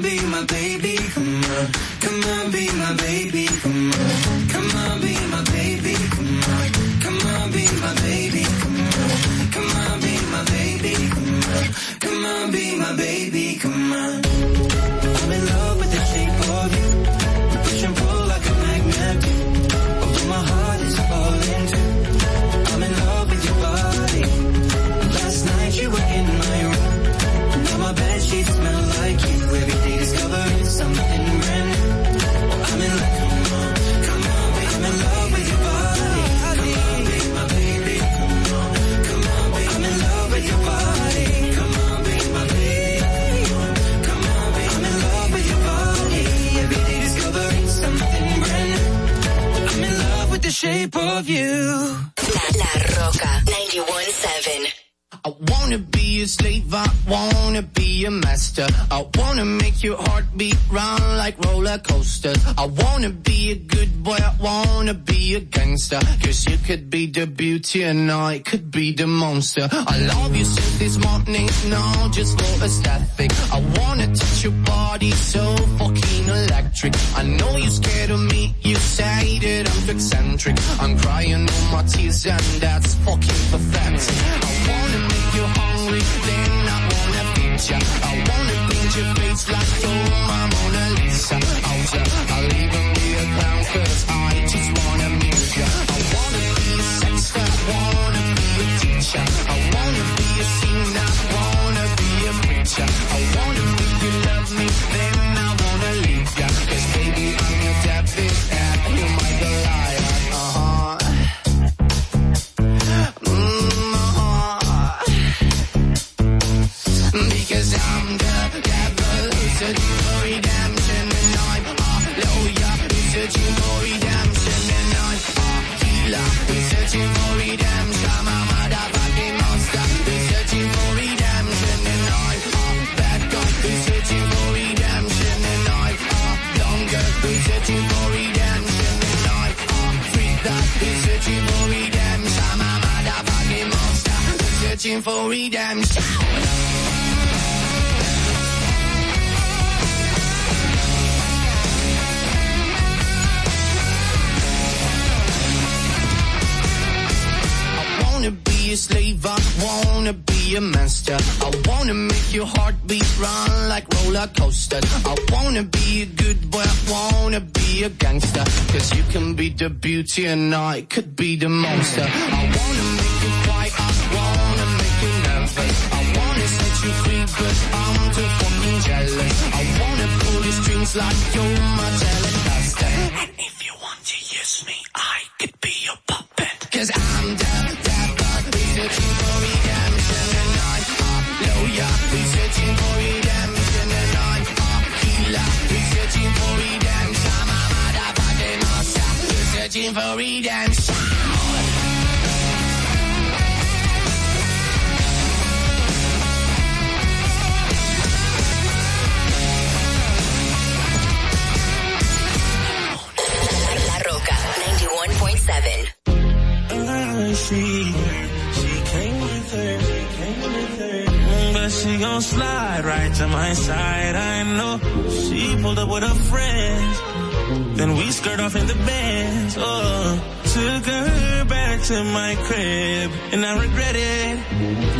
be my love you. La, Roca 91.7. I wanna be a slave, I wanna be a master. I wanna make your heart beat like roller coasters. I wanna be a good boy, I wanna be a gangster. Cause you could be the beauty and I could be the monster. I love you since this morning, no, just for aesthetic. I wanna touch your body so fucking electric. I know you're scared of me, you say that I'm eccentric. I'm crying all my tears and that's fucking pathetic. I wanna make you hungry, then I wanna feed you. I wanna paint your face like you're. Searching for redemption. I wanna be a slave, I wanna be a master. I wanna make your heartbeat run like roller coasters. I wanna be a good boy, I wanna be a gangster. Cause you can be the beauty and I could be the monster. I wanna strings like you're my telecaster. And if you want to use me, I could be your puppet. Cause I'm the devil, we searching for redemption and I'm lawyer, we searching for redemption and I'm healer, we searching for redemption. I'm a motherfucking monster, we're searching for redemption. 91.7. Uh, she, she came with her, she came with her. Mm, But she gon' slide right to my side, I know. She pulled up with her friends. Then we skirt off in the bands, oh. Took her back to my crib, and I regret it.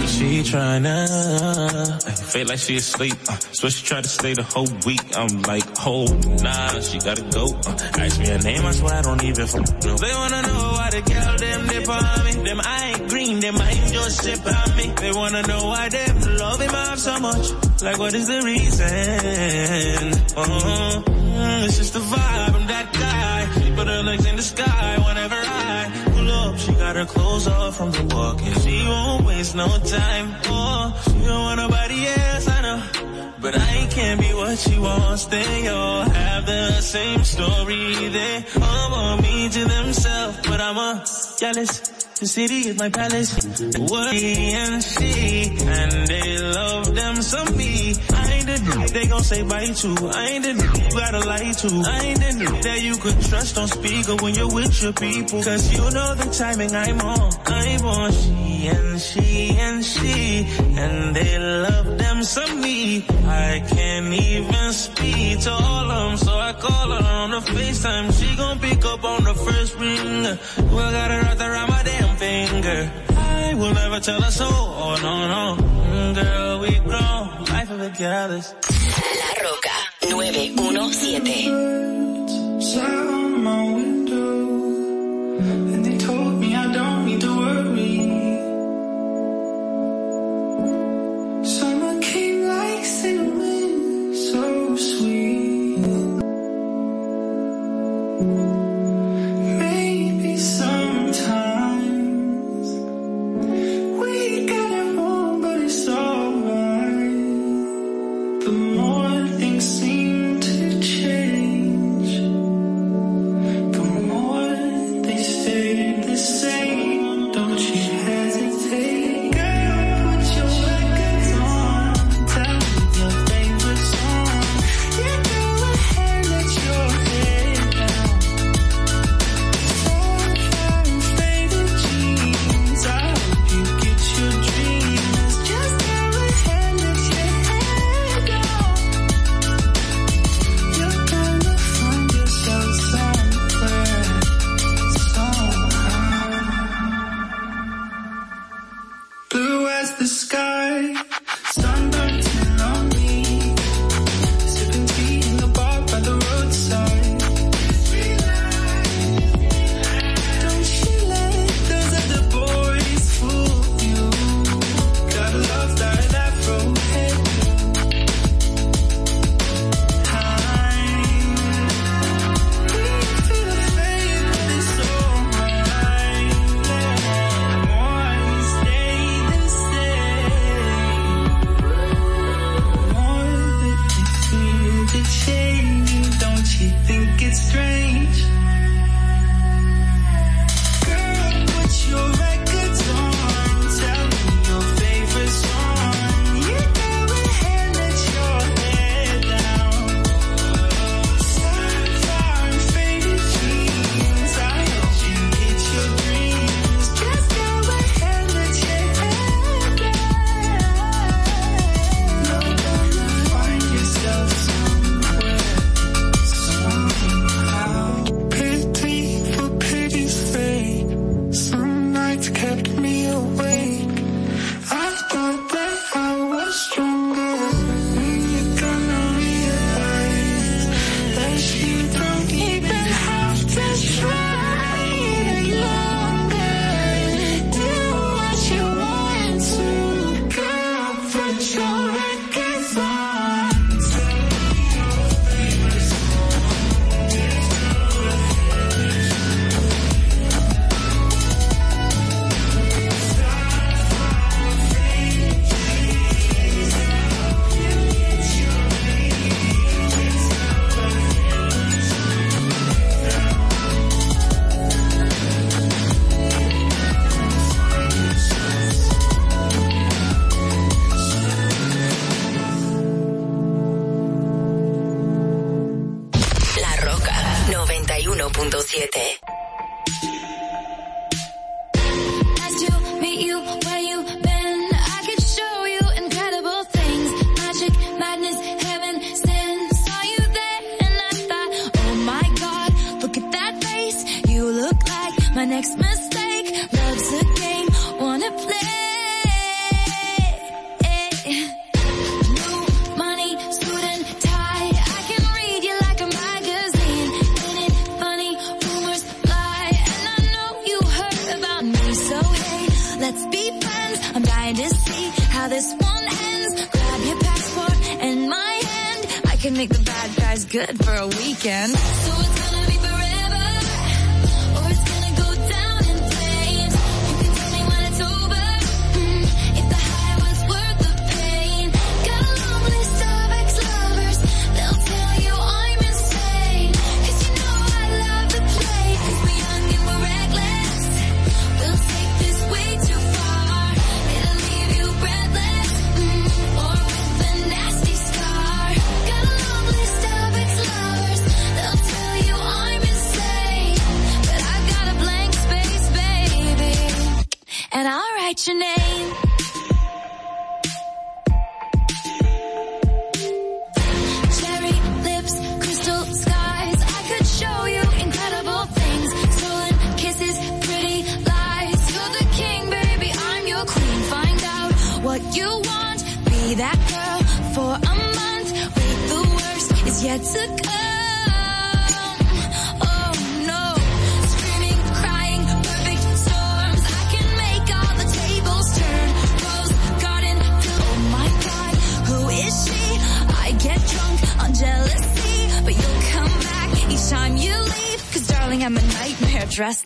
Cause she tryna, I feel like she asleep. Uh, so she tried to stay the whole week. I'm like, oh, nah, she gotta go. Uh, ask me her name, I swear I don't even know. They wanna know why the girl them dip on me. Them I ain't green, them I ain't just sip on me. They wanna know why them love him off so much. Like what is the reason? Oh, it's just the vibe, I'm that guy. Put her legs in the sky whenever I pull up. She got her clothes off from the walk and she won't waste no time. Oh, she don't want nobody else, I know. But I can't be what she wants. They all have the same story. They all want me to themselves, but I'm a jealous. The city is my palace. What and she, and they love them some me. I the dude they gon' say bye to. I ain't the dude you gotta lie to. I ain't the dude that you could trust on speaker when you're with your people. Cause you know the timing I'm on. I'm on she and she and she, and they love them some me. I can't even speak to all of them, so I call her on the FaceTime. She gon' pick up on the first ring. Well, got her right around my damn finger. Will never tell her so. Oh no no, girl we grown. Life of a careless. La Roca 917. Sat on my window and they told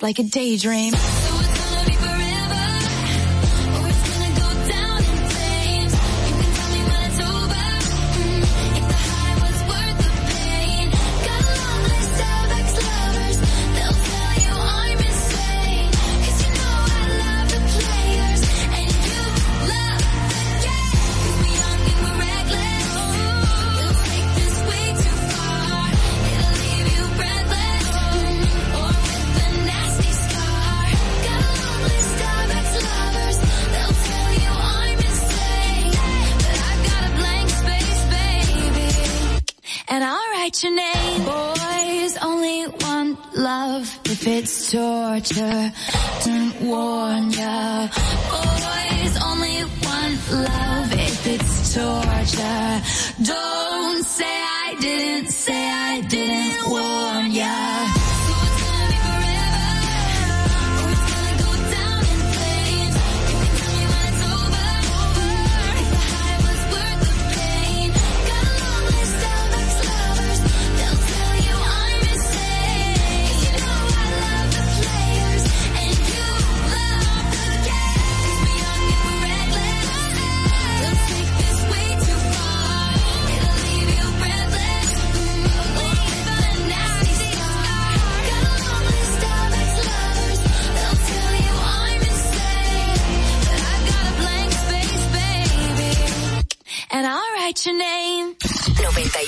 like a daydream. torture, turn war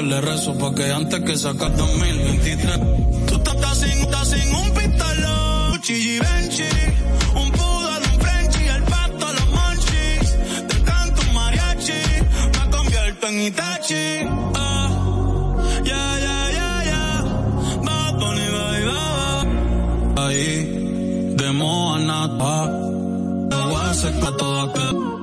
yo le rezo pa' que antes que saca 2023. Tú estás sin, estás sin un pistolón, Gucci Benchi, un poodle, un Frenchy, el pato, los monchis. Te canto un mariachi, me convierto en Itachi. Ah, yeah, yeah, yeah, yeah. Bad Bunny, bye, Ahí, de Moana, ah. No voy a hacer pa' todas que...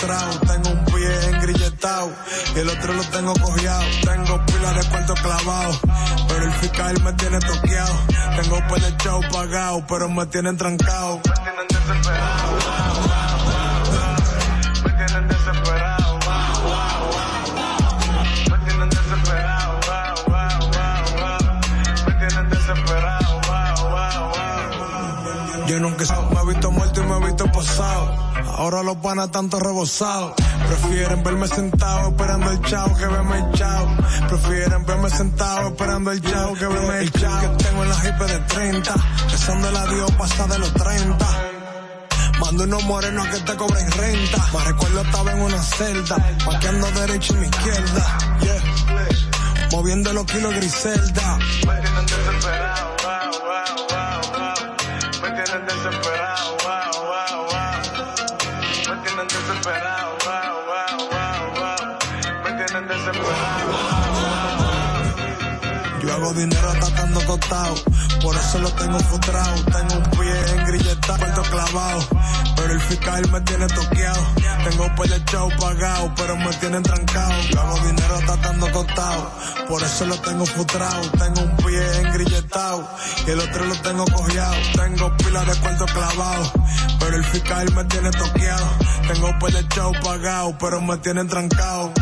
tengo un pie engrilletado y el otro lo tengo cojeado. Tengo pila de cuarto clavado, pero el fiscal me tiene toqueado. Tengo chau pagado, pero me tienen trancado. Ahora los panas tanto rebosados. Prefieren verme sentado esperando el chao que verme el chao. Prefieren verme sentado esperando el chao que verme el chao. Que tengo en la hipe de 30, que son de la Dios pasa de los 30. Mando unos morenos que te cobren renta. Me recuerdo estaba en una celda, paqueando derecha y mi izquierda. Yeah. Moviendo los kilos griselda. El fiscal me tiene toqueado. Tengo par de chau pagado, pero me tienen trancado. Hago dinero tratando costado, por eso lo tengo frustrado. Tengo un pie engrilletado y el otro lo tengo cojeado. Tengo pila de cuarto clavado, pero el fiscal me tiene toqueado. Tengo par de chau pagado, pero me tienen trancado.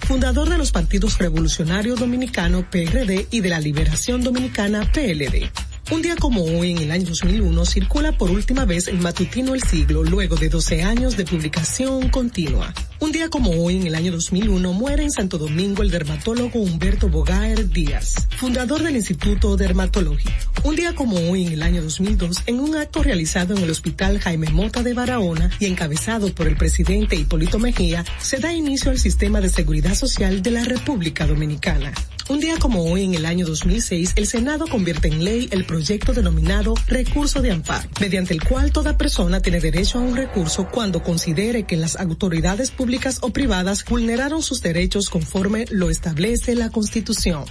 Fundador de los partidos Revolucionario Dominicano PRD y de la Liberación Dominicana PLD. Un día como hoy, en el año 2001, circula por última vez el matutino El Siglo, luego de 12 años de publicación continua. Un día como hoy, en el año 2001, muere en Santo Domingo el dermatólogo Humberto Bogaer Díaz, fundador del Instituto Dermatológico. Un día como hoy, en el año 2002, en un acto realizado en el Hospital Jaime Mota de Barahona y encabezado por el presidente Hipólito Mejía, se da inicio al sistema de seguridad social de la República Dominicana. Un día como hoy, en el año 2006, el Senado convierte en ley el proyecto denominado recurso de amparo, mediante el cual toda persona tiene derecho a un recurso cuando considere que las autoridades públicas o privadas vulneraron sus derechos conforme lo establece la Constitución.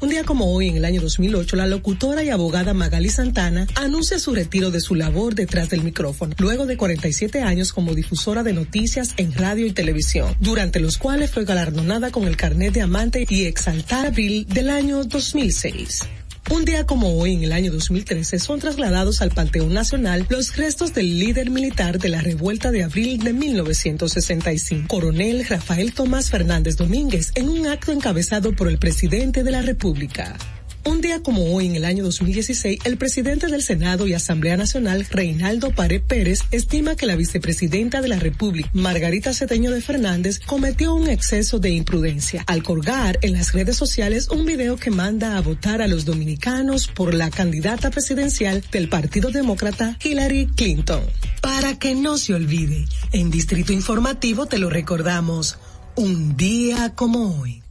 Un día como hoy, en el año 2008, la locutora y abogada Magali Santana anuncia su retiro de su labor detrás del micrófono, luego de 47 años como difusora de noticias en radio y televisión, durante los cuales fue galardonada con el carnet de amante y exaltar abril del año 2006. Un día como hoy, en el año 2013, son trasladados al Panteón Nacional los restos del líder militar de la revuelta de abril de 1965, coronel Rafael Tomás Fernández Domínguez, en un acto encabezado por el presidente de la República. Un día como hoy, en el año 2016, el presidente del Senado y Asamblea Nacional, Reinaldo Pared Pérez, estima que la vicepresidenta de la República, Margarita Cedeño de Fernández, cometió un exceso de imprudencia al colgar en las redes sociales un video que manda a votar a los dominicanos por la candidata presidencial del Partido Demócrata, Hillary Clinton. Para que no se olvide, en Distrito Informativo te lo recordamos, un día como hoy.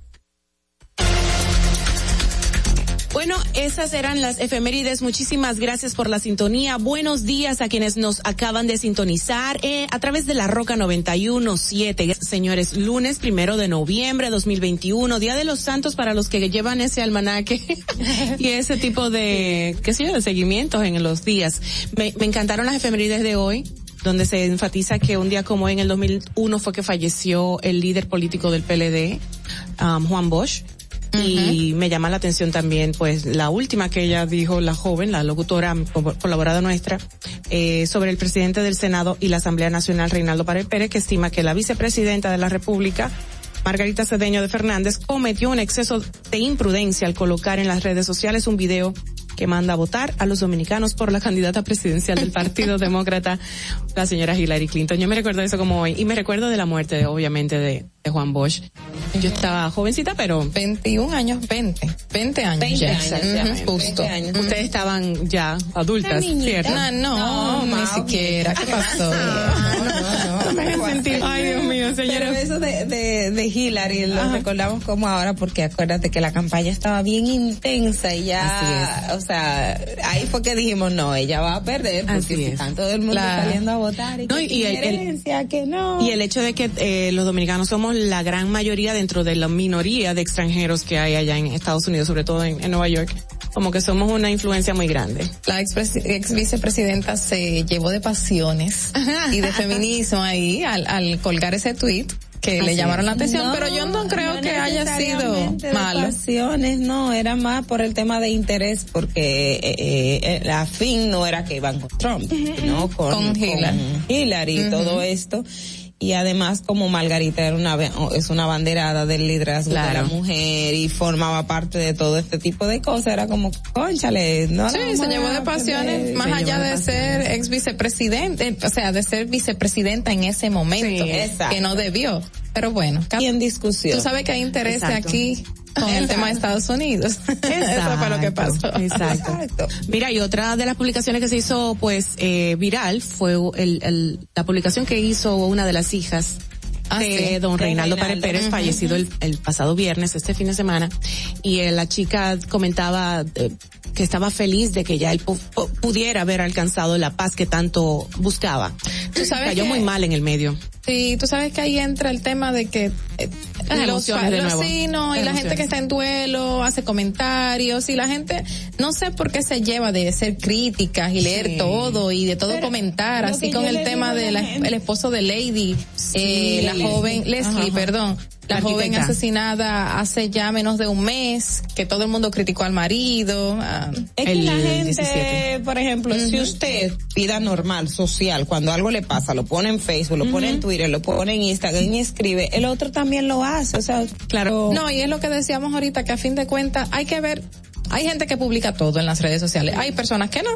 Bueno, esas eran las efemérides. Muchísimas gracias por la sintonía. Buenos días a quienes nos acaban de sintonizar eh, a través de la Roca 91.7. Señores, lunes primero de noviembre 2021, Día de los Santos para los que llevan ese almanaque y ese tipo de, qué sé yo, de seguimientos en los días. Me, encantaron las efemérides de hoy donde se enfatiza que un día como hoy en el 2001 fue que falleció el líder político del PLD, um, Juan Bosch Y me llama la atención también, pues, la última que ella dijo, la joven, la locutora co- colaborada nuestra, eh, sobre el presidente del Senado y la Asamblea Nacional, Reinaldo Pared Pérez, que estima que la vicepresidenta de la República, Margarita Cedeño de Fernández, cometió un exceso de imprudencia al colocar en las redes sociales un video que manda a votar a los dominicanos por la candidata presidencial del Partido Demócrata, la señora Hillary Clinton. Yo me recuerdo eso como hoy. Y me recuerdo de la muerte, obviamente, de, de Juan Bosch. Yo estaba jovencita, pero... 21 años, 20. 20 años. 20 ya. años, Exactamente. Ujú, Justo. Ustedes estaban ya adultas, ¿cierto? Ah, no, ni siquiera. ¿Qué pasó? Ay, Dios mío, señora. Pero eso de, de, de Hillary lo recordamos como ahora porque acuérdate que la campaña estaba bien intensa y ya, o sea, ahí fue que dijimos, no, ella va a perder porque Así si es. están todo el mundo saliendo a votar y, No, que y el- el- que no. Y el hecho de que eh, los dominicanos somos la gran mayoría dentro de la minoría de extranjeros que hay allá en Estados Unidos, sobre todo en, en Nueva York, como que somos una influencia muy grande. La ex, ex vicepresidenta se llevó de pasiones y de feminismo ahí al, al colgar ese tweet que le llamaron la atención, No, pero yo no creo no que haya sido malo. pasiones, no, era más por el tema de interés, porque eh, eh, la fin no era que iban con Trump, sino con, Con Hillary. con Hillary todo esto. Y además, como Margarita era una, es una banderada del liderazgo de la Claro. mujer y formaba parte de todo este tipo de cosas, era como, conchale, no Sí, se llevó de pasiones, más allá de ser ex vicepresidente, eh, o sea, de ser vicepresidenta en ese momento, Sí, que no debió. Pero bueno, Y en discusión. tú sabes que hay interés Exacto. aquí con el tema de Estados Unidos. Eso fue lo que pasó. Exacto. Mira, y otra de las publicaciones que se hizo, pues, eh, viral fue el, el- la publicación que hizo una de las hijas Ah, de sí. don Reinaldo Reinaldo. Pérez, Ujú. fallecido el, el pasado viernes, este fin de semana, y eh, la chica comentaba eh, que estaba feliz de que ya él pu- pu- pudiera haber alcanzado la paz que tanto buscaba. Tú sabes Cayó que- muy mal en el medio. Sí, tú sabes que ahí entra el tema de que eh, Las los emociones de los- sí, no, y la gente que está en duelo hace comentarios y la gente no sé por qué se lleva de ser críticas y leer Sí. todo y de todo Pero comentar, así con el tema a de esposo de Lady, eh, la joven Leslie, Ajá. perdón. La joven asesinada hace ya menos de un mes, que todo el mundo criticó al marido. ah, Es que El la gente, 17. por ejemplo, si usted vida normal, social, cuando algo le pasa, lo pone en Facebook, lo pone en Twitter, lo pone en Instagram y escribe, el otro también lo hace, o sea, Claro. No, y es lo que decíamos ahorita, que a fin de cuentas hay que ver, hay gente que publica todo en las redes sociales, hay personas que no.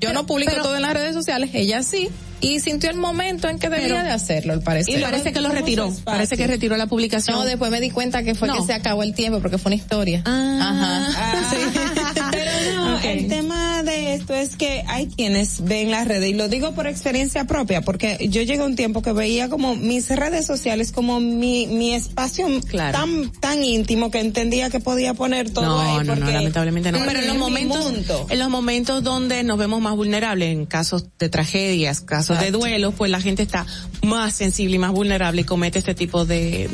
Yo no publico pero- todo en las redes sociales, ella sí, y sintió el momento en que debía Pero- de hacerlo, al parecer. Y parece que lo ¿Cómo retiró, parece que retiró la publicación. No, después me di cuenta que fue No. que se acabó el tiempo porque fue una historia. Ah. Ajá. Pero no, Ok. el tema de esto es que hay quienes ven las redes, y lo digo por experiencia propia, porque yo llegué a un tiempo que veía como mis redes sociales como mi, mi espacio Claro. tan, tan íntimo que entendía que podía poner todo no, ahí. no, no, lamentablemente no. Pero en los momentos, en los momentos donde nos vemos más vulnerables, en casos de tragedias, casos de duelo, pues la gente está más sensible y más vulnerable y comete este tipo de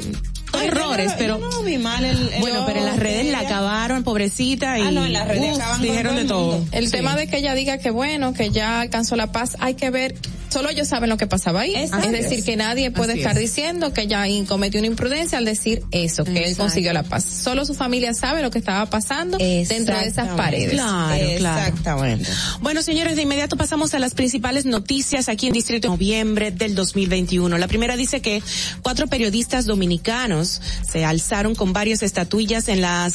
Ay, errores, pero yo no vi mal el- el- bueno, pero en las redes la acabaron, pobrecita, y Ah, no, en las redes uf, acaban con dijeron todo de todo. El Sí. tema de que ella diga que bueno, que ya alcanzó la paz, hay que ver, solo ellos saben lo que pasaba ahí. Exacto. Es decir, que nadie puede Así estar es. diciendo que ella in- cometió una imprudencia al decir eso, que él consiguió la paz. Solo su familia sabe lo que estaba pasando dentro de esas paredes. Claro, claro. Exactamente. Bueno, señores, de inmediato pasamos a las principales noticias aquí en Distrito de Noviembre del 2021. La primera dice que cuatro periodistas dominicanos se alzaron con varias estatuillas en las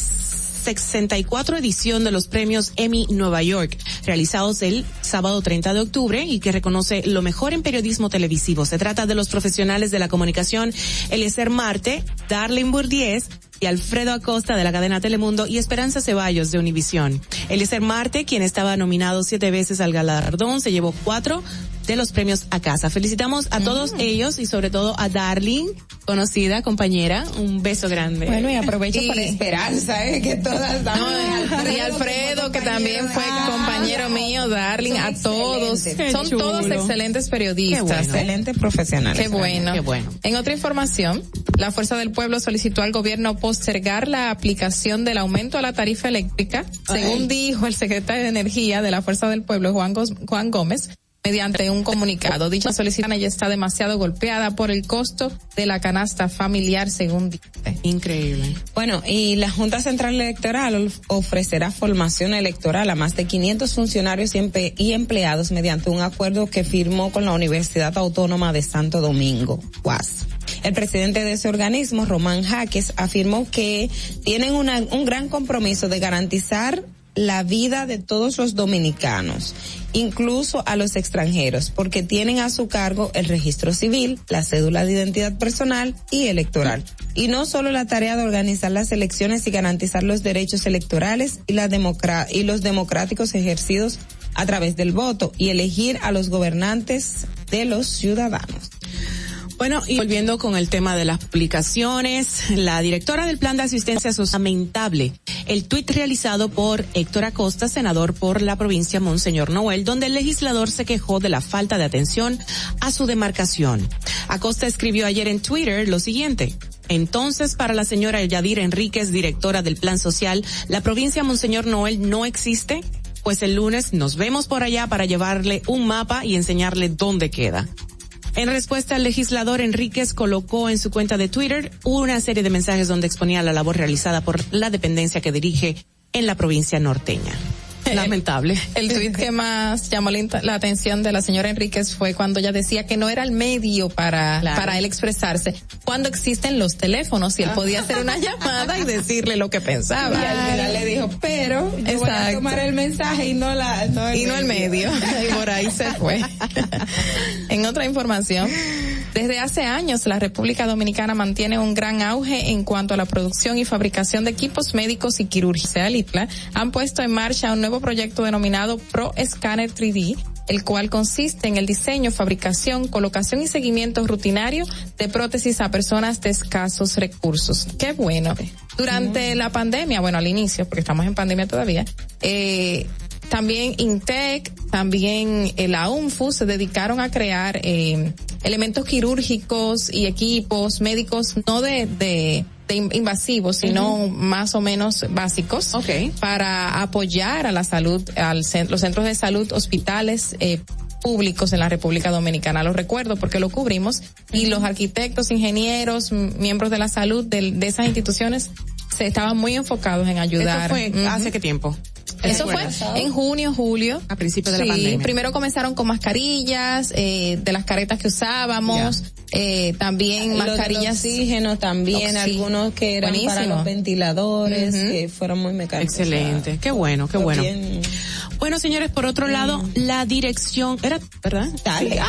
64 edición de los premios Emmy Nueva York, realizados el sábado 30 de octubre y que reconoce lo mejor en periodismo televisivo. Se trata de los profesionales de la comunicación Eliezer Marte, Darlene Bourdiez, y Alfredo Acosta de la cadena Telemundo y Esperanza Ceballos de Univisión. Eliezer Marte, quien estaba nominado siete veces al galardón, se llevó cuatro de los premios a casa. Felicitamos a todos ellos y sobre todo a Darling, conocida compañera. Un beso grande. Bueno, y aprovecho Y- para Esperanza, ¿eh? que todas No, y Alfredo, que también fue compañero mío, Darling, a todos. Son chulo. todos excelentes periodistas. Bueno. excelente profesional. Qué bueno. Qué bueno. En otra información, la Fuerza del Pueblo solicitó al gobierno postergar la aplicación del aumento a la tarifa eléctrica, según dijo el secretario de Energía de la Fuerza del Pueblo, Juan, Gos- Juan Gómez, mediante un comunicado. Dicha solicitud ya está demasiado golpeada por el costo de la canasta familiar, según dice. Increíble. Bueno, y la Junta Central Electoral ofrecerá formación electoral a más de 500 funcionarios y, empleados mediante un acuerdo que firmó con la Universidad Autónoma de Santo Domingo, UAS. El presidente de ese organismo, Román Jaques, afirmó que tienen una- un gran compromiso de garantizar la vida de todos los dominicanos, incluso a los extranjeros, porque tienen a su cargo el registro civil, la cédula de identidad personal y electoral. Y no solo la tarea de organizar las elecciones y garantizar los derechos electorales y, los democráticos ejercidos a través del voto y elegir a los gobernantes de los ciudadanos. Bueno, y volviendo con el tema de las publicaciones, la directora del Plan de Asistencia Social lamentable el tuit realizado por Héctor Acosta, senador por la provincia Monseñor Noel, donde el legislador se quejó de la falta de atención a su demarcación. Acosta escribió ayer en Twitter lo siguiente. Entonces, para la señora Yadir Enríquez, directora del Plan Social, ¿la provincia Monseñor Noel no existe? Pues el lunes nos vemos por allá para llevarle un mapa y enseñarle dónde queda. En respuesta, el legislador Enríquez colocó en su cuenta de Twitter una serie de mensajes donde exponía la labor realizada por la dependencia que dirige en la provincia norteña. Lamentable. El tweet que más llamó la, atención de la señora Enríquez fue cuando ella decía que no era el medio para, Claro. para él expresarse, cuando existen los teléfonos y él podía hacer una llamada y decirle lo que pensaba. Y al final le dijo, pero yo voy a Exacto. tomar el mensaje y no la no el y no el medio. y por ahí se fue. en otra información, desde hace años la República Dominicana mantiene un gran auge en cuanto a la producción y fabricación de equipos médicos y quirúrgicos. Alitla han puesto en marcha un nuevo proyecto denominado Pro Scanner 3D el cual consiste en el diseño, fabricación, colocación y seguimiento rutinario de prótesis a personas de escasos recursos. Qué bueno. Durante la pandemia, bueno, al inicio, porque estamos en pandemia todavía, eh, también Intec, también eh, la UNFU se dedicaron a crear eh, elementos quirúrgicos y equipos médicos no de, de, de in- invasivos, sino más o menos básicos para apoyar a la salud, al los centros de salud, hospitales, eh, públicos en la República Dominicana. Lo recuerdo porque lo cubrimos y los arquitectos, ingenieros, miembros de la salud de, esas instituciones se estaban muy enfocados en ayudar. ¿Eso fue Ujú. hace qué tiempo? Eso fue en junio, julio. A principios de la Sí, pandemia. primero comenzaron con mascarillas, eh, de las caretas que usábamos, eh, también del mascarillas. oxígeno también, Oxi- algunos que eran para los ventiladores, que fueron muy mecánicos. Excelente, qué bueno, qué bueno. bien. Bueno, señores, por otro lado, la dirección, era, ¿verdad? Dale.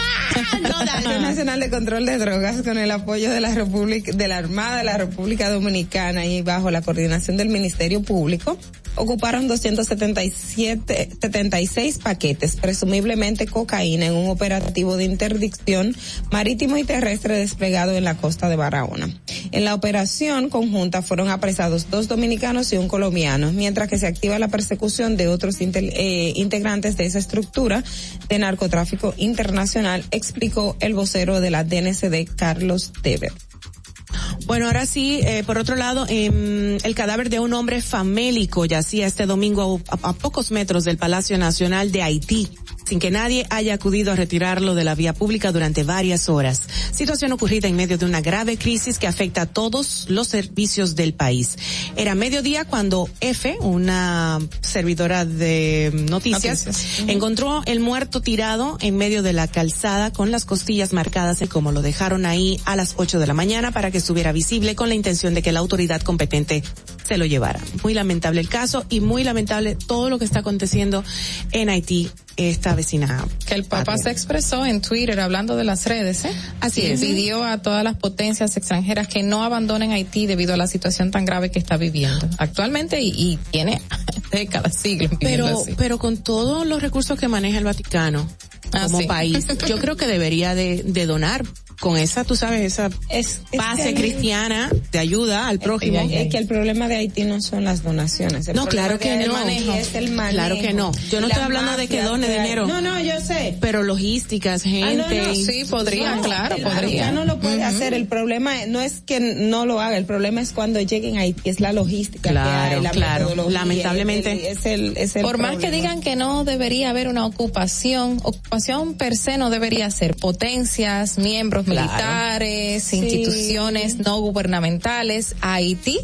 no, dale. Dirección Nacional de Control de Drogas con el apoyo de la República, de la Armada de la República Dominicana y bajo la coordinación del Ministerio Público, ocuparon 277, 76 paquetes, presumiblemente cocaína, en un operativo de interdicción marítimo y terrestre desplegado en la costa de Barahona. En la operación conjunta fueron apresados dos dominicanos y un colombiano, mientras que se activa la persecución de otros eh, integrantes de esa estructura de narcotráfico internacional, explicó el vocero de la DNCD, Carlos Dever. Bueno, ahora sí, eh, por otro lado, em, el cadáver de un hombre famélico yacía este domingo a, a pocos metros del Palacio Nacional de Haití, sin que nadie haya acudido a retirarlo de la vía pública durante varias horas. Situación ocurrida en medio de una grave crisis que afecta a todos los servicios del país. Era mediodía cuando F, una servidora de noticias, Noticias. encontró el muerto tirado en medio de la calzada con las costillas marcadas y como lo dejaron ahí a las 8 de la mañana para que estuviera visible con la intención de que la autoridad competente se lo llevara. Muy lamentable el caso y muy lamentable todo lo que está aconteciendo en Haití, esta vecina. Que el Papa se expresó en Twitter hablando de las redes, ¿eh? Así Y es. Pidió a todas las potencias extranjeras que no abandonen Haití debido a la situación tan grave que está viviendo actualmente y, y tiene décadas, siglos Pero, así. pero con todos los recursos que maneja el Vaticano Ah, como sí. país, yo creo que debería de, de donar con esa, tú sabes, esa Es, es base cristiana de ayuda al prójimo. Es que el problema de Haití no son las donaciones. El No, claro problema que no. Es el manejo. Claro que no. Yo no estoy hablando de que done dinero. No, no, yo sé. Pero logísticas, gente. Ah, no, no, Sí, podría, No, claro, podría. haitiano lo puede hacer. El problema no es que no lo haga, el problema es cuando lleguen a Haití, es la logística. Claro, que hay, la claro. Lamentablemente. es el, es el Por más que problema. digan que no debería haber una ocupación, ocupación per se no debería ser potencias, miembros Claro. militares, Sí. instituciones no gubernamentales, Haití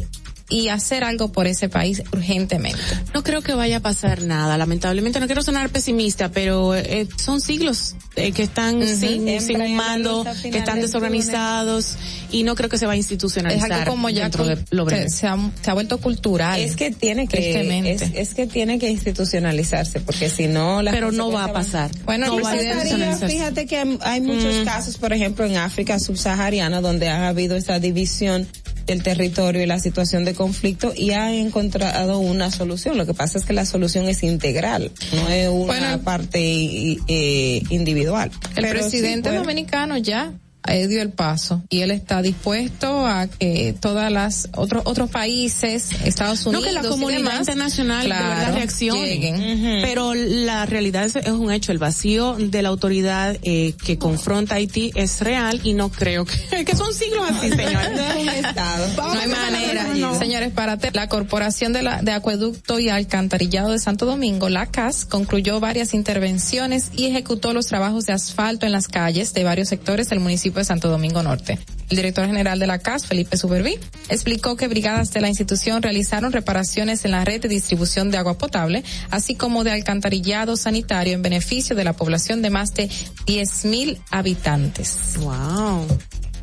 y hacer algo por ese país urgentemente. No creo que vaya a pasar nada, lamentablemente. No quiero sonar pesimista, pero eh, son siglos eh, que están sin, Siempre sin hay un mando, que están desorganizados y no creo que se va a Es institucionalizar algo como ya dentro de lo breve. se, se ha, se ha vuelto cultural. Es que tiene que, es, es que tiene que institucionalizarse, porque si no, Pero no va a pasar. Bueno, no va a presidente- Pasaría, institucionalizarse. Fíjate que hay- hay muchos Mm. casos, por ejemplo, en África subsahariana, donde ha habido esa división del territorio y la situación de conflicto y ha encontrado una solución. Lo que pasa es que la solución es integral, no es una Bueno, parte i- eh, individual. El Pero sí, presidente bueno, dominicano ya eh, dio el paso y él está dispuesto a que todas las otros otros países, Estados No Unidos, que la y comunidad demás, internacional claro, reaccione. lleguen. Pero la realidad es, es un hecho. El vacío de la autoridad eh, que confronta a Haití es real y no creo que, que son siglos así, señor. no estado. No hay manera. No. Señores, para la Corporación de, la, de Acueducto y Alcantarillado de Santo Domingo, la CAS, concluyó varias intervenciones y ejecutó los trabajos de asfalto en las calles de varios sectores del municipio de Santo Domingo Norte. El director general de la CAS, Felipe Superví, explicó que brigadas de la institución realizaron reparaciones en la red de distribución de agua potable, así como de alcantarillado sanitario en beneficio de la población de más de 10.000 habitantes. Wow.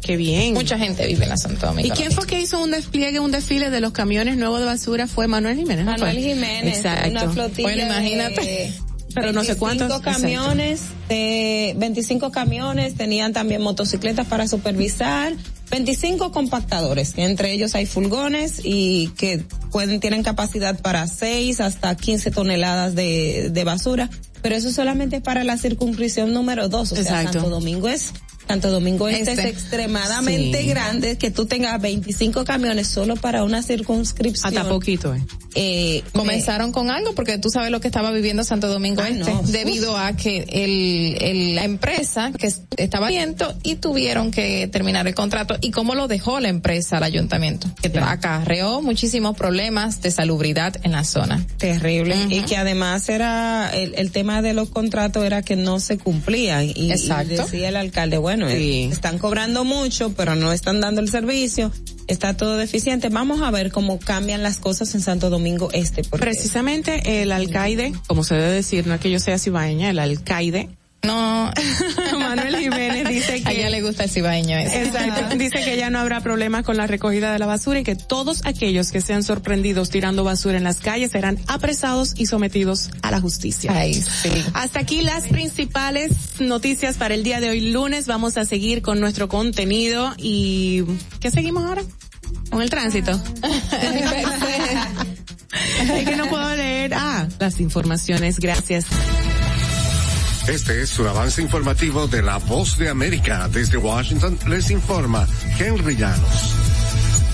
Qué bien. Mucha gente vive en la Santo Domingo. ¿Y quién fue que hizo un despliegue, un desfile de los camiones nuevos de basura? Fue Manuel Jiménez. ¿no Manuel? Jiménez, Exacto. una flotilla Bueno, imagínate. de Pero no sé 25 cuántos. camiones, de 25 camiones, tenían también motocicletas para supervisar, 25 compactadores, que entre ellos hay furgones y que pueden, tienen capacidad para 6 hasta 15 toneladas de, de basura, pero eso solamente es para la circunscripción número 2, o sea. Santo Domingo es Santo Domingo este, Este. es extremadamente Sí. grande que tú tengas 25 camiones solo para una circunscripción. Hasta poquito, eh. Eh, comenzaron con algo porque tú sabes lo que estaba viviendo Santo Domingo Ay, Este no. debido a que el, el- la empresa que es- estaba viendo y tuvieron que terminar el contrato y cómo lo dejó la empresa al ayuntamiento acarreó muchísimos problemas de salubridad en la zona terrible y que además era el, el tema de los contratos era que no se cumplían y, y Exacto. decía el alcalde bueno eh, Sí. están cobrando mucho pero no están dando el servicio. Está todo deficiente. Vamos a ver cómo cambian las cosas en Santo Domingo Este porque Precisamente el alcaide, como se debe decir, no es que yo sea cibaeña, el alcaide, no Manuel Jiménez dice a ella que le gusta el cibaeño ese. Exacto. Dice que ya no habrá problemas con la recogida de la basura y que todos aquellos que sean sorprendidos tirando basura en las calles serán apresados y sometidos a la justicia. Ay, sí. Hasta aquí las principales noticias para el día de hoy lunes. Vamos a seguir con nuestro contenido y ¿qué seguimos ahora? Con el tránsito. es que no puedo leer. Ah, las informaciones. Gracias. Este es un avance informativo de la Voz de América. Desde Washington les informa Henry Llanos.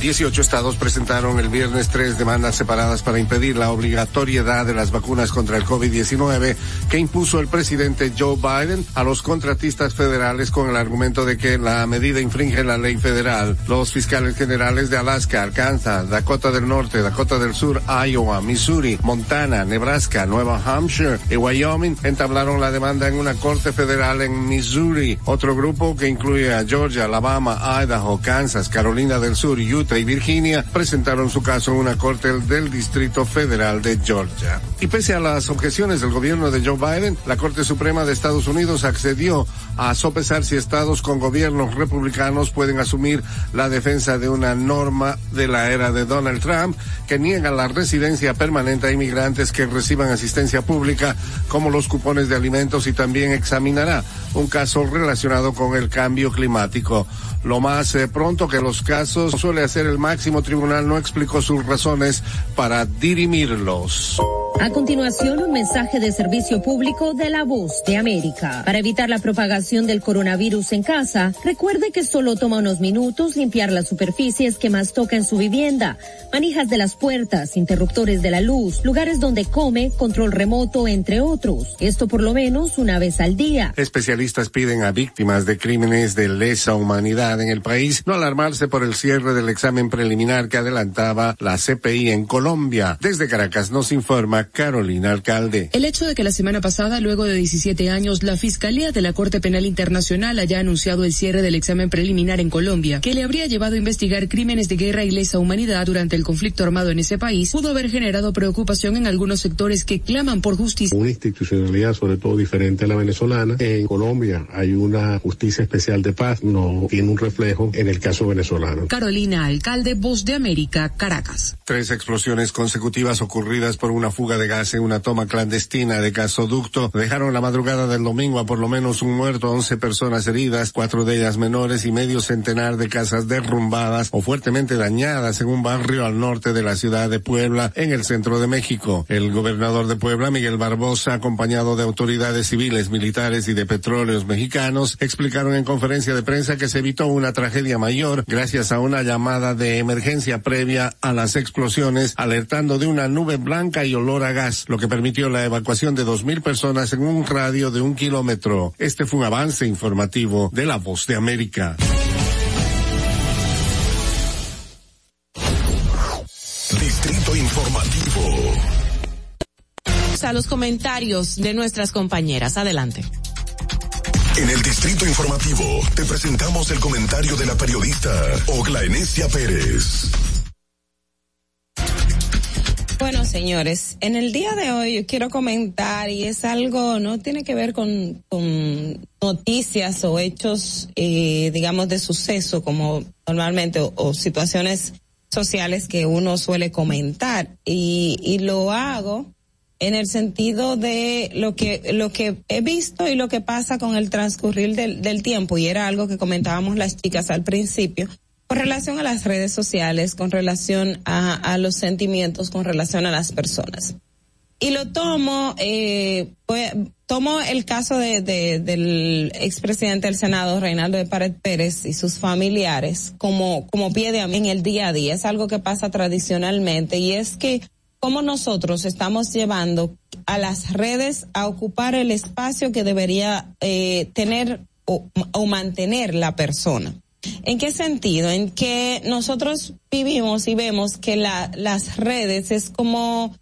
18 estados presentaron el viernes tres demandas separadas para impedir la obligatoriedad de las vacunas contra el COVID-19 que impuso el presidente Joe Biden a los contratistas federales con el argumento de que la medida infringe la ley federal. Los fiscales generales de Alaska, Arkansas, Dakota del Norte, Dakota del Sur, Iowa, Missouri, Montana, Nebraska, Nueva Hampshire y Wyoming entablaron la demanda en una corte federal en Missouri. Otro grupo que incluye a Georgia, Alabama, Idaho, Kansas, Carolina del Sur, Utah y Virginia presentaron su caso en una corte del Distrito Federal de Georgia. Y pese a las objeciones del gobierno de Joe Biden, la Corte Suprema de Estados Unidos accedió a sopesar si estados con gobiernos republicanos pueden asumir la defensa de una norma de la era de Donald Trump que niega la residencia permanente a inmigrantes que reciban asistencia pública como los cupones de alimentos y también examinará un caso relacionado con el cambio climático. Lo más eh, pronto que los casos suele hacer el máximo tribunal no explicó sus razones para dirimirlos. A continuación, un mensaje de servicio público de la voz de América. Para evitar la propagación del coronavirus en casa, recuerde que solo toma unos minutos limpiar las superficies que más toca en su vivienda, manijas de las puertas, interruptores de la luz, lugares donde come, control remoto, entre otros. Esto por lo menos una vez al día. Especialistas piden a víctimas de crímenes de lesa humanidad en el país no alarmarse por el cierre del examen preliminar que adelantaba la CPI en Colombia. Desde Caracas nos informa Carolina Alcalde. El hecho de que la semana pasada, luego de 17 años, la Fiscalía de la Corte Penal Internacional haya anunciado el cierre del examen preliminar en Colombia, que le habría llevado a investigar crímenes de guerra y lesa humanidad durante el conflicto armado en ese país, pudo haber generado preocupación en algunos sectores que claman por justicia. Una institucionalidad sobre todo diferente a la venezolana. En Colombia hay una justicia especial de paz, no tiene un reflejo en el caso venezolano. Carolina Alcalde, Voz de América, Caracas. Tres explosiones consecutivas ocurridas por una fuga de gas en una toma clandestina de gasoducto dejaron la madrugada del domingo a por lo menos un muerto, once personas heridas, cuatro de ellas menores y medio centenar de casas derrumbadas o fuertemente dañadas en un barrio al norte de la ciudad de Puebla, en el centro de México. El gobernador de Puebla, Miguel Barbosa, acompañado de autoridades civiles, militares y de petróleos mexicanos, explicaron en conferencia de prensa que se evitó una tragedia mayor gracias a una llamada de emergencia previa a las explosiones, alertando de una nube blanca y olor a gas, lo que permitió la evacuación de dos mil personas en un radio de un kilómetro. Este fue un avance informativo de la voz de América. Distrito Informativo. A los comentarios de nuestras compañeras. Adelante. En el Distrito Informativo te presentamos el comentario de la periodista Ogla Enesia Pérez. Bueno, señores, en el día de hoy yo quiero comentar y es algo, no tiene que ver con, con noticias o hechos, eh, digamos, de suceso como normalmente o, o, situaciones sociales que uno suele comentar y, y lo hago en el sentido de lo que lo que he visto y lo que pasa con el transcurrir del, del tiempo y era algo que comentábamos las chicas al principio con relación a las redes sociales, con relación a, a los sentimientos, con relación a las personas. Y lo tomo, eh, pues, tomo el caso de, de, del expresidente del Senado, Reinaldo de Pared Pérez, y sus familiares como, como pie de en el día a día. Es algo que pasa tradicionalmente y es que como nosotros estamos llevando a las redes a ocupar el espacio que debería eh, tener o, o mantener la persona. ¿En qué sentido? En que nosotros vivimos y vemos que la, las redes es como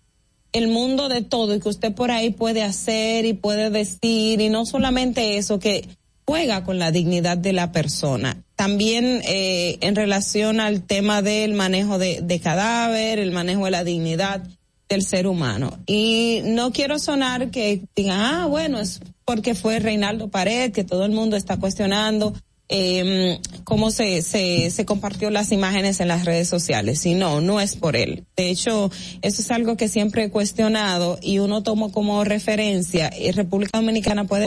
el mundo de todo y que usted por ahí puede hacer y puede decir y no solamente eso, que juega con la dignidad de la persona. También eh, en relación al tema del manejo de, de cadáver, el manejo de la dignidad del ser humano. Y no quiero sonar que digan, ah, bueno, es porque fue Reinaldo Pared, que todo el mundo está cuestionando eh, cómo se, se, se compartió las imágenes en las redes sociales. Y no, no es por él. De hecho, eso es algo que siempre he cuestionado y uno toma como referencia. Y República Dominicana puede,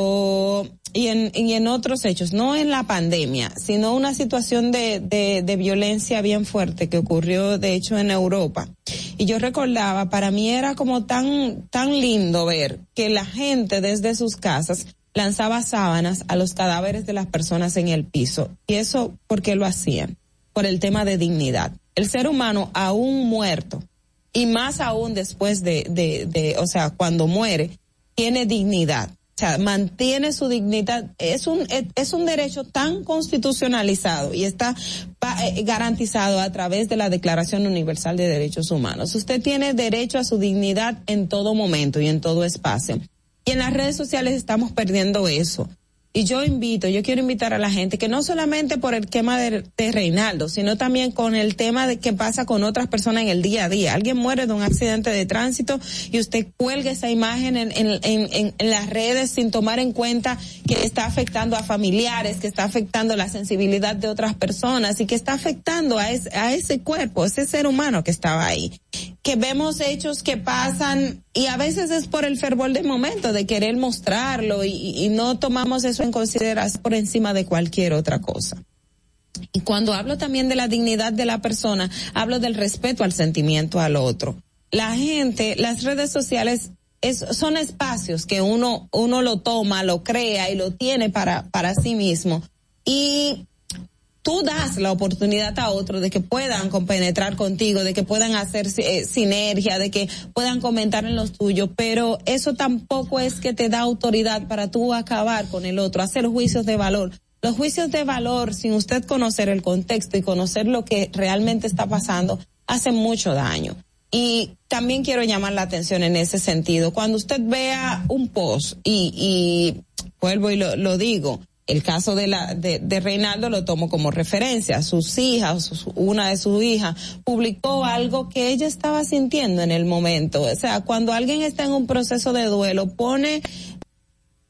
y en, y en otros hechos, no en la pandemia, sino una situación de, de, de violencia bien fuerte que ocurrió, de hecho, en Europa. Y yo recordaba, para mí era como tan, tan lindo ver que la gente desde sus casas lanzaba sábanas a los cadáveres de las personas en el piso. ¿Y eso por qué lo hacían? Por el tema de dignidad. El ser humano aún muerto, y más aún después de, de, de o sea, cuando muere, tiene dignidad. O sea, mantiene su dignidad. Es un, es un derecho tan constitucionalizado y está garantizado a través de la Declaración Universal de Derechos Humanos. Usted tiene derecho a su dignidad en todo momento y en todo espacio. Y en las redes sociales estamos perdiendo eso. Y yo invito, yo quiero invitar a la gente que no solamente por el tema de, Reinaldo, sino también con el tema de qué pasa con otras personas en el día a día. Alguien muere de un accidente de tránsito y usted cuelga esa imagen en, en, en, las redes sin tomar en cuenta que está afectando a familiares, que está afectando la sensibilidad de otras personas y que está afectando a, a ese cuerpo, ese ser humano que estaba ahí que vemos hechos que pasan y a veces es por el fervor del momento de querer mostrarlo y, no tomamos eso en consideración por encima de cualquier otra cosa. Y cuando hablo también de la dignidad de la persona, hablo del respeto al sentimiento al otro. la gente, las redes sociales es, son espacios que uno, uno lo toma, lo crea y lo tiene para, para sí mismo. Y tú das la oportunidad a otros de que puedan compenetrar contigo, de que puedan hacer eh, sinergia, de que puedan comentar en los tuyos, pero eso tampoco es que te da autoridad para tú acabar con el otro, hacer juicios de valor. Los juicios de valor, sin usted conocer el contexto y conocer lo que realmente está pasando, hacen mucho daño. Y también quiero llamar la atención en ese sentido. Cuando usted vea un post y, vuelvo y lo digo, el caso de la de, de, Reinaldo lo tomo como referencia. Sus hijas, una de sus hijas, publicó algo que ella estaba sintiendo en el momento. O sea, cuando alguien está en un proceso de duelo, pone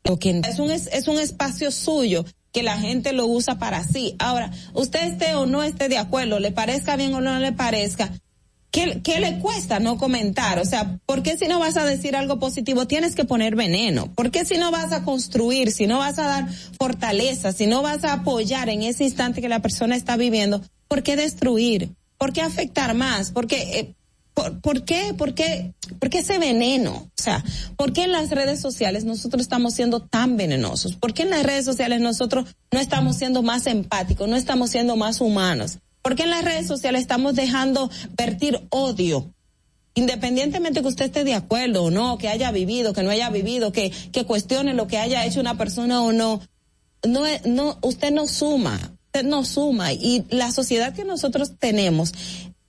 lo que es un es un espacio suyo que la gente lo usa para sí. Ahora, usted esté o no esté de acuerdo, le parezca bien o no le parezca, ¿Qué, ¿Qué, le cuesta no comentar? O sea, ¿por qué si no vas a decir algo positivo tienes que poner veneno? ¿Por qué si no vas a construir, si no vas a dar fortaleza, si no vas a apoyar en ese instante que la persona está viviendo, ¿por qué destruir? ¿Por qué afectar más? ¿Por qué, eh, por, por, qué, por, qué, por qué ese veneno? O sea, ¿por qué en las redes sociales nosotros estamos siendo tan venenosos? ¿Por qué en las redes sociales nosotros no estamos siendo más empáticos, no estamos siendo más humanos? Porque en las redes sociales estamos dejando vertir odio? Independientemente que usted esté de acuerdo o no, que haya vivido, que no haya vivido, que, que cuestione lo que haya hecho una persona o no, no, no, usted no suma, usted no suma. Y la sociedad que nosotros tenemos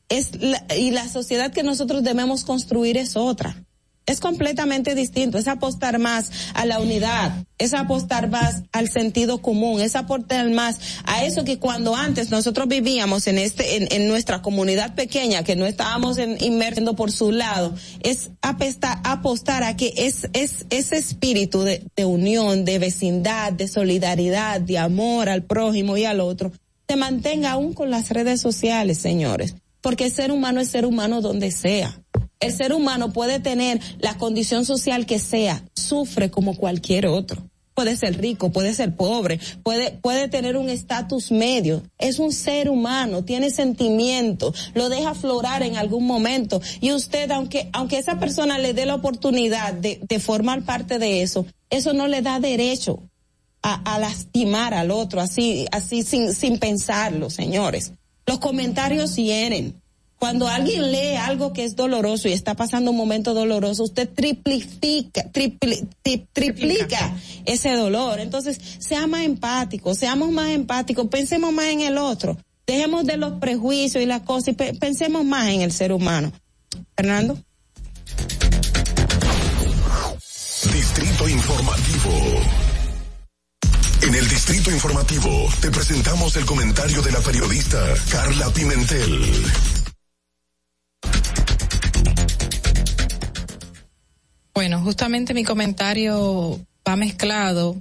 es y la sociedad que nosotros debemos construir es otra es completamente distinto, es apostar más a la unidad, es apostar más al sentido común, es apostar más a eso que cuando antes nosotros vivíamos en este, en, nuestra comunidad pequeña, que no estábamos en, inmersiendo por su lado, es apostar, apostar a que es, es ese espíritu de, de unión, de vecindad, de solidaridad, de amor al prójimo y al otro, se mantenga aún con las redes sociales, señores, porque ser humano es ser humano donde sea el ser humano puede tener la condición social que sea, sufre como cualquier otro. Puede ser rico, puede ser pobre, puede, puede tener un estatus medio. Es un ser humano, tiene sentimientos, lo deja aflorar en algún momento. Y usted, aunque, aunque esa persona le dé la oportunidad de, de formar parte de eso, eso no le da derecho a, a lastimar al otro, así, así sin, sin pensarlo, señores. Los comentarios hieren cuando alguien lee algo que es doloroso y está pasando un momento doloroso, usted triplifica, triplica ese dolor. Entonces, sea más empático, seamos más empáticos, pensemos más en el otro. Dejemos de los prejuicios y las cosas y pensemos más en el ser humano. Fernando. Distrito Informativo. En el Distrito Informativo te presentamos el comentario de la periodista Carla Pimentel. Bueno, justamente mi comentario va mezclado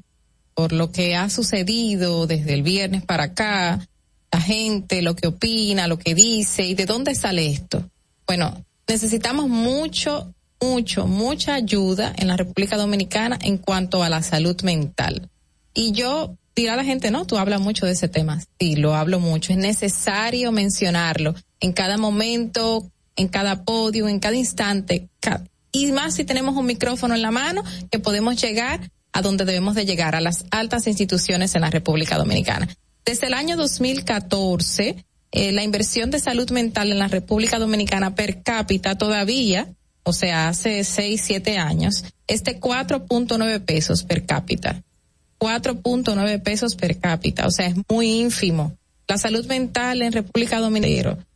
por lo que ha sucedido desde el viernes para acá, la gente, lo que opina, lo que dice y de dónde sale esto. Bueno, necesitamos mucho, mucho, mucha ayuda en la República Dominicana en cuanto a la salud mental. Y yo dirá la gente, no, tú hablas mucho de ese tema. Sí, lo hablo mucho. Es necesario mencionarlo en cada momento, en cada podio, en cada instante y más si tenemos un micrófono en la mano que podemos llegar a donde debemos de llegar, a las altas instituciones en la República Dominicana. Desde el año 2014, eh, la inversión de salud mental en la República Dominicana per cápita todavía, o sea, hace 6, 7 años, es de 4.9 pesos per cápita. 4.9 pesos per cápita, o sea, es muy ínfimo. La salud mental en República Dominicana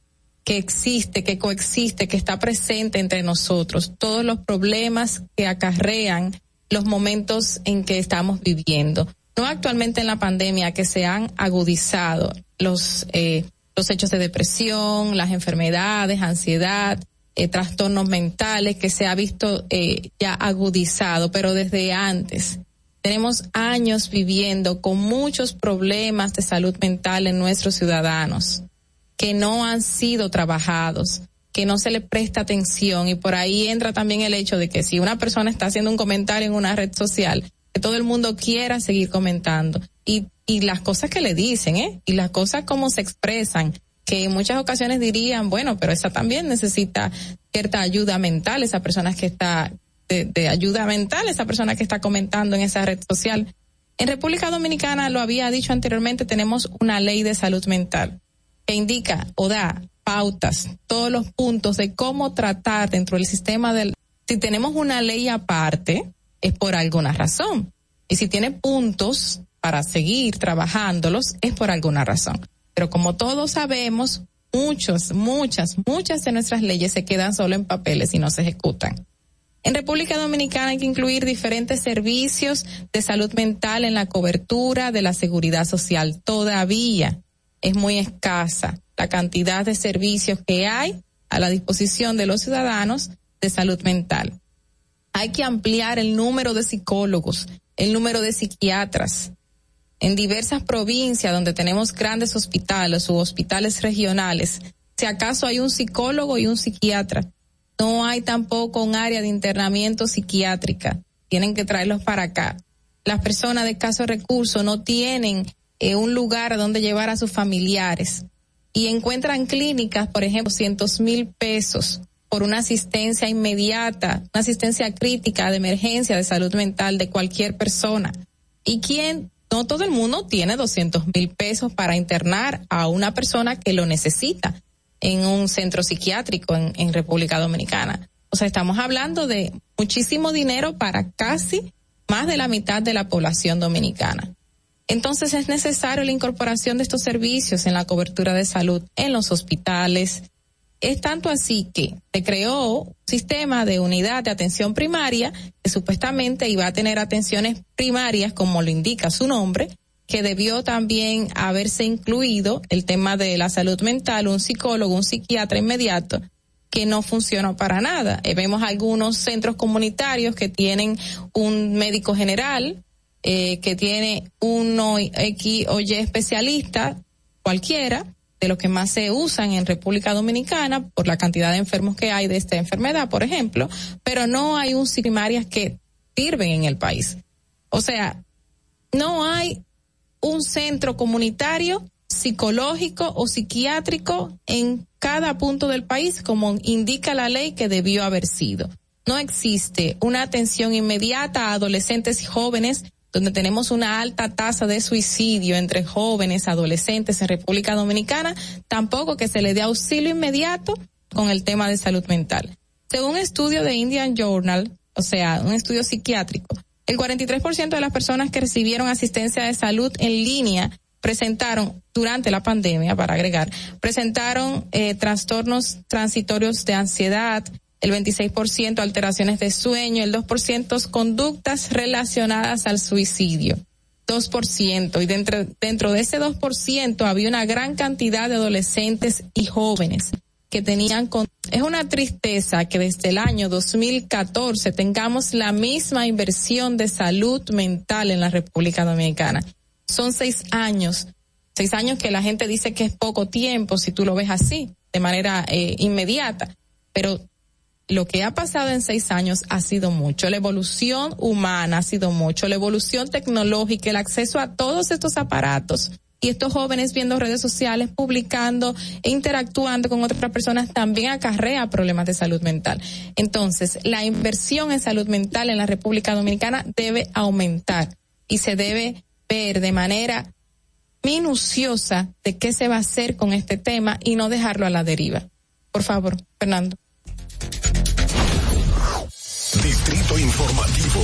que existe, que coexiste, que está presente entre nosotros, todos los problemas que acarrean los momentos en que estamos viviendo. No actualmente en la pandemia que se han agudizado los, eh, los hechos de depresión, las enfermedades, ansiedad, eh, trastornos mentales que se ha visto eh, ya agudizado, pero desde antes. Tenemos años viviendo con muchos problemas de salud mental en nuestros ciudadanos que no han sido trabajados, que no se le presta atención y por ahí entra también el hecho de que si una persona está haciendo un comentario en una red social, que todo el mundo quiera seguir comentando y, y las cosas que le dicen, ¿eh? Y las cosas como se expresan que en muchas ocasiones dirían, bueno, pero esa también necesita cierta ayuda mental, esa persona que está de, de ayuda mental, esa persona que está comentando en esa red social. En República Dominicana, lo había dicho anteriormente, tenemos una ley de salud mental que indica o da pautas, todos los puntos de cómo tratar dentro del sistema del... Si tenemos una ley aparte, es por alguna razón. Y si tiene puntos para seguir trabajándolos, es por alguna razón. Pero como todos sabemos, muchos, muchas, muchas de nuestras leyes se quedan solo en papeles y no se ejecutan. En República Dominicana hay que incluir diferentes servicios de salud mental en la cobertura de la seguridad social. Todavía es muy escasa la cantidad de servicios que hay a la disposición de los ciudadanos de salud mental. Hay que ampliar el número de psicólogos, el número de psiquiatras. En diversas provincias donde tenemos grandes hospitales o hospitales regionales, si acaso hay un psicólogo y un psiquiatra, no hay tampoco un área de internamiento psiquiátrica. Tienen que traerlos para acá. Las personas de escasos recursos no tienen eh, un lugar donde llevar a sus familiares y encuentran clínicas, por ejemplo, cientos mil pesos por una asistencia inmediata, una asistencia crítica de emergencia de salud mental de cualquier persona. ¿Y quién? No todo el mundo tiene 200 mil pesos para internar a una persona que lo necesita en un centro psiquiátrico en, en República Dominicana. O sea, estamos hablando de muchísimo dinero para casi más de la mitad de la población dominicana. Entonces es necesario la incorporación de estos servicios en la cobertura de salud en los hospitales. Es tanto así que se creó un sistema de unidad de atención primaria que supuestamente iba a tener atenciones primarias, como lo indica su nombre, que debió también haberse incluido el tema de la salud mental, un psicólogo, un psiquiatra inmediato, que no funcionó para nada. Eh, vemos algunos centros comunitarios que tienen un médico general, eh, que tiene uno X o Y especialista, cualquiera, de los que más se usan en República Dominicana por la cantidad de enfermos que hay de esta enfermedad, por ejemplo, pero no hay un primarias que sirven en el país. O sea, no hay un centro comunitario psicológico o psiquiátrico en cada punto del país, como indica la ley que debió haber sido. No existe una atención inmediata a adolescentes y jóvenes donde tenemos una alta tasa de suicidio entre jóvenes, adolescentes en República Dominicana, tampoco que se le dé auxilio inmediato con el tema de salud mental. Según un estudio de Indian Journal, o sea, un estudio psiquiátrico, el 43% de las personas que recibieron asistencia de salud en línea presentaron durante la pandemia, para agregar, presentaron eh, trastornos transitorios de ansiedad, el 26% alteraciones de sueño, el 2% conductas relacionadas al suicidio. 2%. Y dentro, dentro de ese 2% había una gran cantidad de adolescentes y jóvenes que tenían con es una tristeza que desde el año 2014 tengamos la misma inversión de salud mental en la República Dominicana. Son seis años, seis años que la gente dice que es poco tiempo si tú lo ves así, de manera eh, inmediata, pero lo que ha pasado en seis años ha sido mucho. La evolución humana ha sido mucho. La evolución tecnológica, el acceso a todos estos aparatos y estos jóvenes viendo redes sociales, publicando e interactuando con otras personas también acarrea problemas de salud mental. Entonces, la inversión en salud mental en la República Dominicana debe aumentar y se debe ver de manera minuciosa de qué se va a hacer con este tema y no dejarlo a la deriva. Por favor, Fernando. Distrito Informativo.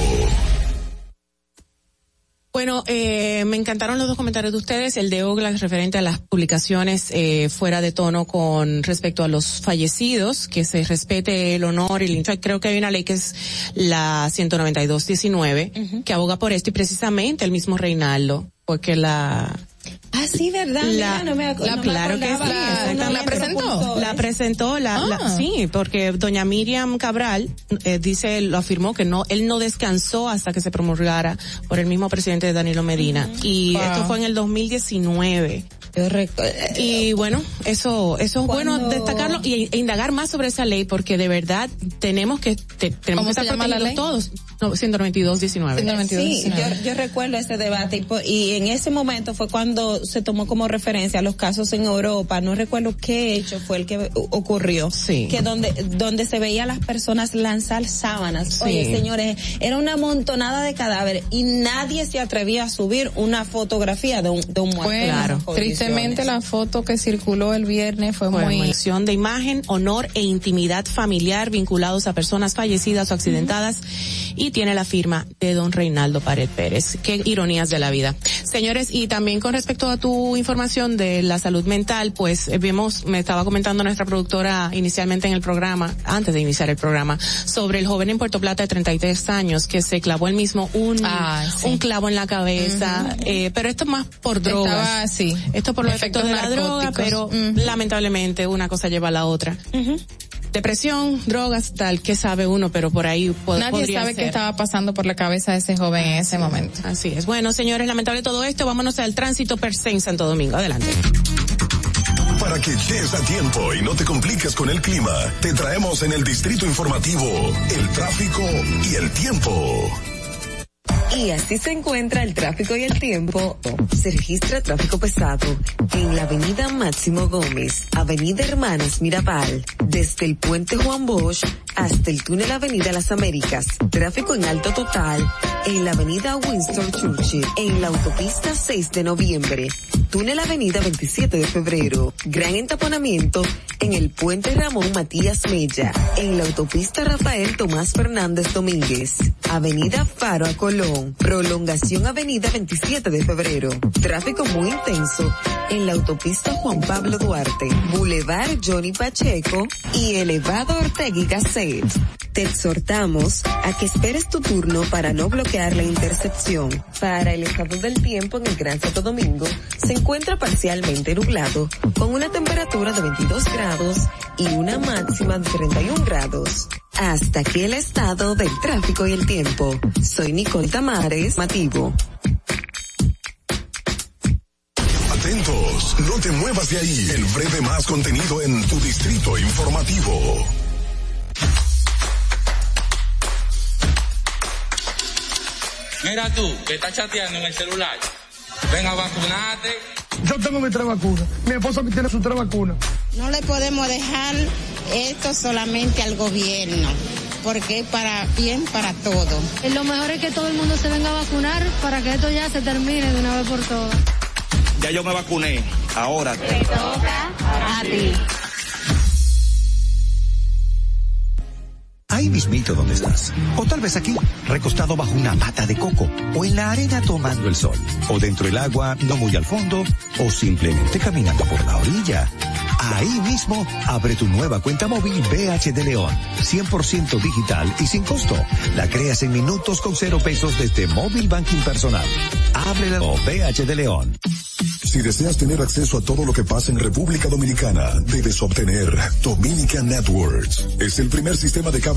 Bueno, eh, me encantaron los dos comentarios de ustedes. El de Oglas referente a las publicaciones eh, fuera de tono con respecto a los fallecidos, que se respete el honor y el Creo que hay una ley que es la 192-19 que aboga por esto y precisamente el mismo Reinaldo, porque la Ah, sí, verdad. La, no me, la, claro que sí. La, la, presentó. La presentó, la, ah. sí, porque doña Miriam Cabral eh, dice, lo afirmó que no, él no descansó hasta que se promulgara por el mismo presidente Danilo Medina. Y esto fue en el 2019. Y bueno, eso, eso es bueno destacarlo y, e indagar más sobre esa ley porque de verdad tenemos que, tenemos que estar protegidos todos. No, 192, 19. Sí, yo, yo recuerdo ese debate y, y en ese momento fue cuando se tomó como referencia los casos en Europa. No recuerdo qué hecho fue el que ocurrió. Sí. Que donde, donde se veía a las personas lanzar sábanas. Sí. Oye, señores, era una montonada de cadáveres y nadie se atrevía a subir una fotografía de un, de un muerto. Bueno, tristemente la foto que circuló el viernes fue, Fue muy mención de imagen, honor e intimidad familiar vinculados a personas fallecidas o accidentadas y tiene la firma de don Reinaldo Pared Pérez. Qué ironías de la vida. Señores, y también con respecto a tu información de la salud mental, pues eh, vemos, me estaba comentando nuestra productora inicialmente en el programa, antes de iniciar el programa, sobre el joven en Puerto Plata de 33 años que se clavó él mismo un, sí. un clavo en la cabeza, eh, pero esto más por drogas. Estaba así. Esto por los efectos Efectos de la droga, pero lamentablemente una cosa lleva a la otra. Depresión, drogas, tal, que sabe uno, pero por ahí po- Nadie podría sabe ser. qué estaba pasando por la cabeza de ese joven en ese momento. Así es. Bueno, señores, lamentable todo esto. Vámonos al tránsito per se en Santo Domingo. Adelante. Para que llegues a tiempo y no te compliques con el clima, te traemos en el distrito informativo el tráfico y el tiempo. Y así se encuentra el tráfico y el tiempo. Se registra tráfico pesado en la avenida Máximo Gómez, avenida Hermanas Mirabal, desde el puente Juan Bosch hasta el túnel Avenida Las Américas. Tráfico en alto total en la avenida Winston Churchill, en la autopista 6 de noviembre, túnel Avenida 27 de febrero. Gran entaponamiento en el puente Ramón Matías Mella, en la autopista Rafael Tomás Fernández Domínguez, avenida Faro a Prolongación avenida 27 de febrero. Tráfico muy intenso en la autopista Juan Pablo Duarte, Boulevard Johnny Pacheco y elevado Ortega y Gasset. Te exhortamos a que esperes tu turno para no bloquear la intersección. Para el estado del tiempo en el Gran Santo Domingo, se encuentra parcialmente nublado, con una temperatura de 22 grados y una máxima de 31 grados. Hasta aquí el estado del tráfico y el tiempo. Soy Nicole Tamares, Mativo. Atentos, no te muevas de ahí. El breve más contenido en tu distrito informativo. Mira tú, que estás chateando en el celular. Ven a vacunarte. Yo tengo mi tres vacunas. Mi esposa tiene su tres vacunas. No le podemos dejar esto solamente al gobierno, porque es para bien para todo. Lo mejor es que todo el mundo se venga a vacunar para que esto ya se termine de una vez por todas. Ya yo me vacuné. Ahora. A ti. Ahí mismito donde estás. O tal vez aquí, recostado bajo una mata de coco. O en la arena tomando el sol. O dentro del agua, no muy al fondo. O simplemente caminando por la orilla. Ahí mismo, abre tu nueva cuenta móvil BH de León. 100% digital y sin costo. La creas en minutos con cero pesos desde Móvil Banking Personal. Ábrela o BH de León. Si deseas tener acceso a todo lo que pasa en República Dominicana, debes obtener Dominican Networks. Es el primer sistema de cable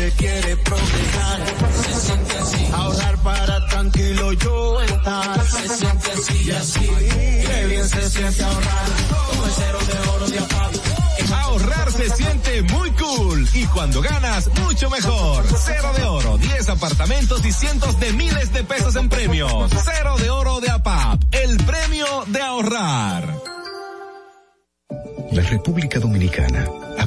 se quiere progresar. Ahorrar para tranquilo yo estar. Se siente así y así. Qué bien se siente ahorrar. Con el cero de oro de APAP. Ahorrar se siente muy cool y cuando ganas, mucho mejor. Cero de oro, 10 apartamentos y cientos de miles de pesos en premios. Cero de oro de APAP, el premio de ahorrar. La República Dominicana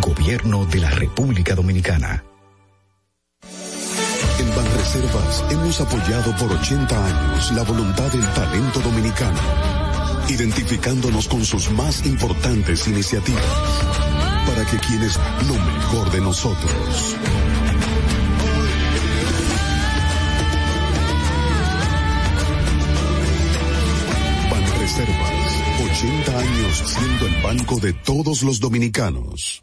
Gobierno de la República Dominicana. En Banreservas hemos apoyado por 80 años la voluntad del talento dominicano, identificándonos con sus más importantes iniciativas, para que quienes lo mejor de nosotros. Banreservas, 80 años siendo el banco de todos los dominicanos.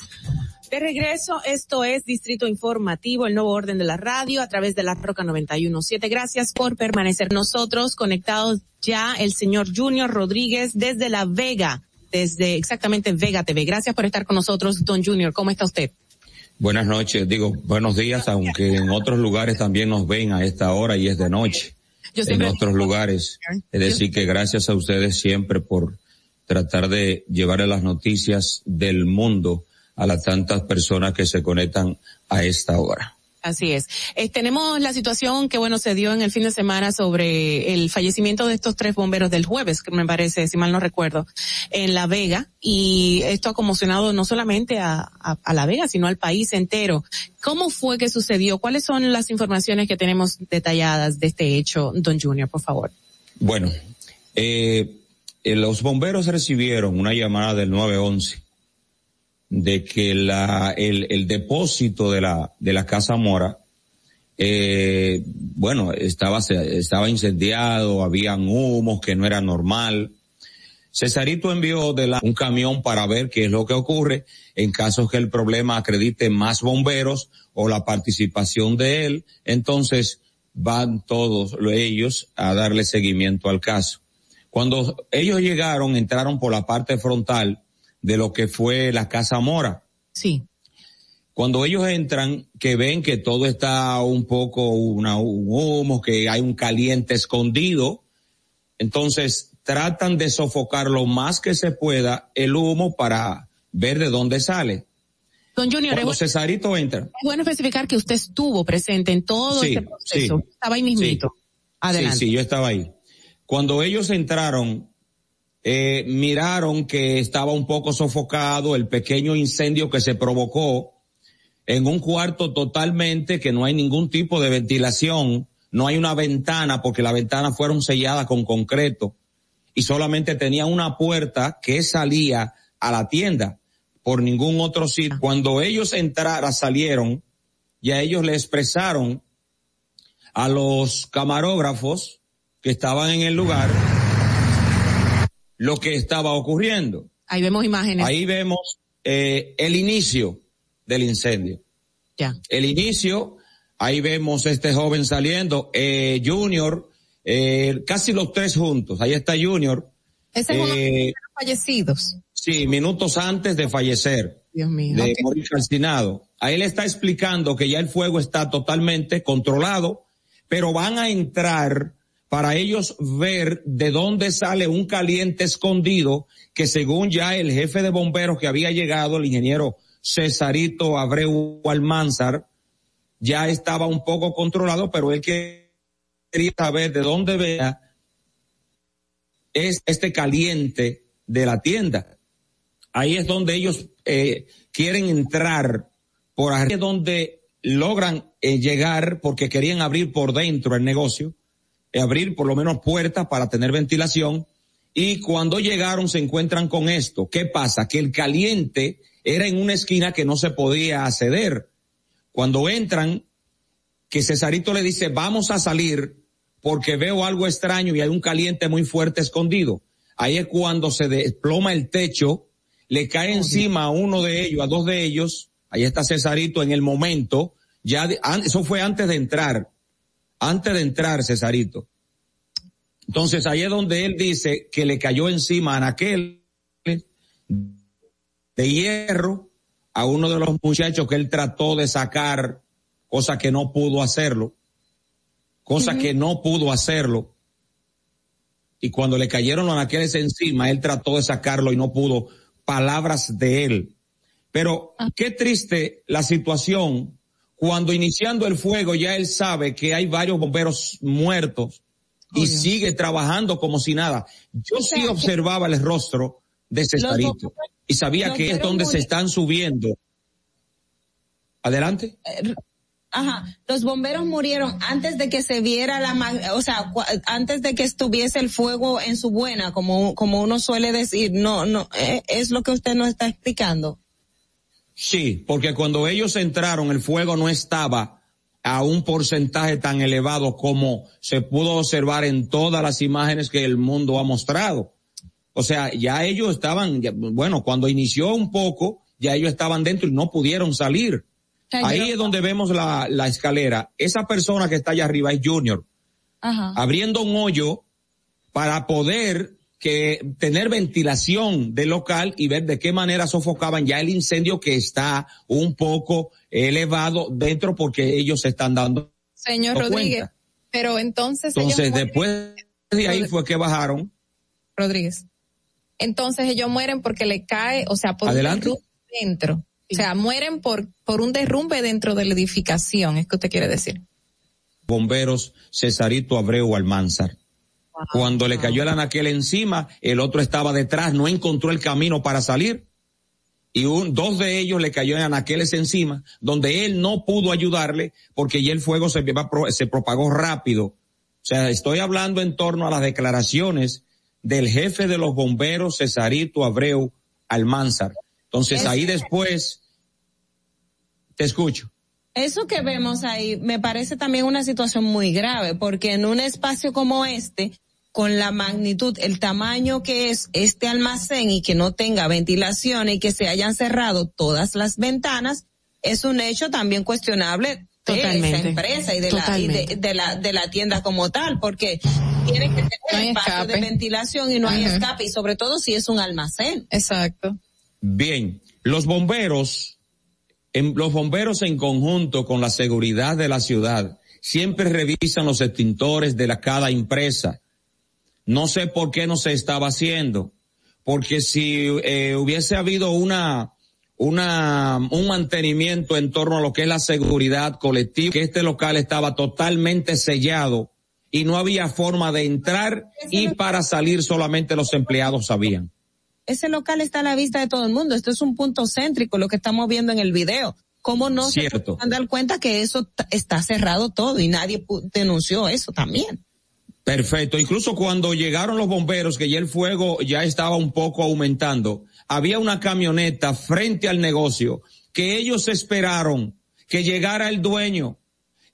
De regreso, esto es Distrito Informativo, el nuevo orden de la radio a través de la Roca 917. Gracias por permanecer nosotros conectados ya el señor Junior Rodríguez desde La Vega, desde exactamente Vega TV. Gracias por estar con nosotros, don Junior. ¿Cómo está usted? Buenas noches, digo, buenos días, aunque en otros lugares también nos ven a esta hora y es de noche. Yo en otros lugares. Es decir, que gracias a ustedes siempre por tratar de llevarle las noticias del mundo a las tantas personas que se conectan a esta hora. Así es. Eh, tenemos la situación que, bueno, se dio en el fin de semana sobre el fallecimiento de estos tres bomberos del jueves, que me parece, si mal no recuerdo, en La Vega. Y esto ha conmocionado no solamente a, a, a La Vega, sino al país entero. ¿Cómo fue que sucedió? ¿Cuáles son las informaciones que tenemos detalladas de este hecho, don Junior, por favor? Bueno, eh, eh, los bomberos recibieron una llamada del 911 de que la, el, el depósito de la, de la Casa Mora, eh, bueno, estaba, estaba incendiado, habían humos que no era normal. Cesarito envió de la, un camión para ver qué es lo que ocurre en caso que el problema acredite más bomberos o la participación de él. Entonces van todos lo- ellos a darle seguimiento al caso. Cuando ellos llegaron, entraron por la parte frontal de lo que fue la Casa Mora. Sí. Cuando ellos entran, que ven que todo está un poco una, un humo, que hay un caliente escondido, entonces tratan de sofocar lo más que se pueda el humo para ver de dónde sale. Don Junior, es Cuando bueno, Cesarito entra, es bueno especificar que usted estuvo presente en todo Sí, este proceso. sí. Estaba ahí mismito. Adelante. Sí, sí, yo estaba ahí. Cuando ellos entraron, eh, miraron que estaba un poco sofocado el pequeño incendio que se provocó en un cuarto totalmente que no hay ningún tipo de ventilación, no hay una ventana porque las ventanas fueron selladas con concreto y solamente tenía una puerta que salía a la tienda por ningún otro sitio. Cuando ellos entraron, salieron y a ellos le expresaron a los camarógrafos que estaban en el lugar lo que estaba ocurriendo. Ahí vemos imágenes. Ahí vemos eh, el inicio del incendio. Ya. El inicio, ahí vemos este joven saliendo, eh, Junior, eh, casi los tres juntos. Ahí está Junior. Ese es uno de los Eh, fallecidos. Sí, minutos antes de fallecer, Dios mío. de Ok. morir calcinado. A él está explicando que ya el fuego está totalmente controlado, pero van a entrar para ellos ver de dónde sale un caliente escondido que según ya el jefe de bomberos que había llegado, el ingeniero Cesarito Abreu Almanzar, ya estaba un poco controlado, pero él quería saber de dónde vea es este caliente de la tienda. Ahí es donde ellos eh, quieren entrar, por ahí es donde logran eh, llegar porque querían abrir por dentro el negocio, abrir por lo menos puertas para tener ventilación. Y cuando llegaron se encuentran con esto. ¿Qué pasa? Que el caliente era en una esquina que no se podía acceder. Cuando entran, que Cesarito le dice, vamos a salir porque veo algo extraño y hay un caliente muy fuerte escondido. Ahí es cuando se desploma el techo, le cae encima a uno de ellos, a dos de ellos, ahí está Cesarito en el momento, ya, eso fue antes de entrar, antes de entrar Cesarito. Entonces ahí es donde él dice que le cayó encima a Anaquel de hierro a uno de los muchachos que él trató de sacar cosa que no pudo hacerlo, cosa que no pudo hacerlo. Y cuando le cayeron los anaqueles encima, él trató de sacarlo y no pudo. Palabras de él. Pero qué triste la situación cuando iniciando el fuego ya él sabe que hay varios bomberos muertos y sigue trabajando como si nada. Yo sí observaba el rostro de Cesarito y sabía que es donde se están subiendo. Adelante. Eh, Ajá, los bomberos murieron antes de que se viera la, o sea, antes de que estuviese el fuego en su buena, como, como uno suele decir, no, no, eh, es lo que usted nos está explicando. Sí, porque cuando ellos entraron el fuego no estaba a un porcentaje tan elevado como se pudo observar en todas las imágenes que el mundo ha mostrado. O sea, ya ellos estaban, ya- bueno, cuando inició un poco, ya ellos estaban dentro y no pudieron salir. Ahí es donde vemos la, la escalera. Esa persona que está allá arriba es Junior, Ajá. abriendo un hoyo para poder que tener ventilación del local y ver de qué manera sofocaban ya el incendio que está un poco elevado dentro porque ellos se están dando Señor cuenta. Rodríguez, pero entonces Entonces, después de ahí fue que bajaron. Rodríguez. Entonces ellos mueren porque le cae, o sea, por Adelante. un derrumbe dentro. O sea, mueren por, por un derrumbe dentro de la edificación, es que usted quiere decir. Bomberos Cesarito Abreu Almanzar. Cuando le cayó el anaquel encima, el otro estaba detrás, no encontró el camino para salir. Y un, dos de ellos le cayó en anaqueles encima, donde él no pudo ayudarle porque ya el fuego se, se propagó rápido. O sea, estoy hablando en torno a las declaraciones del jefe de los bomberos, Cesarito Abreu Almanzar. Entonces ahí después, te escucho. Eso que vemos ahí me parece también una situación muy grave, porque en un espacio como este, con la magnitud, el tamaño que es este almacén y que no tenga ventilación y que se hayan cerrado todas las ventanas, es un hecho también cuestionable de esa empresa y de la, y de, de la, de la tienda como tal, porque tiene que tener No hay espacio escape. de ventilación y no hay escape, y sobre todo si es un almacén. Exacto. Bien, los bomberos, en, los bomberos en conjunto con la seguridad de la ciudad, siempre revisan los extintores de la, cada empresa. No sé por qué no se estaba haciendo, porque si eh, hubiese habido una, una, un mantenimiento en torno a lo que es la seguridad colectiva, que este local estaba totalmente sellado y no había forma de entrar y para salir solamente los empleados sabían. ese local está a la vista de todo el mundo. Esto es un punto céntrico, lo que estamos viendo en el video. ¿Cómo no Cierto. se pueden dar cuenta que eso está cerrado todo y nadie denunció eso también? Perfecto. Incluso cuando llegaron los bomberos, que ya el fuego ya estaba un poco aumentando, había una camioneta frente al negocio que ellos esperaron que llegara el dueño,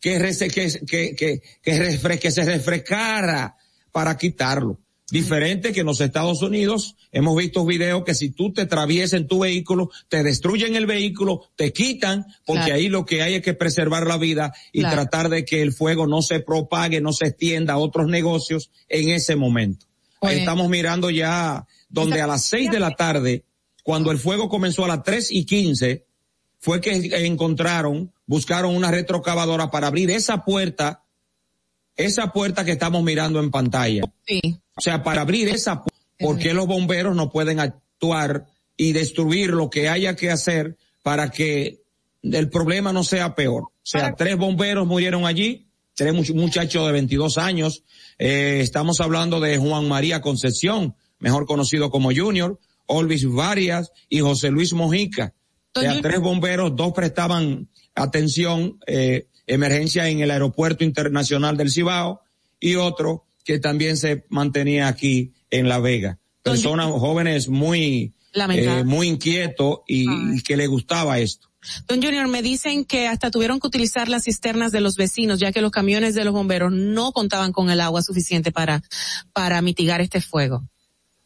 que, que, que se refrescara para quitarlo. Diferente que en los Estados Unidos hemos visto videos que si tú te atraviesas en tu vehículo, te destruyen el vehículo, te quitan, porque Claro. ahí lo que hay es que preservar la vida y Claro. tratar de que el fuego no se propague, no se extienda a otros negocios en ese momento. Ahí Oye. estamos mirando ya donde a las seis de la tarde, cuando el fuego comenzó a las tres y quince, fue que encontraron, buscaron una retrocavadora para abrir esa puerta, esa puerta que estamos mirando en pantalla. Sí. O sea, para abrir esa puerta, ¿por qué los bomberos no pueden actuar y destruir lo que haya que hacer para que el problema no sea peor? O sea, tres bomberos murieron allí, tres much- muchachos de 22 años. Eh, estamos hablando de Juan María Concepción, mejor conocido como Junior, Olvis Varias y José Luis Mojica. O sea, tres bomberos, dos prestaban atención, eh, emergencia en el aeropuerto internacional del Cibao y otro que también se mantenía aquí en La Vega. Personas jóvenes muy, eh, muy inquietos y, y que le gustaba esto. Don Junior, me dicen que hasta tuvieron que utilizar las cisternas de los vecinos, ya que los camiones de los bomberos no contaban con el agua suficiente para, para mitigar este fuego.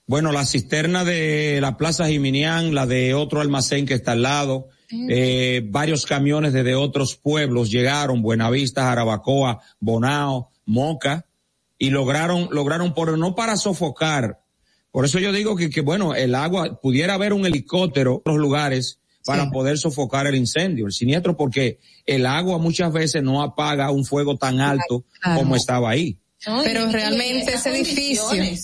Bueno, la cisterna de la Plaza Jiminián, la de otro almacén que está al lado, eh, varios camiones desde otros pueblos llegaron, Buenavista, Jarabacoa, Bonao, Moca, y lograron, lograron por, no para sofocar. Por eso yo digo que, que bueno, el agua, pudiera haber un helicóptero en otros lugares para Sí. poder sofocar el incendio, el siniestro, porque el agua muchas veces no apaga un fuego tan alto Claro. como estaba ahí. Pero realmente ese edificio,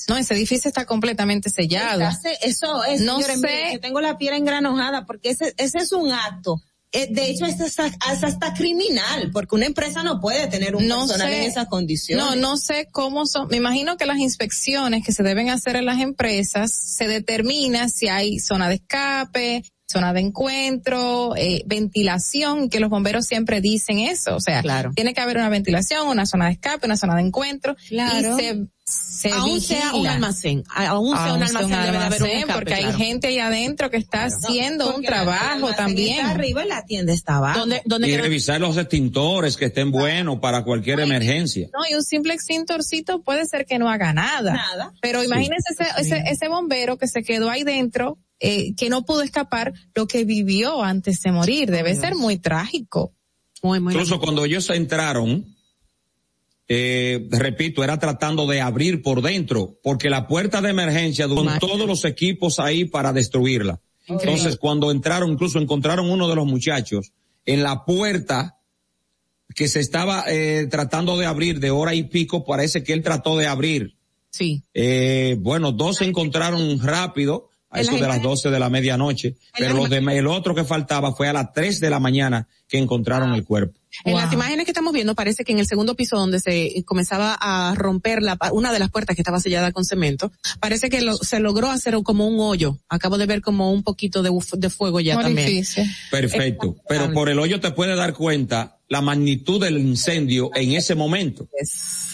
no, ese edificio está completamente sellado. Eso es, No señores, sé. miren, que tengo la piel engranojada porque ese, ese es un acto. Eh, de hecho, es hasta, es hasta criminal, porque una empresa no puede tener un No personal sé. en esas condiciones. No, no sé cómo son. Me imagino que las inspecciones que se deben hacer en las empresas se determina si hay zona de escape, zona de encuentro, eh, ventilación, que los bomberos siempre dicen eso. O sea, tiene que haber una ventilación, una zona de escape, una zona de encuentro. Claro. Y se, se Aún sea un almacén, aún sea un almacén, debe de haber un porque hay gente ahí adentro que está haciendo un trabajo almacén también. está arriba y la tienda está abajo. y revisar los extintores que estén buenos para cualquier emergencia. No, y un simple extintorcito puede ser que no haga nada. Nada. Pero imagínese ese, ese, ese bombero que se quedó ahí dentro, eh, que no pudo escapar, lo que vivió antes de morir. Debe ser muy trágico. Muy, muy Incluso cuando ellos entraron, eh, repito, era tratando de abrir por dentro, porque la puerta de emergencia, con todos los equipos ahí para destruirla. Increíble. Entonces, cuando entraron, incluso encontraron uno de los muchachos en la puerta que se estaba eh, tratando de abrir de hora y pico, parece que él trató de abrir. Sí. Eh, bueno, dos se encontraron rápido, a eso de las 12 de la medianoche, pero los de, el otro que faltaba fue a las 3 de la mañana que encontraron el cuerpo. En las imágenes que estamos viendo parece que en el segundo piso donde se comenzaba a romper la, pa- una de las puertas que estaba sellada con cemento, parece que lo- se logró hacer como un hoyo. Acabo de ver como un poquito de, de fuego ya también. Perfecto. Pero por el hoyo te puede dar cuenta la magnitud del incendio en ese momento.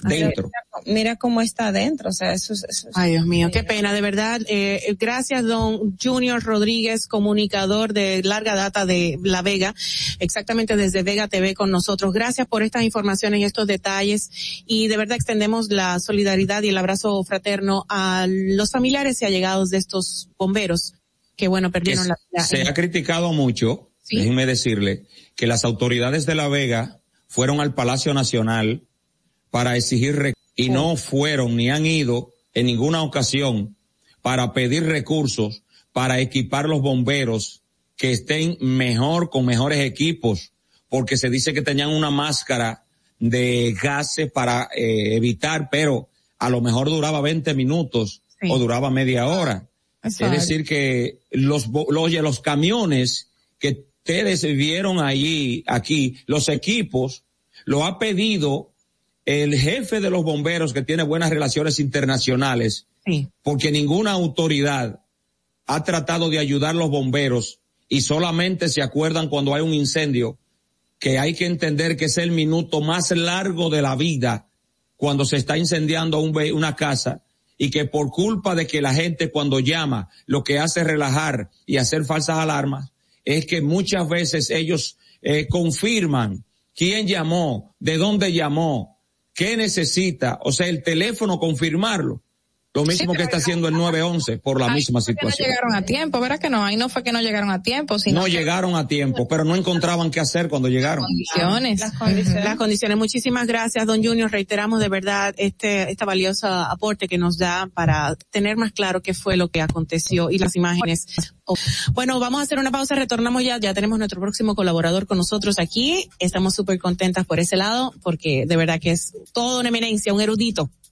Dentro. Mira cómo está adentro, o sea, eso es... eso es- Ay, Dios mío, qué pena, de verdad. Eh, gracias, don Junior Rodríguez, comunicador de larga data de La Vega, exactamente desde Vega TV con nosotros. Gracias por estas informaciones y estos detalles. Y de verdad extendemos la solidaridad y el abrazo fraterno a los familiares y allegados de estos bomberos que, bueno, que perdieron la vida. se ha criticado mucho, déjenme decirle, que las autoridades de La Vega fueron al Palacio Nacional para exigir y no fueron ni han ido en ninguna ocasión para pedir recursos para equipar los bomberos que estén mejor, con mejores equipos, porque se dice que tenían una máscara de gases para eh, evitar, pero a lo mejor duraba 20 minutos o duraba media hora. Exacto. Es decir, que los, los, oye, los camiones que ustedes vieron allí, aquí, los equipos, lo ha pedido el jefe de los bomberos que tiene buenas relaciones internacionales, porque ninguna autoridad ha tratado de ayudar a los bomberos y solamente se acuerdan cuando hay un incendio, que hay que entender que es el minuto más largo de la vida cuando se está incendiando un una casa y que por culpa de que la gente cuando llama lo que hace es relajar y hacer falsas alarmas, es que muchas veces ellos eh, confirman quién llamó, de dónde llamó, qué necesita, o sea, el teléfono confirmarlo. Lo mismo que está haciendo el 911 por la misma Que no situación. llegaron a tiempo, ¿verdad que no? Ahí no fue que no llegaron a tiempo, sino No llegaron a tiempo, pero no encontraban qué hacer cuando llegaron. condiciones. Las condiciones. Las condiciones. Muchísimas gracias, don Junior. Reiteramos de verdad este, esta valiosa aporte que nos da para tener más claro qué fue lo que aconteció y las imágenes. Bueno, vamos a hacer una pausa, retornamos ya, ya tenemos nuestro próximo colaborador con nosotros aquí. Estamos súper contentas por ese lado, porque de verdad que es toda una eminencia, un erudito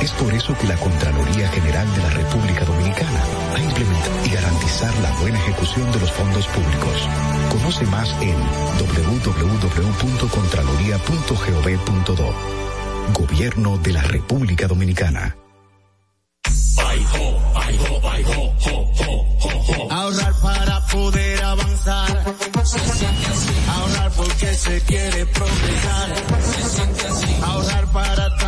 Es por eso que la Contraloría General de la República Dominicana ha implementado y garantizar la buena ejecución de los fondos públicos. Conoce más en www.contraloría.gov.do. Gobierno de la República Dominicana. Ahorrar para poder avanzar. Se siente así. Ahorrar porque se quiere progresar. Se siente así. Ahorrar para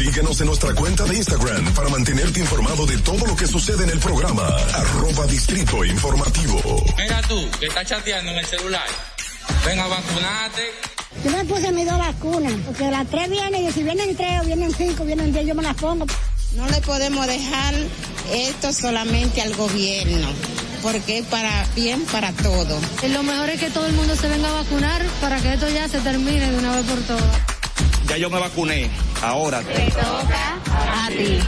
Síguenos en nuestra cuenta de Instagram para mantenerte informado de todo lo que sucede en el programa. Arroba Distrito Informativo. Mira tú, que estás chateando en el celular. Venga, vacunate. Yo me puse mis dos vacunas, porque las tres vienen, y si vienen tres o vienen cinco, vienen diez, yo me las pongo. No le podemos dejar esto solamente al gobierno, porque es para bien para todo. Lo mejor es que todo el mundo se venga a vacunar para que esto ya se termine de una vez por todas. Ya yo me vacuné. Ahora. Te toca a ti.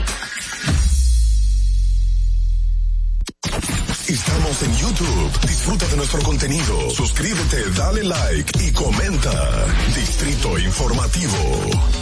Estamos en YouTube. Disfruta de nuestro contenido. Suscríbete, dale like y comenta. Distrito Informativo.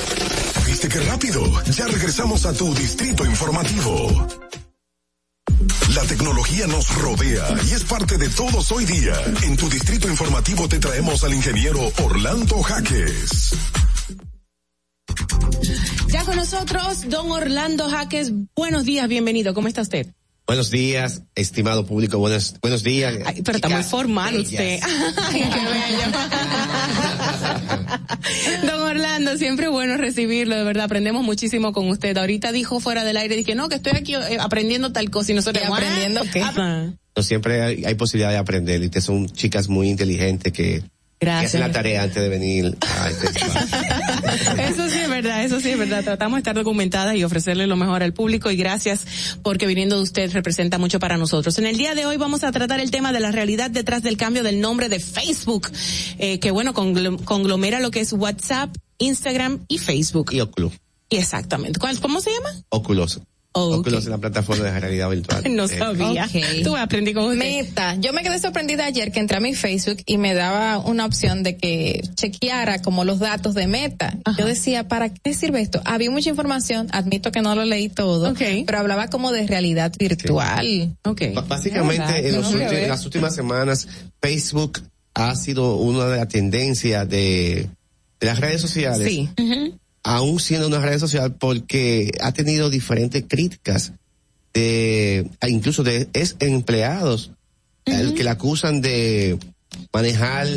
¿Viste qué rápido? Ya regresamos a tu distrito informativo. La tecnología nos rodea y es parte de todos hoy día. En tu distrito informativo te traemos al ingeniero Orlando Jaques. Ya con nosotros, don Orlando Jaques. Buenos días, bienvenido. ¿Cómo está usted? Buenos días, estimado público. Buenos, buenos días. Ay, pero está muy formal usted. Ay, qué bello. Don Orlando, siempre es bueno recibirlo, de verdad, aprendemos muchísimo con usted. Ahorita dijo fuera del aire, dije, no, que estoy aquí eh, aprendiendo tal cosa y nosotros ¿Y aprendiendo qué? Ah, No, siempre hay, hay posibilidad de aprender y ustedes son chicas muy inteligentes que, que Gracias. hacen la tarea antes de venir a este. Eso sí es verdad, eso sí es verdad. Tratamos de estar documentadas y ofrecerle lo mejor al público y gracias porque viniendo de usted representa mucho para nosotros. En el día de hoy vamos a tratar el tema de la realidad detrás del cambio del nombre de Facebook, eh, que bueno, congl- conglomera lo que es WhatsApp, Instagram y Facebook. Y Oculus. Y exactamente. ¿Cuál, ¿Cómo se llama? Oculus. Oh, Oculus ok. es la plataforma de realidad virtual. No Eh, sabía. Ok. Tú aprendí con. Meta. Yo me quedé sorprendida ayer que entré a mi Facebook y me daba una opción de que chequeara como los datos de Meta. Yo decía, ¿para qué sirve esto? Había mucha información, admito que no lo leí todo, pero hablaba como de realidad virtual. Okay. Básicamente, en, los últimos- en las últimas semanas, Facebook ha sido una de las tendencias de, de las redes sociales. Sí. Aún siendo una red social porque ha tenido diferentes críticas de, incluso de ex empleados, el que le acusan de manejar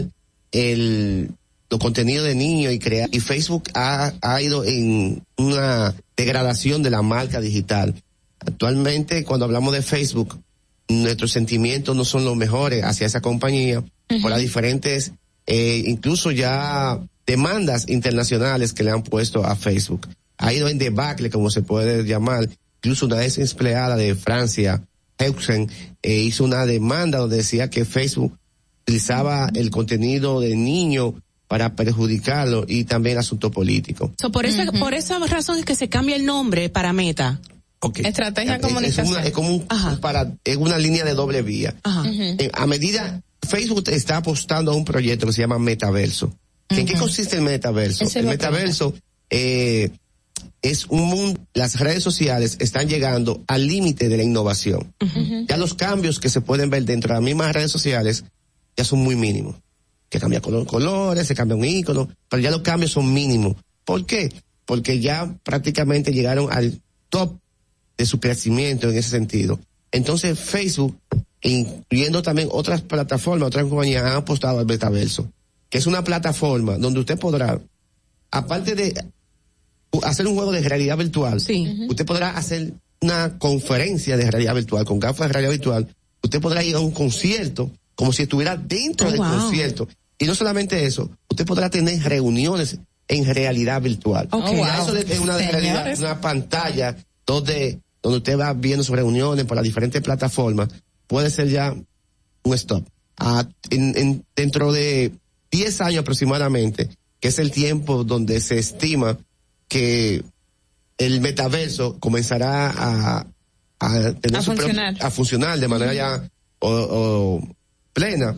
el, los contenidos de niños y crear, y Facebook ha, ha ido en una degradación de la marca digital. Actualmente, cuando hablamos de Facebook, nuestros sentimientos no son los mejores hacia esa compañía por las diferentes, eh, incluso ya demandas internacionales que le han puesto a Facebook. Ha ido en debacle, como se puede llamar. Incluso una ex empleada de Francia, Heusen, eh, hizo una demanda donde decía que Facebook utilizaba el contenido de niño para perjudicarlo y también asunto político. So, por esa, por esa razón es que se cambia el nombre para Meta. Estrategia Es- es, comunicación. una, es como un, para, es una línea de doble vía. Eh, A medida, Facebook está apostando a un proyecto que se llama Metaverso. ¿En qué consiste el metaverso? El metaverso eh, es un mundo, las redes sociales están llegando al límite de la innovación. Ya los cambios que se pueden ver dentro de las mismas redes sociales ya son muy mínimos. Que cambia color, colores, se cambia un icono, pero ya los cambios son mínimos. ¿Por qué? Porque ya prácticamente llegaron al top de su crecimiento en ese sentido. Entonces Facebook, incluyendo también otras plataformas, otras compañías han apostado al metaverso, que es una plataforma donde usted podrá, aparte de hacer un juego de realidad virtual, usted podrá hacer una conferencia de realidad virtual, con gafas de realidad virtual, usted podrá ir a un concierto como si estuviera dentro Oh, del wow. concierto. Y no solamente eso, usted podrá tener reuniones en realidad virtual. Ok. Ya Oh, wow. Eso de que una de realidad, una pantalla donde, donde usted va viendo sus reuniones por las diferentes plataformas, puede ser ya un stop. Ah, en, en- dentro de 10 años aproximadamente, que es el tiempo donde se estima que el metaverso comenzará a, a tener A su propio- funcionar. a funcionar de manera ya o, o plena,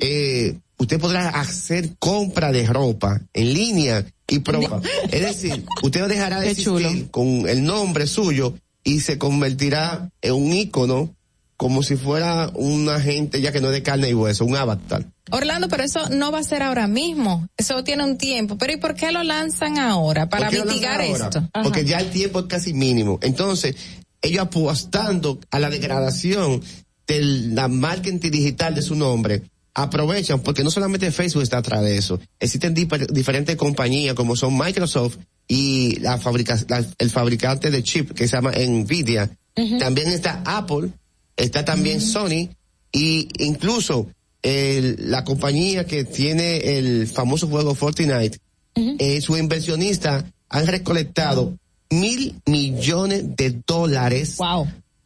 eh, usted podrá hacer compra de ropa en línea y probar. es decir, usted dejará de existir con el nombre suyo y se convertirá en un ícono como si fuera una gente ya que no es de carne y hueso, un avatar. Orlando, pero eso no va a ser ahora mismo. Eso tiene un tiempo. Pero ¿y por qué lo lanzan ahora? Para ¿Por qué lo mitigar ahora? esto. Porque ya el tiempo es casi mínimo. Entonces, ellos apostando a la degradación de la marketing digital de su nombre, aprovechan, porque no solamente Facebook está atrás de eso, existen difer- diferentes compañías como son Microsoft y la fabrica, la- el fabricante de chip que se llama Nvidia. También está Apple, está también Sony y incluso el- la compañía que tiene el famoso juego Fortnite, eh, sus inversionistas han recolectado mil millones de dólares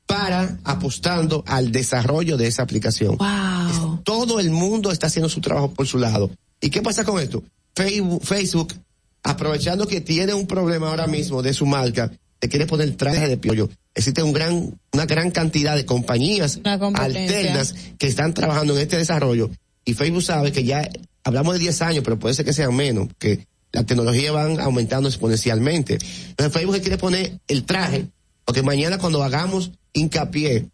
para apostando al desarrollo de esa aplicación. Es- Todo el mundo está haciendo su trabajo por su lado. ¿Y qué pasa con esto? Facebook, Facebook aprovechando que tiene un problema ahora mismo de su marca, te quiere poner traje de piollo. Existe un gran, una gran cantidad de compañías alternas que están trabajando en este desarrollo y Facebook sabe que ya hablamos de 10 años, pero puede ser que sean menos, que la tecnología van aumentando exponencialmente. Entonces Facebook quiere poner el traje, porque mañana cuando hagamos hincapié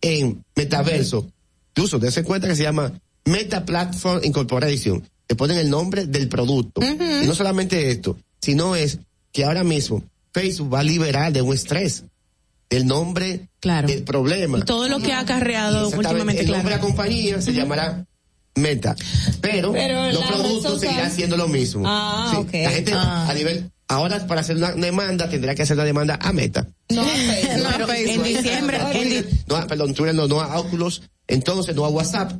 en metaverso, incluso dése cuenta que se llama Meta Platform Incorporation, le ponen el nombre del producto. Y no solamente esto, sino es que ahora mismo Facebook va a liberar de un estrés el nombre del problema. Y todo lo que ha acarreado últimamente, El nombre de claro. la compañía se llamará Meta. Pero, Pero los productos seguirán siendo lo mismo. Ah, Sí. La gente Ah. a nivel, ahora para hacer una demanda tendrá que hacer la demanda a Meta. No, en diciembre, en di- No, a- perdón, Twitter no, no a Oculus, entonces no a WhatsApp.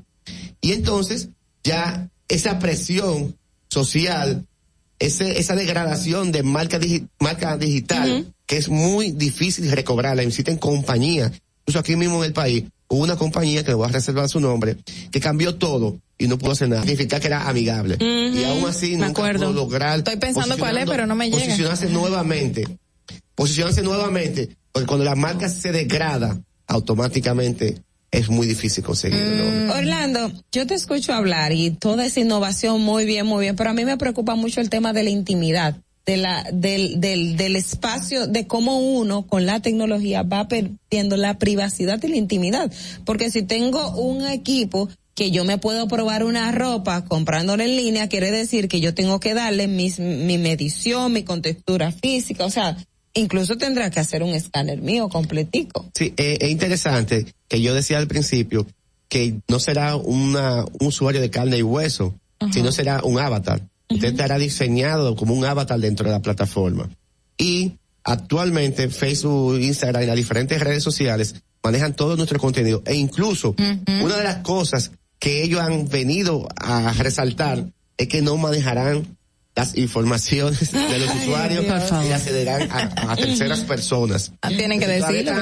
Y entonces ya esa presión social, ese, esa degradación de marca, digi- marca digital, que es muy difícil recobrarla, existen compañías, incluso aquí mismo en el país, hubo una compañía que le voy a reservar su nombre, que cambió todo y no pudo hacer nada. Significa que era amigable. Y aún así Me nunca acuerdo. pudo lograr. Estoy pensando cuál es, pero no me llega. Posicionarse nuevamente. Posicionarse nuevamente. Porque cuando la marca se degrada, automáticamente es muy difícil conseguirlo. Mm. Orlando, yo te escucho hablar y toda esa innovación muy bien, muy bien, pero a mí me preocupa mucho el tema de la intimidad, de la, del, del, del espacio, de cómo uno con la tecnología va perdiendo la privacidad y la intimidad. Porque si tengo un equipo que yo me puedo probar una ropa comprándola en línea, quiere decir que yo tengo que darle mis, mi medición, mi contextura física, o sea, incluso tendrá que hacer un escáner mío completico. Sí, eh, es interesante que yo decía al principio que no será una, un usuario de carne y hueso, sino será un avatar. Usted estará diseñado como un avatar dentro de la plataforma. Y actualmente Facebook, Instagram y las diferentes redes sociales manejan todo nuestro contenido. E incluso una de las cosas que ellos han venido a resaltar es que no manejarán las informaciones de los usuarios y las cederán a, a terceras personas. Ah, tienen que decirlo.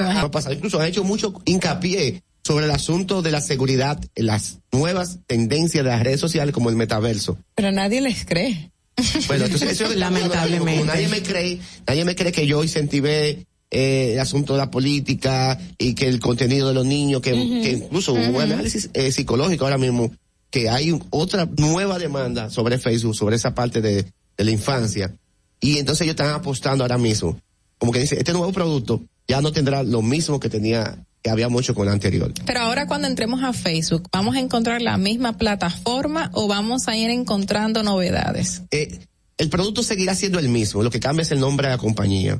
Incluso han hecho mucho hincapié sobre el asunto de la seguridad las nuevas tendencias de las redes sociales como el metaverso. Pero nadie les cree. Bueno, entonces eso es Lamentablemente. Como nadie me cree, nadie me cree que yo incentivé eh, el asunto de la política y que el contenido de los niños, que, que incluso hubo un análisis eh, psicológico ahora mismo, que hay otra nueva demanda sobre Facebook, sobre esa parte de, de la infancia. Y entonces ellos están apostando ahora mismo. Como que dice, este nuevo producto ya no tendrá lo mismo que tenía, que habíamos hecho con el anterior. Pero ahora cuando entremos a Facebook, ¿vamos a encontrar la misma plataforma o vamos a ir encontrando novedades? Eh, el producto seguirá siendo el mismo, lo que cambia es el nombre de la compañía.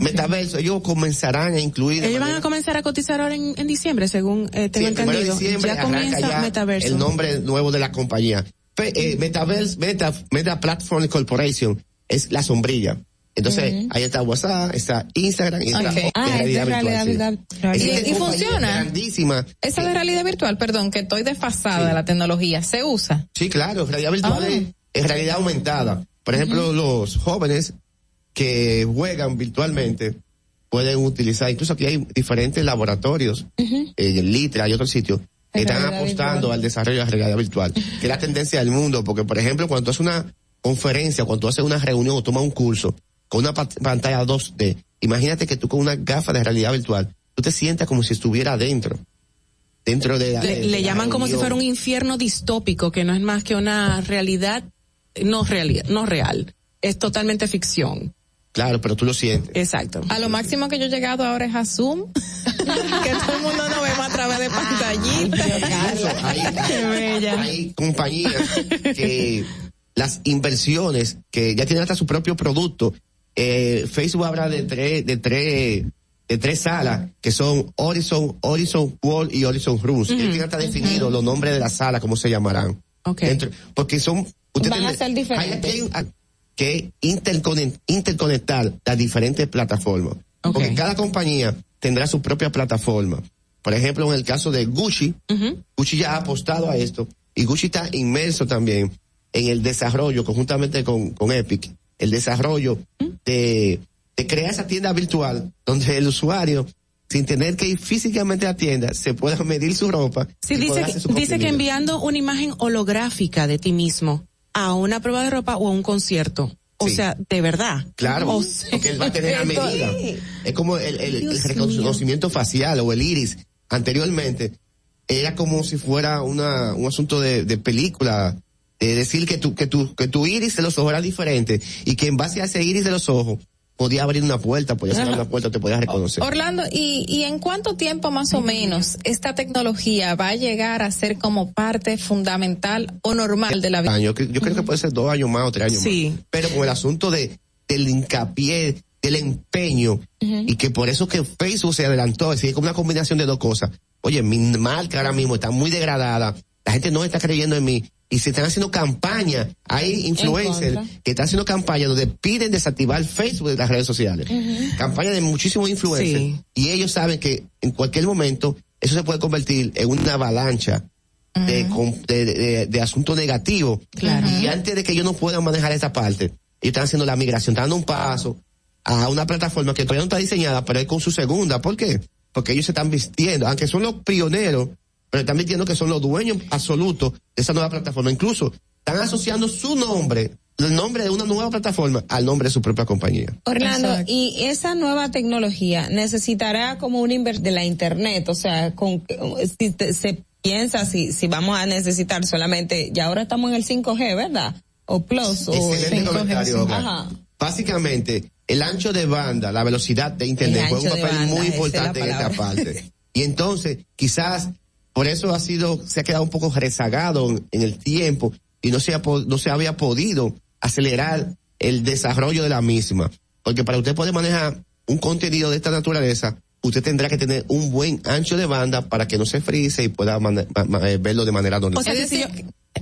Metaverso, ellos comenzarán a incluir. Ellos van a comenzar a cotizar ahora en, en diciembre, según eh, tengo Sí, primero de entendido. diciembre ya comienza ya Metaverso. El nombre nuevo de la compañía. Eh, Metaverse, Meta, Meta Platform Corporation es la sombrilla. Entonces, ahí está WhatsApp, está Instagram y está Ok. de Ah, es realidad realidad virtual. sí. virtual. Existen ¿Y- y funciona? Grandísimas. Esa de realidad virtual, perdón, que estoy desfasada de la tecnología, ¿se usa? Sí, claro, realidad virtual Ah. es, es realidad aumentada. Por ejemplo, los jóvenes que juegan virtualmente pueden utilizar, incluso aquí hay diferentes laboratorios, en el Litra y otros sitios, que En están apostando virtual. al desarrollo de la realidad virtual, que es la tendencia del mundo, porque por ejemplo, cuando tú haces una conferencia, cuando tú haces una reunión o tomas un curso con una pa- pantalla 2D, imagínate que tú con una gafa de realidad virtual, tú te sientas como si estuviera adentro. Dentro de la, Le, de le la llaman como si fuera un infierno distópico, que no es más que una realidad no realidad, no real. Es totalmente ficción. Claro, pero tú lo sientes. Exacto. A lo máximo que yo he llegado ahora es a Zoom, que todo el mundo nos vemos a través de pantallitas. hay, Qué bella. hay compañías que las inversiones que ya tienen hasta su propio producto. Eh, Facebook habla de tres, de tres, de tres salas que son Horizon, Horizon World y Horizon Rooms. Ya tienen hasta definido los nombres de las salas, cómo se llamarán. Dentro- porque son, usted Van a ser diferentes. hay- hay un- hay que interconect- interconectar las diferentes plataformas. Porque cada compañía tendrá su propia plataforma. Por ejemplo, en el caso de Gucci, Gucci ya ha apostado a esto y Gucci está inmerso también en el desarrollo, conjuntamente con, con Epic, el desarrollo de, de crear esa tienda virtual donde el usuario, sin tener que ir físicamente a la tienda, se pueda medir su ropa. Sí, dice, hacer su dice que enviando una imagen holográfica de ti mismo a una prueba de ropa o a un concierto. O Sí. sea, de verdad. Claro, O sea, porque él va a tener la medida. Es como el, el- el Dios reconocimiento facial o el iris. Anteriormente era como si fuera una, un asunto de, de película. De decir que tu, que tu, que tu iris de los ojos era diferente y que en base a ese iris de los ojos podía abrir una puerta, podía cerrar una puerta, te podías reconocer. Orlando, ¿y, ¿y en cuánto tiempo más o menos esta tecnología va a llegar a ser como parte fundamental o normal de la vida? Yo, yo creo que puede ser dos años más o tres años Sí. más. Pero con el asunto de, del hincapié, del empeño, y que por eso que Facebook se adelantó, es decir, como una combinación de dos cosas. Oye, mi marca ahora mismo está muy degradada, la gente no está creyendo en mí, y se están haciendo campañas, hay influencers que están haciendo campañas donde piden desactivar Facebook de las redes sociales. Campañas de muchísimos influencers, y ellos saben que en cualquier momento eso se puede convertir en una avalancha de, de- de asuntos negativos. Y antes de que ellos no puedan manejar esa parte, ellos están haciendo la migración, están dando un paso a una plataforma que todavía no está diseñada, pero es con su segunda. ¿Por qué? Porque ellos se están vistiendo, aunque son los pioneros, pero están vistiendo que son los dueños absolutos de esa nueva plataforma. Incluso están asociando su nombre, el nombre de una nueva plataforma, al nombre de su propia compañía. Orlando, y esa nueva tecnología necesitará como un inver de la internet, o sea, con si te- se piensa si si vamos a necesitar solamente, ya ahora estamos en el 5G, ¿verdad? O Plus o Excelente 5G. comentario, Olga. Ajá. Básicamente, el ancho de banda, la velocidad de internet juega un papel banda, muy importante en esta parte. Y entonces, quizás, por eso ha sido, se ha quedado un poco rezagado en, en el tiempo y no se, ha, po- no se había podido acelerar el desarrollo de la misma. Porque para usted poder manejar un contenido de esta naturaleza, usted tendrá que tener un buen ancho de banda para que no se frise y pueda eh, verlo de manera normal. O sea, es decir,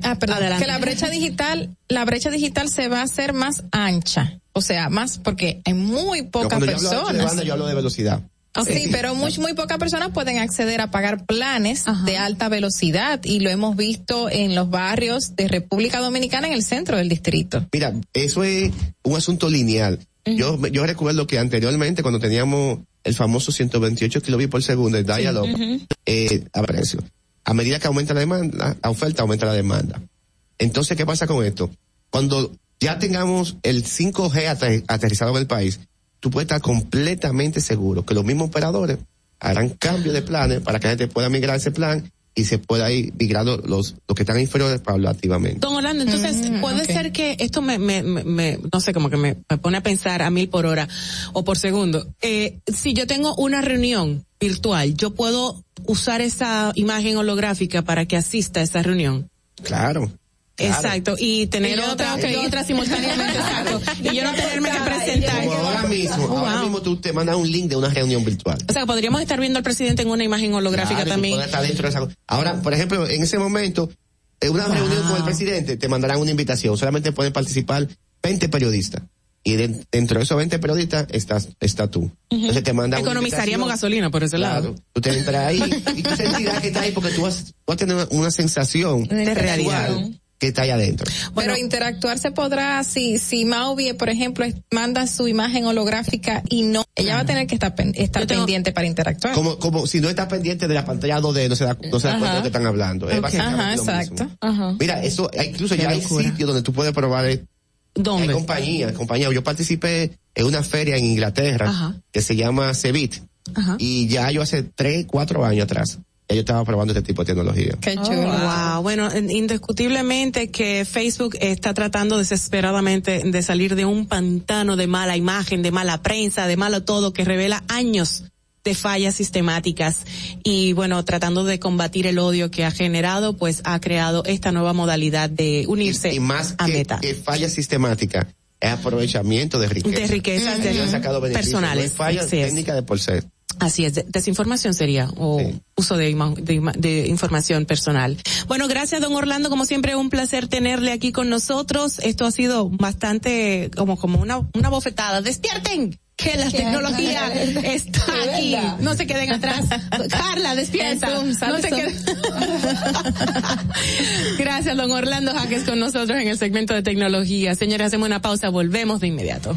ah, perdón, Adelante. que la brecha digital, la brecha digital se va a hacer más ancha. O sea, más porque hay muy Yo pocas cuando yo hablo de ancho de personas. banda, yo hablo de velocidad. Sí, pero muy, muy pocas personas pueden acceder a pagar planes de alta velocidad y lo hemos visto en los barrios de República Dominicana en el centro del distrito. Mira, eso es un asunto lineal. Yo, yo recuerdo que anteriormente cuando teníamos el famoso 128 kilobits por segundo, el dial-up, eh, a precio. A medida que aumenta la demanda, la oferta aumenta la demanda. Entonces, ¿qué pasa con esto? Cuando ya tengamos el 5G ater- aterrizado en el país, tú puedes estar completamente seguro que los mismos operadores harán cambio de planes para que la gente pueda migrar ese plan y se pueda ir migrando los, los que están inferiores paulativamente. Don Orlando, entonces puede ok. ser que esto me, me, me- me- no sé, como que me, me pone a pensar a mil por hora o por segundo. Eh, si yo tengo una reunión virtual, yo puedo usar esa imagen holográfica para que asista a esa reunión. Claro. Exacto, y tener Y otra, tengo que y ir. otra simultáneamente, exacto. Y yo no tenerme que presentar. Como ahora mismo, Oh, ahora wow. mismo tú te mandas un link de una reunión virtual. O sea, podríamos estar viendo al presidente en una imagen holográfica Claro, también. puedes estar dentro de esa- Ahora, por ejemplo, en ese momento, en una Wow. reunión con el presidente, te mandarán una invitación. Solamente pueden participar 20 periodistas. Y de- dentro de esos 20 periodistas estás, está tú. Entonces te mandan Economizaríamos gasolina por ese Claro. lado. Tú te entras ahí y tú sentirás que estás ahí porque tú vas, vas a tener una, una sensación De realidad. visual que está ahí adentro. Pero interactuar se podrá si si Mauvie, por ejemplo, manda su imagen holográfica y no, ella va a tener que estar, pen- estar pendiente para interactuar. Como, como si no estás pendiente de la pantalla 2D, no se da, no se da cuenta de lo que están hablando. Es Ajá, exacto. Ajá. Mira, eso, incluso Qué ya hay locura. sitios donde tú puedes probar. eh, ¿Dónde? Hay compañías, compañías. Yo participé en una feria en Inglaterra Ajá. que se llama Cebit. Ajá. Y ya yo hace tres, cuatro años atrás, ya yo estaba probando este tipo de tecnología. Qué Oh, chulo. wow. Bueno, indiscutiblemente que Facebook está tratando desesperadamente de salir de un pantano de mala imagen, de mala prensa, de malo todo que revela años de fallas sistemáticas y bueno, tratando de combatir el odio que ha generado, pues ha creado esta nueva modalidad de unirse Y más a que, Meta. que falla sistemática, es aprovechamiento de riqueza. De riquezas de- Ellos personales, No es falla así es. técnica de por ser. Así es, de- desinformación sería o uso de, de de información personal. Bueno, gracias don Orlando, como siempre un placer tenerle aquí con nosotros. Esto ha sido bastante como como una una bofetada. Despierten que la tecnología está aquí. No se queden atrás. Carla, despierta. No se queden- Gracias don Orlando Jaques con nosotros en el segmento de tecnología. Señores, hacemos una pausa, volvemos de inmediato.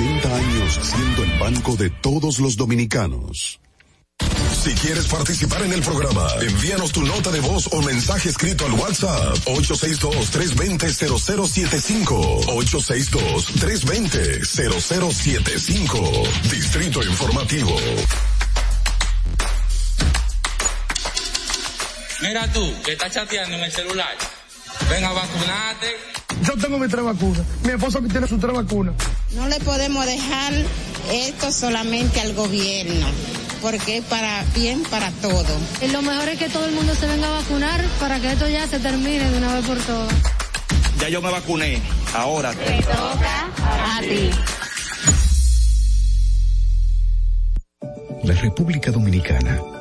Banreservas, 80 años siendo el banco de todos los dominicanos. Si quieres participar en el programa, envíanos tu nota de voz o mensaje escrito al WhatsApp 862-320-0075. 862-320-0075. Distrito Informativo. Mira tú, que estás chateando en el celular. Ven a vacunarte. Yo tengo mis tres vacunas. Mi esposo tiene sus tres vacunas. No le podemos dejar esto solamente al gobierno, porque es para bien para todo. Y lo mejor es que todo el mundo se venga a vacunar para que esto ya se termine de una vez por todas. Ya yo me vacuné. Ahora. A ti. La República Dominicana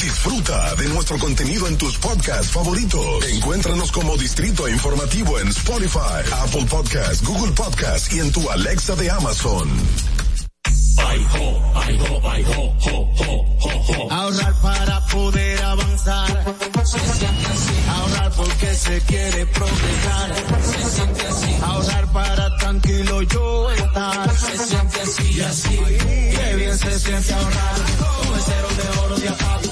Disfruta de nuestro contenido en tus podcasts favoritos. Encuéntranos como Distrito Informativo en Spotify, Apple Podcasts, Google Podcasts y en tu Alexa de Amazon. Ahorrar para poder avanzar. Se siente así. Ahorrar porque se quiere progresar. Se siente así. Ahorrar para tranquilo yo estar. Se siente así y así. Qué bien se siente ahorrar. Con el cero de oro de apago.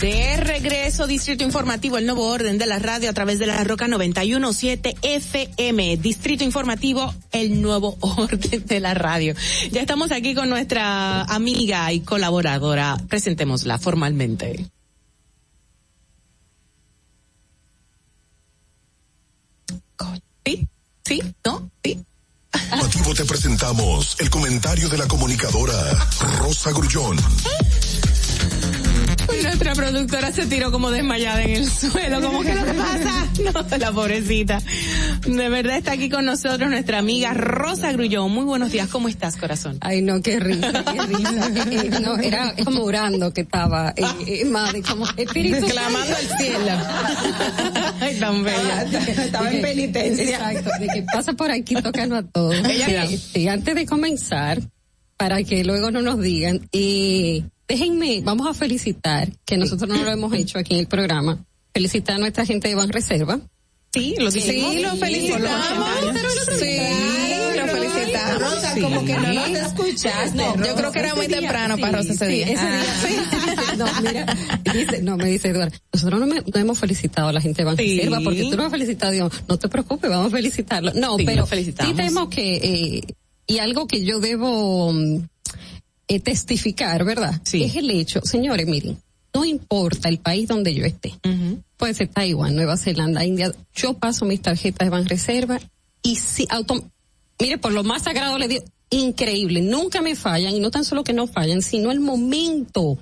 De regreso, Distrito Informativo, el nuevo orden de la radio a través de la Roca 917 FM. Distrito Informativo, el nuevo orden de la radio. Ya estamos aquí con nuestra amiga y colaboradora. Presentémosla formalmente. ¿Sí? ¿Sí? ¿No? ¿Sí? Te presentamos el comentario de la comunicadora Rosa Grullón. Nuestra productora se tiró como desmayada en el suelo, como que lo que pasa. No, la pobrecita. De verdad está aquí con nosotros nuestra amiga Rosa Grullón. Muy buenos días, ¿cómo estás, corazón? Ay, no, qué risa, qué risa. Eh, no, era como orando que estaba, eh, eh, madre, como espíritu. Clamando al cielo. Ay, tan bella. Estaba en penitencia. Exacto, de que pasa por aquí tocando a todos. Ella- Este, antes de comenzar, para que luego no nos digan, eh, déjenme, vamos a felicitar, que nosotros no lo hemos hecho aquí en el programa, felicitar a nuestra gente de Banreserva. Sí, lo Sí, dijimos. lo felicitamos. Sí, lo felicitamos. Rosa, Sí. como que no nos escuchaste. No, Yo creo que era muy temprano sí, para Rosa ese sí, día. ese día, sí, sí, sí. No, mira, dice, no, me dice Eduardo, nosotros no, me- no hemos felicitado a la gente de Banreserva Sí. porque tú no has felicitado, Dios, no te preocupes, vamos a felicitarlo. No, Sí, pero sí tenemos que, eh, y algo que yo debo mm, eh, testificar, ¿verdad? Sí. Es el hecho, señores, miren, no importa el país donde yo esté, puede ser Taiwán, Nueva Zelanda, India, yo paso mis tarjetas de Banreserva y si autom mire, por lo más sagrado le digo, increíble, nunca me fallan, y no tan solo que no fallan, sino el momento.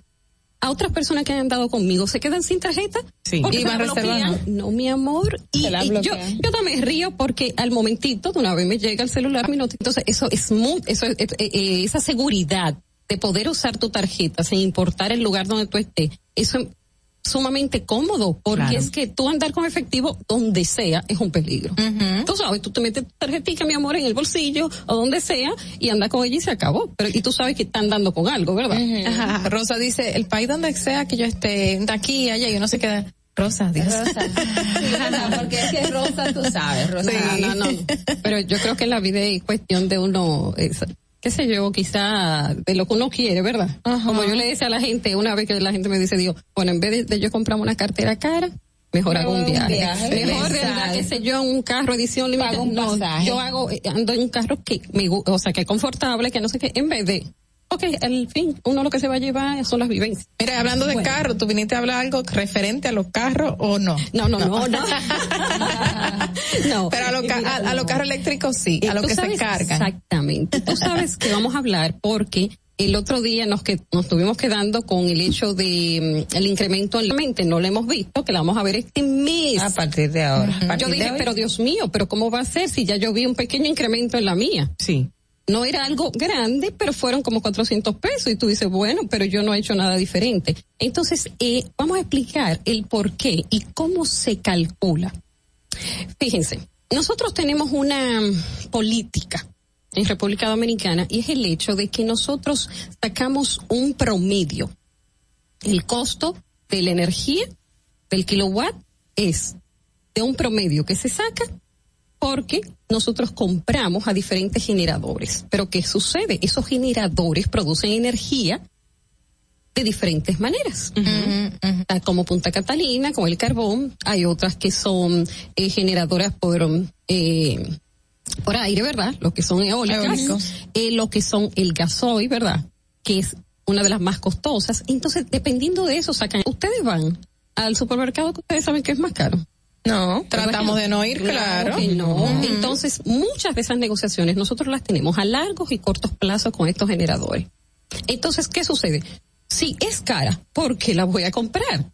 A otras personas que han andado conmigo se quedan sin tarjeta. Sí. porque Y Banreserva bloquean. No, mi amor. Y, yo, yo también río porque al momentito de una vez me llega el celular, mi noti- entonces eso es muy, eso es, eh, eh, esa seguridad de poder usar tu tarjeta sin importar el lugar donde tú estés, eso es sumamente cómodo, porque Claro. es que tú andar con efectivo donde sea es un peligro. Tú sabes, tú te metes tu tarjetita, mi amor, en el bolsillo o donde sea y anda con ella y se acabó. Pero y tú sabes que está andando con algo, ¿verdad? Ajá. Rosa dice, el país donde sea que yo esté, de aquí, allá, y uno se queda, Rosa, Dios. porque es que Rosa, tú sabes, Rosa. No, no, no. Pero yo creo que la vida es cuestión de uno, es, qué sé yo, quizá de lo que uno quiere, ¿verdad? Como yo le decía a la gente, una vez que la gente me dice, digo, bueno, en vez de, de yo comprarme una cartera cara, mejor hago un viaje. viaje. Mejor de andar, qué sé yo, en un carro edición limitada. No, yo hago, eh, ando en un carro que me, o sea, que es confortable, que no sé qué, en vez de, ok, al fin, uno lo que se va a llevar son las vivencias. Mira, hablando de Bueno. carro, ¿tú viniste a hablar algo referente a los carros o no? No, no, no, no. no. Pero a los a- a los carros eléctricos sí, a Eh, los que se cargan. Exactamente. Tú sabes que vamos a hablar porque el otro día nos que nos estuvimos quedando con el hecho de mm, el incremento en la mente, no lo hemos visto, que la vamos a ver este mes. A partir de ahora. Yo partir de dije, pero Dios mío, pero ¿cómo va a ser si ya yo vi un pequeño incremento en la mía? Sí. No era algo grande, pero fueron como 400 pesos y tú dices, bueno, pero yo no he hecho nada diferente. Entonces, eh, vamos a explicar el por qué y cómo se calcula. Fíjense, nosotros tenemos una política en República Dominicana y es el hecho de que nosotros sacamos un promedio. El costo de la energía del kilowatt es de un promedio que se saca porque nosotros compramos a diferentes generadores. Pero ¿qué sucede? Esos generadores producen energía de diferentes maneras. Como Punta Catalina, como el carbón, hay otras que son eh, generadoras por eh, por aire, ¿verdad? Lo que son eólicas, eh, lo que son el gasoil, ¿verdad? Que es una de las más costosas. Entonces, dependiendo de eso, sacan. Ustedes van al supermercado que ustedes saben que es más caro. No, tratamos de no ir, claro. que no. Entonces, muchas de esas negociaciones nosotros las tenemos a largos y cortos plazos con estos generadores. Entonces, ¿qué sucede? Si es cara, ¿por qué la voy a comprar?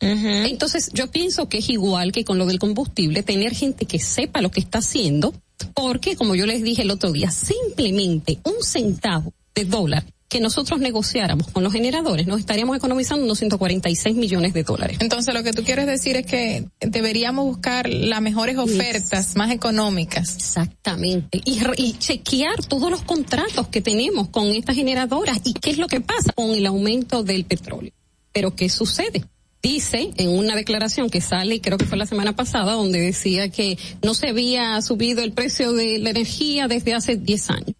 Entonces, yo pienso que es igual que con lo del combustible, tener gente que sepa lo que está haciendo, porque, como yo les dije el otro día, simplemente un centavo de dólar que nosotros negociáramos con los generadores, nos estaríamos economizando unos 146 millones de dólares. Entonces lo que tú quieres decir es que deberíamos buscar las mejores ofertas más económicas. Exactamente. Y, y chequear todos los contratos que tenemos con estas generadoras y qué es lo que pasa con el aumento del petróleo. Pero ¿qué sucede? Dice en una declaración que sale, creo que fue la semana pasada, donde decía que no se había subido el precio de la energía desde hace 10 años.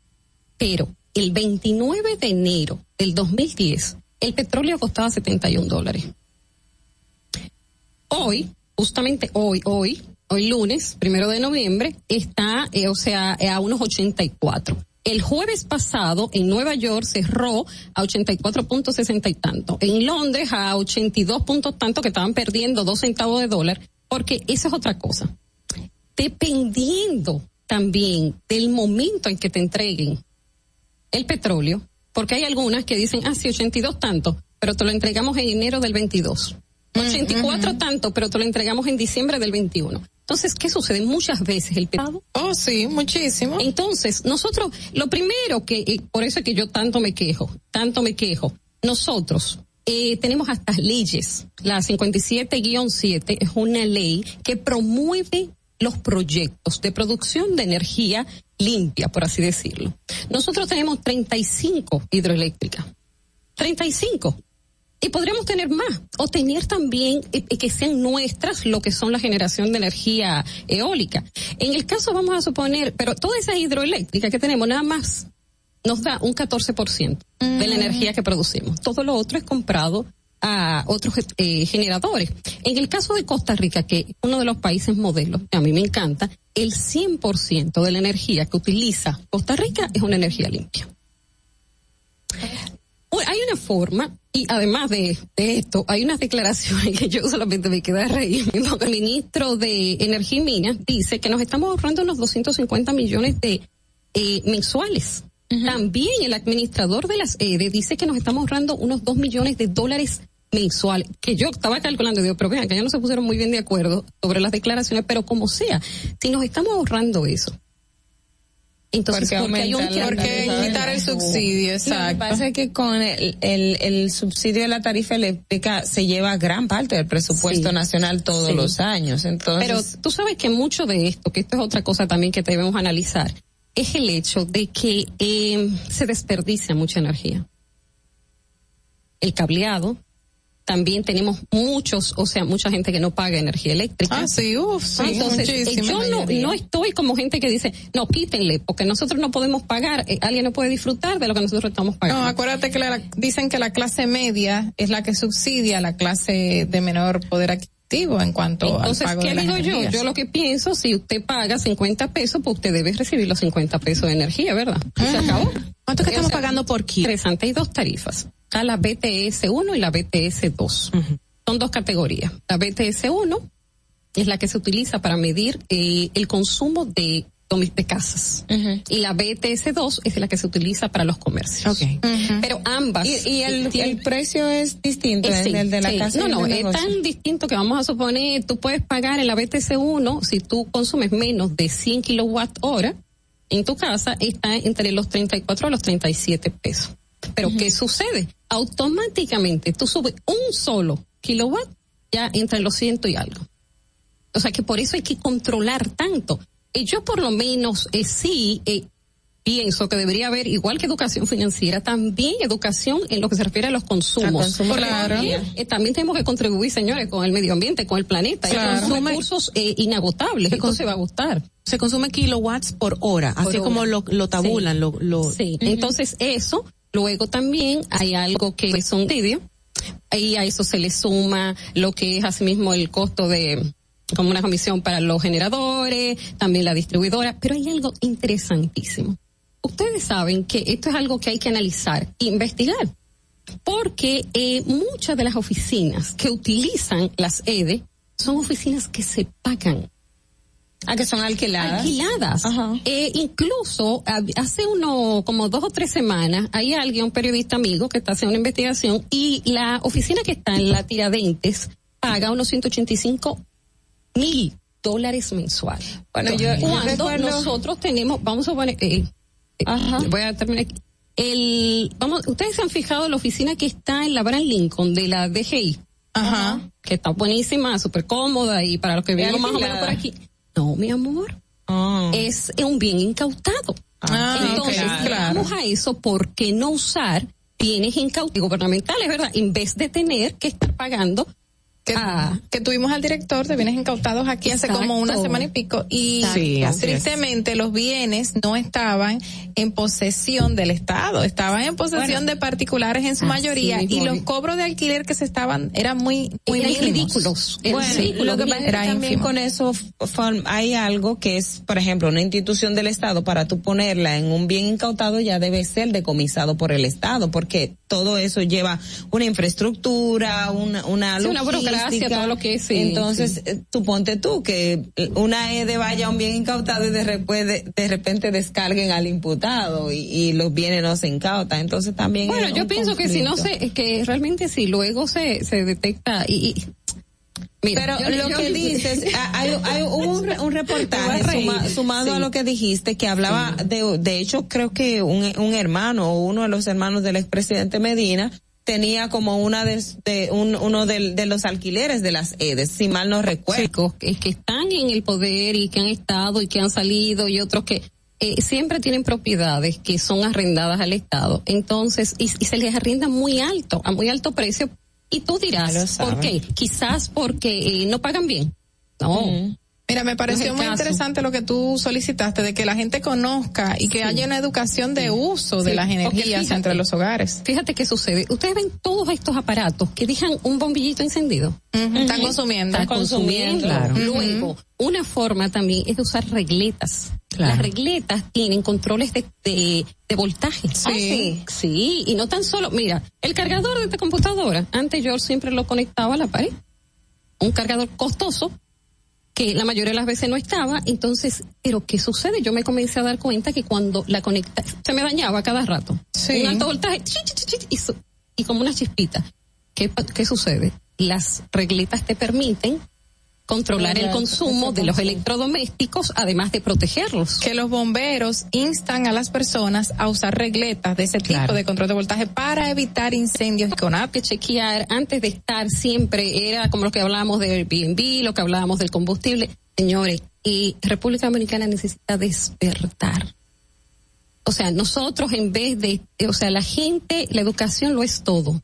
Pero el 29 de enero del 2010, el petróleo costaba 71 dólares. Hoy, justamente hoy, hoy, hoy lunes, primero de noviembre, está, eh, o sea, eh, a unos 84. El jueves pasado en Nueva York cerró a 84.60 y tanto. En Londres a 82 puntos tanto que estaban perdiendo dos centavos de dólar, porque esa es otra cosa. Dependiendo también del momento en que te entreguen el petróleo, porque hay algunas que dicen, ah, sí, 82 tanto, pero te lo entregamos en enero del 22. 84 tanto, pero te lo entregamos en diciembre del 21. Entonces, ¿qué sucede? Muchas veces el pescado. Oh, sí, muchísimo. Entonces, nosotros, lo primero que, eh, por eso es que yo tanto me quejo, tanto me quejo, nosotros eh, tenemos hasta leyes. La 57-7 es una ley que promueve los proyectos de producción de energía limpia, por así decirlo. Nosotros tenemos 35 hidroeléctricas. 35 y podríamos tener más o tener también eh, eh, que sean nuestras lo que son la generación de energía eólica. En el caso vamos a suponer, pero toda esa hidroeléctrica que tenemos nada más nos da un 14% de la energía que producimos. Todo lo otro es comprado a otros eh, generadores. En el caso de Costa Rica, que es uno de los países modelos, que a mí me encanta, el 100% de la energía que utiliza Costa Rica es una energía limpia. Hay una forma, y además de, esto, hay unas declaraciones que yo solamente me quedé a reír, el ministro de Energía y Minas dice que nos estamos ahorrando unos 250 millones de eh, mensuales. También el administrador de las EDE dice que nos estamos ahorrando unos 2 millones de dólares mensuales, que yo estaba calculando, digo, pero vean, que ya no se pusieron muy bien de acuerdo sobre las declaraciones, pero como sea, si nos estamos ahorrando eso, entonces, porque, porque hay un la porque quitar el subsidio, Lo que exacto. pasa es que con el, el, el subsidio de la tarifa eléctrica se lleva gran parte del presupuesto Sí. nacional todos Sí. los años. Entonces, Pero tú sabes que mucho de esto, que esto es otra cosa también que debemos analizar, es el hecho de que eh, se desperdicia mucha energía. El cableado, también tenemos muchos, o sea, mucha gente que no paga energía eléctrica. Ah, sí, uff, sí, Entonces, eh, yo no, no estoy como gente que dice, no, quítenle, porque nosotros no podemos pagar, eh, alguien no puede disfrutar de lo que nosotros estamos pagando. No, acuérdate que la- dicen que la clase media es la que subsidia a la clase de menor poder adquisitivo en cuanto Entonces, al pago ¿qué de las digo yo? energías. Yo lo que pienso, si usted paga 50 pesos, pues usted debe recibir los 50 pesos de energía, ¿verdad? Se acabó. ¿Cuánto que estamos pagando por kilo? Interesante, hay dos tarifas. Está la BTS 1 y la BTS 2. Son dos categorías. La BTS 1 es la que se utiliza para medir eh, el consumo de, domi- de casas. Y la BTS 2 es la que se utiliza para los comercios. Pero ambas. y, y el, tienen- el precio es distinto, eh, el, sí, el de la sí. casa. No, no, es negocio. tan distinto que vamos a suponer, tú puedes pagar en la BTC1 si tú consumes menos de 100 kilowatt hora en tu casa, está entre los 34 a los 37 pesos. Pero ¿qué sucede? Automáticamente tú subes un solo kilowatt ya entre los ciento y algo. O sea que por eso hay que controlar tanto. Y yo por lo menos eh, sí eh, pienso que debería haber, igual que educación financiera, también educación en lo que se refiere a los consumos. Consumo energía. eh, también tenemos que contribuir, señores, con el medio ambiente, con el planeta. Claro. Son recursos eh, inagotables. Esto se va a gustar. Se consume kilowatts por hora, Por así hora. como lo, lo tabulan, Sí. lo, lo Sí, entonces eso, luego también hay algo que es un subsidio, y a eso se le suma lo que es asimismo el costo de como una comisión para los generadores, también la distribuidora, pero hay algo interesantísimo. Ustedes saben que esto es algo que hay que analizar, investigar, porque eh, muchas de las oficinas que utilizan las EDE son oficinas que se pagan. Ah, que son alquiladas. Alquiladas. Eh, incluso hace uno, como dos o tres semanas, hay alguien, un periodista amigo, que está haciendo una investigación y la oficina que está en la Tiradentes paga unos 185 mil dólares mensuales. Bueno, yo- yo cuando recuerdo- nosotros tenemos, vamos a poner, eh, eh, voy a terminar aquí. El, vamos, ustedes se han fijado la oficina que está en la Abraham Lincoln de la DGI. Ajá. Que está buenísima, súper cómoda y para los que ¿Es viven más o menos por aquí. No, mi amor. Ah. Es un bien incautado. Ah, Entonces, claro. vamos a eso, ¿por qué no usar bienes incautados gubernamentales, verdad? En vez de tener que estar pagando que, Ah. que tuvimos al director de bienes incautados aquí hace como una semana y pico y Sí, es. tristemente los bienes no estaban en posesión del Estado, estaban en posesión Bueno. de particulares en su Así mayoría y los cobros de alquiler que se estaban eran muy muy ridículos. Bueno, ridículos. lo que pasa también ínfimo. con eso hay algo que es, por ejemplo, una institución del Estado, para tú ponerla en un bien incautado ya debe ser decomisado por el Estado, porque todo eso lleva una infraestructura, una, una Sí, una todo lo que es. sí, Entonces, sí. eh, suponte tú que una EDE vaya a un bien incautado y de repente, de repente descarguen al imputado y, y los bienes no se incautan. Entonces también. Bueno, yo pienso que si no se, que realmente si luego se, se detecta y, y- mira, Pero yo- lo yo- que dices, hay, hay un, un reportaje suma- sumado Sí. a lo que dijiste que hablaba de, de hecho creo que un, un hermano o uno de los hermanos del expresidente Medina tenía como una de, de un, uno de, los alquileres de las EDES, si mal no recuerdo. chicos que, que están en el poder y que han estado y que han salido y otros que eh, siempre tienen propiedades que son arrendadas al Estado. Entonces, y, y se les arrienda muy alto, a muy alto precio. Y tú dirás. ¿por qué? Quizás porque eh, no pagan bien. No. Mira, me pareció muy caso. interesante lo que tú solicitaste de que la gente conozca y que haya una educación de uso de Sí, las energías fíjate, entre los hogares. Fíjate qué sucede. Ustedes ven todos estos aparatos que dejan un bombillito encendido. Están consumiendo. Está consumiendo. Claro. Luego, una forma también es de usar regletas. Claro. Las regletas tienen controles de, de, de voltaje. Sí. sí. Sí, y no tan solo, mira, el cargador de esta computadora, antes yo siempre lo conectaba a la pared. Un cargador costoso que la mayoría de las veces no estaba, entonces, pero ¿qué sucede? Yo me comencé a dar cuenta que cuando la conecta, se me dañaba cada rato. Sí. Un alto voltaje, y, y como una chispita. ¿Qué, ¿Qué sucede? Las regletas te permiten controlar el consumo de los electrodomésticos, además de protegerlos. Que los bomberos instan a las personas a usar regletas de ese tipo de control de voltaje para evitar incendios con app. que chequear antes de estar siempre era como lo que hablábamos del Airbnb, lo que hablábamos del combustible. Señores, y República Dominicana necesita despertar. O sea, nosotros en vez de, o sea, la gente, la educación lo es todo.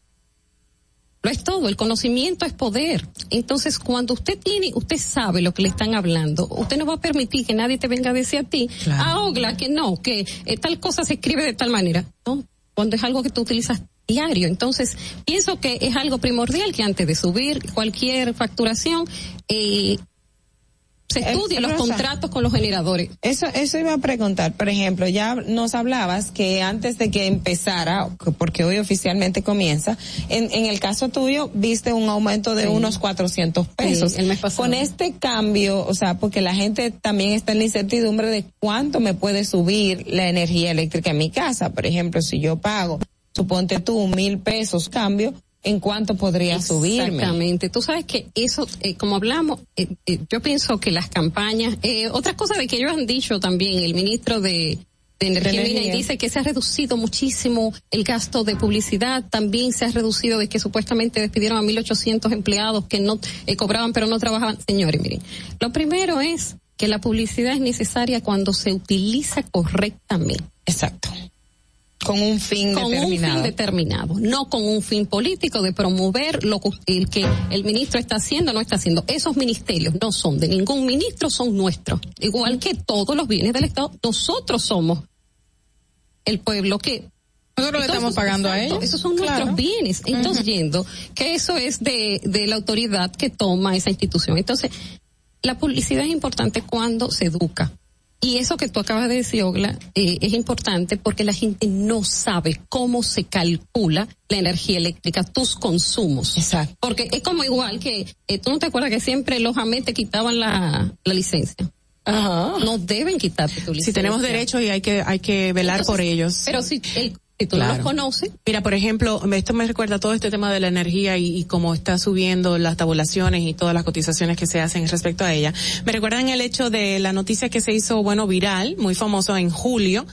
Lo es todo, el conocimiento es poder. Entonces, cuando usted tiene, usted sabe lo que le están hablando, usted no va a permitir que nadie te venga a decir a ti, ah, Ogla, que no, que eh, tal cosa se escribe de tal manera. No, cuando es algo que tú utilizas diario. Entonces, pienso que es algo primordial que antes de subir cualquier facturación, eh, se estudien los Rosa. contratos con los generadores. Eso, eso iba a preguntar. Por ejemplo, ya nos hablabas que antes de que empezara, porque hoy oficialmente comienza, en, en el caso tuyo viste un aumento de Sí. unos 400 pesos. Sí, el mes pasado. Con este cambio, o sea, porque la gente también está en la incertidumbre de cuánto me puede subir la energía eléctrica en mi casa. Por ejemplo, si yo pago, suponte tú, mil pesos cambio, ¿en cuánto podría subirme? Exactamente. Tú sabes que eso, eh, como hablamos, eh, eh, yo pienso que las campañas, eh, otra cosa de que ellos han dicho también, el ministro de, de Energía, y dice que se ha reducido muchísimo el gasto de publicidad, también se ha reducido de que supuestamente despidieron a 1.800 empleados que no eh, cobraban pero no trabajaban. Señores, miren, lo primero es que la publicidad es necesaria cuando se utiliza correctamente. Exacto. Con un fin con determinado. un fin determinado, no con un fin político de promover lo que, el que el ministro está haciendo o no está haciendo. Esos ministerios no son de ningún ministro, son nuestros. Igual que todos los bienes del Estado, nosotros somos el pueblo que Nosotros le estamos pagando a ellos. Esos son Claro. nuestros bienes. Entonces, yendo que eso es de, de la autoridad que toma esa institución. Entonces, la publicidad es importante cuando se educa. Y eso que tú acabas de decir, Ogla, eh, es importante porque la gente no sabe cómo se calcula la energía eléctrica, tus consumos. Exacto. Porque es como igual que, eh, tú no te acuerdas que siempre los AME te quitaban la, la licencia. Ajá. No deben quitarte tu licencia. Si tenemos derechos y hay que, hay que velar Entonces, por ellos. Pero si, el- si tú no Claro. los conoces, Mira, por ejemplo, esto me recuerda todo este tema de la energía y, y cómo está subiendo las tabulaciones y todas las cotizaciones que se hacen respecto a ella. Me recuerdan el hecho de la noticia que se hizo, bueno, viral, muy famoso en julio,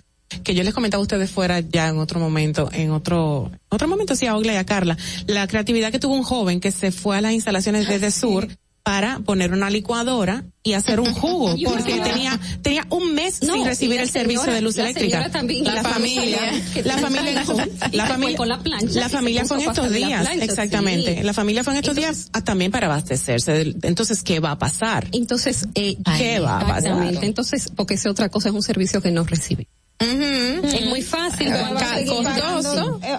que yo les comentaba a ustedes fuera ya en otro momento, en otro, otro momento sí a Ogla y a Carla, la creatividad que tuvo un joven que se fue a las instalaciones desde Sur para poner una licuadora y hacer un jugo, porque tenía, tenía un mes No, sin recibir el servicio de luz la eléctrica. también, la, la familia, la familia, y la familia, con la plancha, la familia fue en estos días, plancha, exactamente. sí. La familia fue en estos Entonces- días ah, también para abastecerse. Entonces, ¿qué va a pasar? Entonces, eh, ¿Qué va a pasar? Exactamente. Entonces, porque esa otra cosa es un servicio que no recibe. Es muy fácil. Costoso. Eh.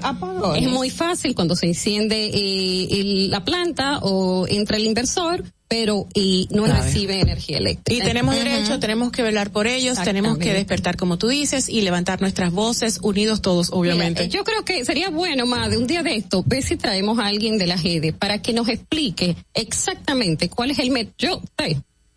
Es muy fácil cuando se enciende eh, el- la planta o entra el inversor, pero y no Clave. reciben energía eléctrica. Y tenemos derecho, tenemos que velar por ellos, tenemos que despertar como tú dices y levantar nuestras voces, unidos todos, obviamente. Mira, yo creo que sería bueno, más de un día de esto, ver si traemos a alguien de la GEDE para que nos explique exactamente cuál es el método. Yo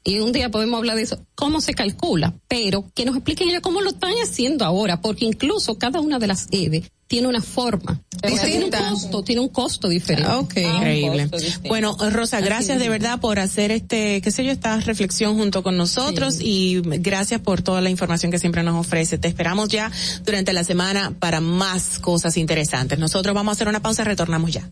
y un día podemos hablar de eso, cómo se calcula, pero que nos expliquen ellos cómo lo están haciendo ahora, porque incluso cada una de las EDE tiene una forma. O sea, tiene un costo, tiene un costo diferente. Ok. Increíble. Bueno, Rosa, gracias de verdad por hacer este, qué sé yo, esta reflexión junto con nosotros y gracias por toda la información que siempre nos ofrece. Te esperamos ya durante la semana para más cosas interesantes. Nosotros vamos a hacer una pausa, retornamos ya.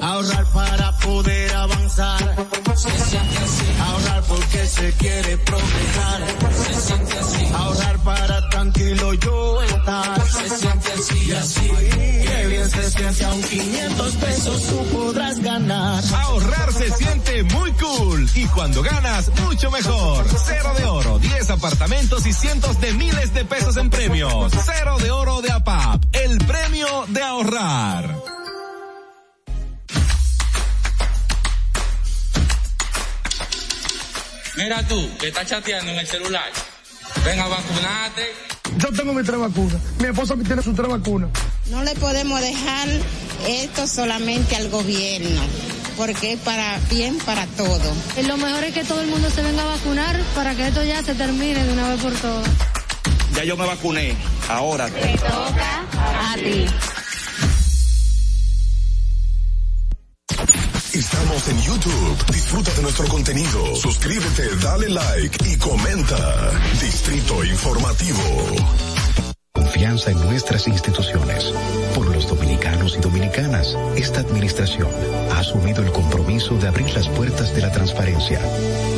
Ahorrar para poder avanzar. Se siente así. Ahorrar porque se quiere progresar. Se siente así. Ahorrar para tranquilo yo estar. Se siente así y así. Qué bien se siente a un 500 pesos tú podrás ganar. Ahorrar se siente muy cool y cuando ganas, mucho mejor. Cero de oro, 10 apartamentos y cientos de miles de pesos en premios. Cero de oro de APAP, el premio de ahorrar. Mira tú, que estás chateando en el celular. Ven a vacunarte. Yo tengo mis tres vacunas. Mi esposo que tiene sus tres vacunas. No le podemos dejar esto solamente al gobierno, porque es para bien para todo. Y lo mejor es que todo el mundo se venga a vacunar para que esto ya se termine de una vez por todas. Ya yo me vacuné. Ahora. A ti. Estamos en YouTube. Disfruta de nuestro contenido. Suscríbete, dale like y comenta. Distrito Informativo. Confianza en nuestras instituciones. Por los dominicanos y dominicanas, esta administración ha asumido el compromiso de abrir las puertas de la transparencia,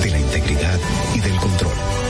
de la integridad y del control.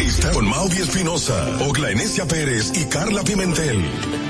Está con Mauvi Espinosa, Ogla Enesia Pérez y Carla Pimentel.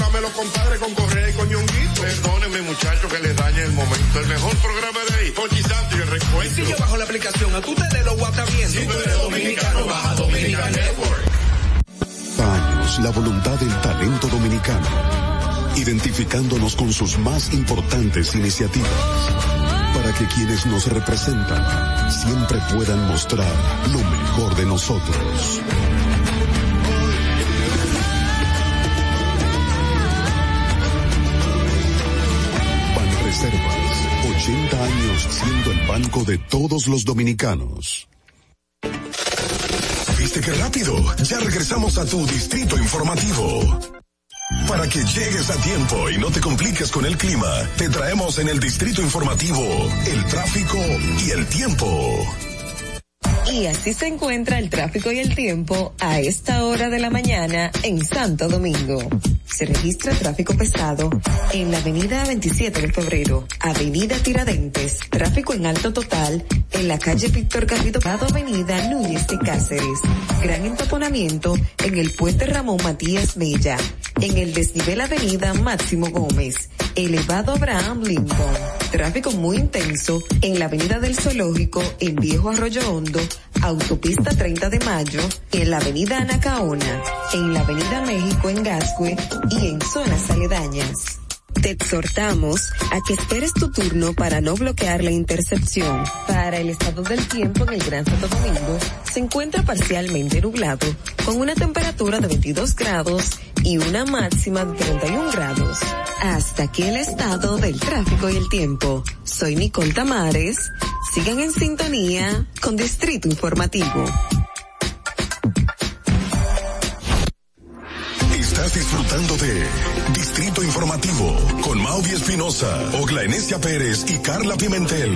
programa los compadres con Correa y con Ñonguito. Perdónenme, muchachos, que les dañe el momento. El mejor programa de ahí, Pochi Santo y el recuento. Si yo bajo la aplicación, a tú te de lo WhatsApp bien. Si tú eres dominicano, baja Dominican Network. Años la voluntad del talento dominicano, identificándonos con sus más importantes iniciativas, para que quienes nos representan siempre puedan mostrar lo mejor de nosotros. Banreservas, 80 años siendo el banco de todos los dominicanos. ¿Viste qué rápido? Ya regresamos a tu distrito informativo. Para que llegues a tiempo y no te compliques con el clima, te traemos en el distrito informativo el tráfico y el tiempo. Y así se encuentra el tráfico y el tiempo a esta hora de la mañana en Santo Domingo. Se registra tráfico pesado en la avenida 27 de febrero, avenida Tiradentes, tráfico en alto total en la calle Víctor Garrido, avenida Núñez de Cáceres, gran entaponamiento en el puente Ramón Matías Mella, en el desnivel avenida Máximo Gómez, elevado Abraham Lincoln, tráfico muy intenso en la avenida del Zoológico en Viejo Arroyo Hondo, Autopista 30 de Mayo, en la Avenida Anacaona, en la Avenida México en Gascue y en zonas aledañas. Te exhortamos a que esperes tu turno para no bloquear la intercepción. Para el estado del tiempo en el Gran Santo Domingo, se encuentra parcialmente nublado, con una temperatura de 22 grados y una máxima de 31 grados. Hasta aquí el estado del tráfico y el tiempo. Soy Nicole Tamares. Sigan en sintonía con Distrito Informativo. Estás disfrutando de Distrito Informativo con Mauvi Espinosa, Ogla Enesia Pérez y Carla Pimentel.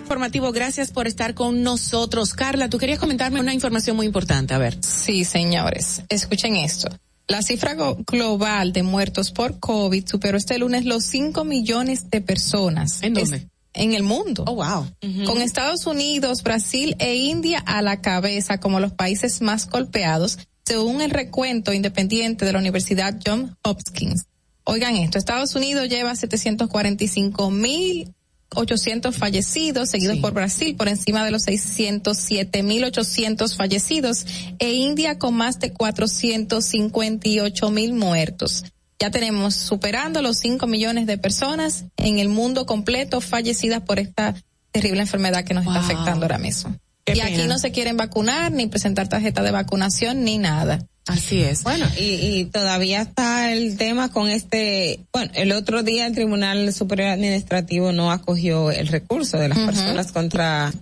Informativo, gracias por estar con nosotros. Carla, tú querías comentarme una información muy importante, a ver. Sí, señores, escuchen esto. La cifra global de muertos por COVID superó este lunes los 5 millones de personas. ¿En dónde? Es- en el mundo. Oh, wow. Con Estados Unidos, Brasil e India a la cabeza como los países más golpeados, según el recuento independiente de la Universidad John Hopkins. Oigan esto, Estados Unidos lleva 745 mil 800 fallecidos, seguidos por Brasil por encima de los 607 mil 800 fallecidos e India con más de 458 mil muertos. Ya tenemos superando los 5 millones de personas en el mundo completo fallecidas por esta terrible enfermedad que nos está afectando ahora mismo. Qué y aquí no se quieren vacunar, ni presentar tarjeta de vacunación, ni nada. Así es. Bueno, y, y todavía está el tema con este, bueno, el otro día el Tribunal Superior Administrativo no acogió el recurso de las personas contra,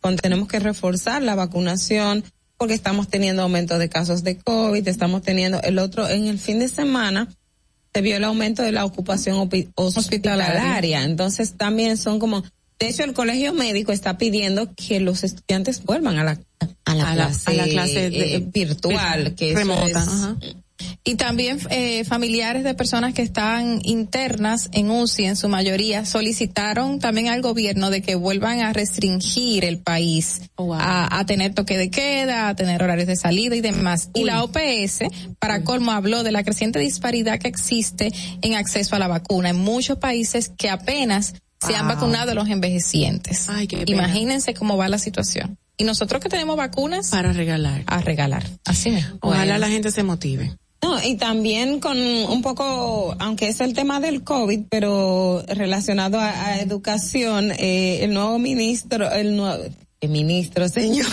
con- tenemos que reforzar la vacunación porque estamos teniendo aumento de casos de COVID, estamos teniendo el otro, en el fin de semana se vio el aumento de la ocupación hospitalaria. Entonces también son como, de hecho el colegio médico está pidiendo que los estudiantes vuelvan a la, a la, A clase, a la clase de- eh, virtual, que eso remota, es- ajá. Y también eh, familiares de personas que están internas en UCI en su mayoría solicitaron también al gobierno de que vuelvan a restringir el país a, a tener toque de queda, a tener horarios de salida y demás. Y la OPS, para colmo, habló de la creciente disparidad que existe en acceso a la vacuna en muchos países que apenas se han Wow. vacunado los envejecientes. Ay, qué. Imagínense cómo va la situación. Y nosotros que tenemos vacunas Para regalar. a regalar. Así mismo. Ojalá Bueno. la gente se motive. No, y también con un poco, aunque es el tema del COVID, pero relacionado a, a educación, eh, el nuevo ministro, el nuevo el ministro, señor,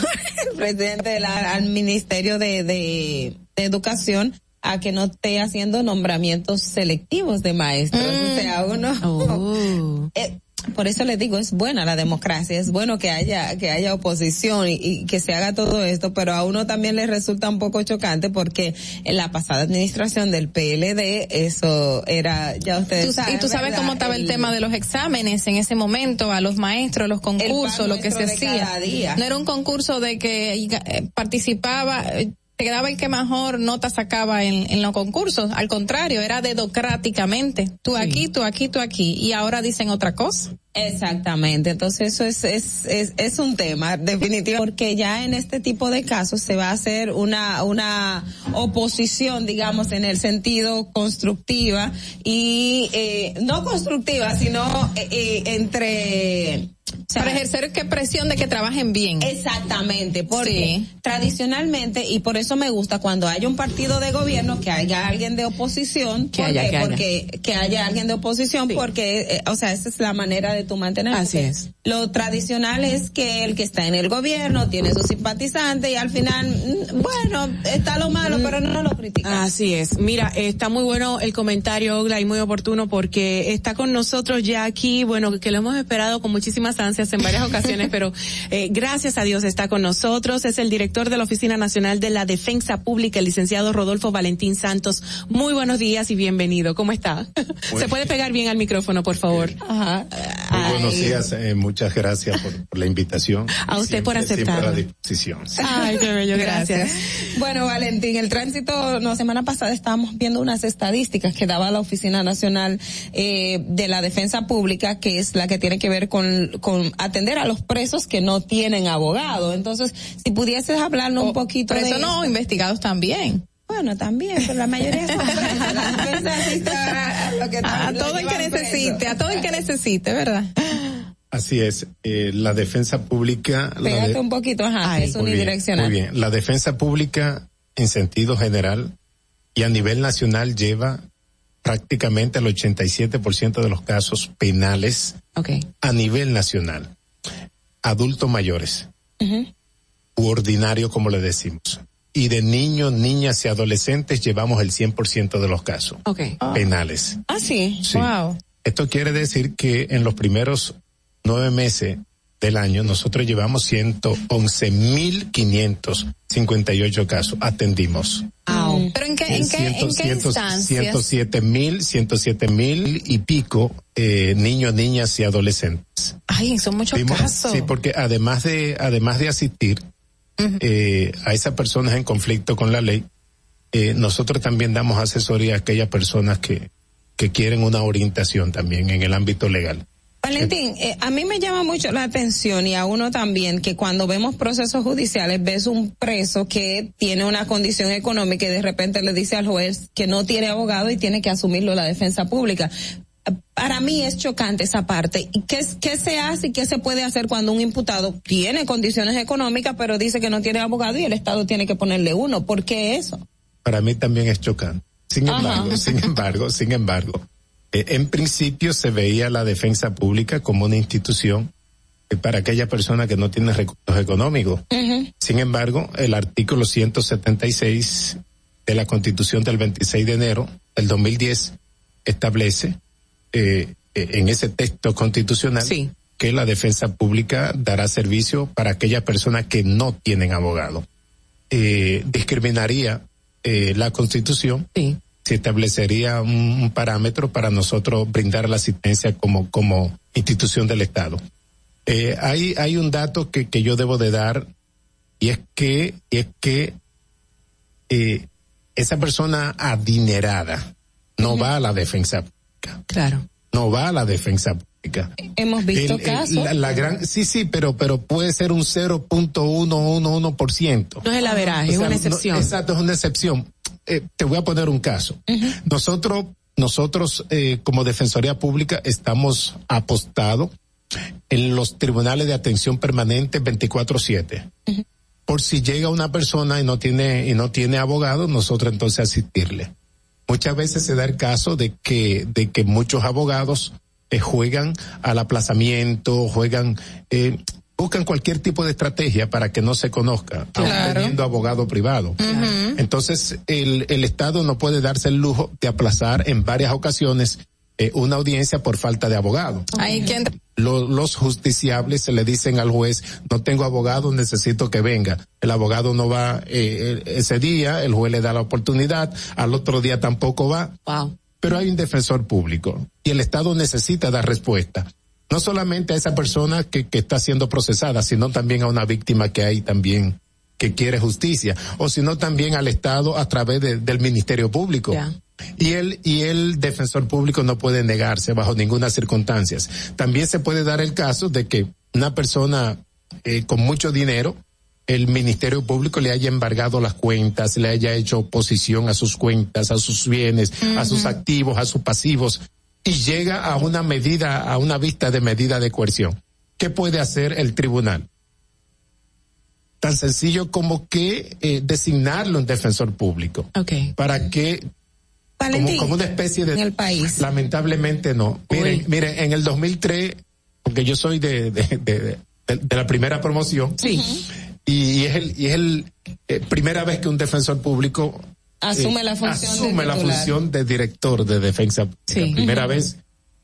el presidente del al Ministerio de, de, de Educación, a que no esté haciendo nombramientos selectivos de maestros. O sea, uno, eh, por eso les digo, es buena la democracia, es bueno que haya, que haya oposición y, y que se haga todo esto, pero a uno también le resulta un poco chocante porque en la pasada administración del PLD eso era, ya ustedes Tú- saben. y tú sabes ¿verdad? cómo estaba el, tema de los exámenes en ese momento, a los maestros, los concursos, lo que se hacía. día. No era un concurso de que eh, participaba, eh, quedaba el que mejor nota sacaba en, en los concursos. Al contrario, era dedocráticamente. Tú aquí, tú aquí, tú aquí. Y ahora dicen otra cosa. Exactamente, entonces eso es, es, es, es un tema definitivo porque ya en este tipo de casos se va a hacer una, una oposición, digamos, en el sentido constructiva y eh, no constructiva, sino eh, eh, entre... o sea, Para ejercer qué presión de que trabajen bien. Exactamente, porque tradicionalmente, y por eso me gusta cuando hay un partido de gobierno que haya alguien de oposición, Que ¿por haya, que haya. porque que haya alguien de oposición, porque, eh, o sea, esa es la manera de tu mantener. Así porque es. Lo tradicional es que el que está en el gobierno tiene sus simpatizantes y al final, mm, bueno, está lo malo, pero no lo critica. Así es. Mira, está muy bueno el comentario, Ogla, y muy oportuno porque está con nosotros ya aquí, bueno, que lo hemos esperado con muchísimas ansias en varias ocasiones, pero eh, gracias a Dios está con nosotros. Es el director de la Oficina Nacional de la Defensa Pública, el licenciado Rodolfo Valentín Santos. Muy buenos días y bienvenido. ¿Cómo está? Se puede pegar bien al micrófono, por favor. Ajá. Muy buenos días, eh, muchas gracias por, por la invitación. A usted por Siempre- siempre aceptarla. a la disposición. sí. Ay, qué bello, gracias. Bueno, Valentín, el tránsito, no, semana pasada estábamos viendo unas estadísticas que daba la Oficina Nacional eh, de la Defensa Pública, que es la que tiene que ver con, con atender a los presos que no tienen abogado. Entonces, si pudieses hablarnos un poquito Por de eso no, investigados también. Bueno, también, pero la mayoría son que A, lo todo el que necesite, preso. a todo el que necesite, ¿verdad? Así es, eh, la defensa pública. la Pégate de- un poquito, ajá, es Muy bien, unidireccional. Muy bien, la defensa pública en sentido general y a nivel nacional lleva prácticamente el 87% de los casos penales Okay. a nivel nacional. Adultos mayores Ujú. u ordinario, como le decimos. Y de niños, niñas y adolescentes llevamos el 100% de los casos Okay. penales. Ah, sí. Sí. Esto quiere decir que en los primeros nueve meses del año nosotros llevamos 111.558 casos. Atendimos. Pero en qué, en qué, en qué instancias? 107 mil, 107 mil y pico eh, niños, niñas y adolescentes. Ay, son muchos Vimos- casos. Sí, porque además de, además de asistir eh, a esas personas en conflicto con la ley, eh, nosotros también damos asesoría a aquellas personas que, que quieren una orientación también en el ámbito legal. Valentín, eh, a mí me llama mucho la atención y a uno también que cuando vemos procesos judiciales ves un preso que tiene una condición económica y de repente le dice al juez que no tiene abogado y tiene que asumirlo la defensa pública. Para mí es chocante esa parte. ¿Y qué, se hace y qué se puede hacer cuando un imputado tiene condiciones económicas pero dice que no tiene abogado y el Estado tiene que ponerle uno? ¿Por qué eso? Para mí también es chocante. Sin Ajá. embargo, sin embargo, sin embargo, en principio se veía la defensa pública como una institución eh, para aquella persona que no tiene recursos económicos. Sin embargo, el artículo 176 de la Constitución del 26 de enero del 2010 establece eh, eh, en ese texto constitucional que la defensa pública dará servicio para aquellas personas que no tienen abogado. Eh, discriminaría eh, la Constitución se establecería un, un parámetro para nosotros brindar la asistencia como como institución del Estado. Eh, hay hay un dato que, que yo debo de dar y es que y es que eh, esa persona adinerada no va a la defensa pública. Claro. No va a la defensa pública. Hemos visto El- el- casos. la, la gran sí sí pero pero puede ser un 0.111%. No es el averaje, es una excepción. exacto, es una excepción. Eh, te voy a poner un caso. Nosotros nosotros eh, como Defensoría Pública estamos apostados en los tribunales de atención permanente 24/7. Por si llega una persona y no tiene y no tiene abogado, nosotros entonces asistirle. Muchas veces se da el caso de que de que muchos abogados eh, juegan al aplazamiento, juegan eh, buscan cualquier tipo de estrategia para que no se conozca, Claro. teniendo abogado privado. Entonces, el, el Estado no puede darse el lujo de aplazar en varias ocasiones eh, una audiencia por falta de abogado. Ahí que entra- Lo- los justiciables se le dicen al juez, no tengo abogado, necesito que venga. El abogado no va eh, eh, ese día, el juez le da la oportunidad, al otro día tampoco va. Pero hay un defensor público y el Estado necesita dar respuesta. No solamente a esa persona que, que está siendo procesada, sino también a una víctima que hay también que quiere justicia, o sino también al Estado a través de- del Ministerio Público. Y el, y el defensor público no puede negarse bajo ninguna circunstancia. También se puede dar el caso de que una persona eh, con mucho dinero, el Ministerio Público le haya embargado las cuentas, le haya hecho oposición a sus cuentas, a sus bienes, a sus activos, a sus pasivos, y llega a una medida, a una vista de medida de coerción. ¿Qué puede hacer el tribunal? Tan sencillo como que eh, designarlo un defensor público. Para que como, una especie de en el país. lamentablemente no miren miren en el 2003 porque yo soy de de, de, de- de la primera promoción Sí. Y, es el y es el eh, primera vez que un defensor público Asume eh, la función de asume la función de director de defensa pública. primera vez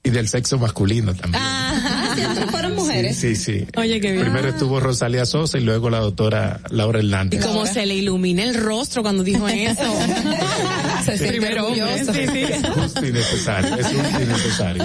y del sexo masculino también Ajá, siempre fueron mujeres. sí sí Oye, qué bien. primero estuvo Rosalía Sosa y luego la doctora Laura Y Hernández como se le ilumina el rostro cuando dijo eso. Se siente Primero orgulloso. sí, sí. justo y necesario es justo y necesario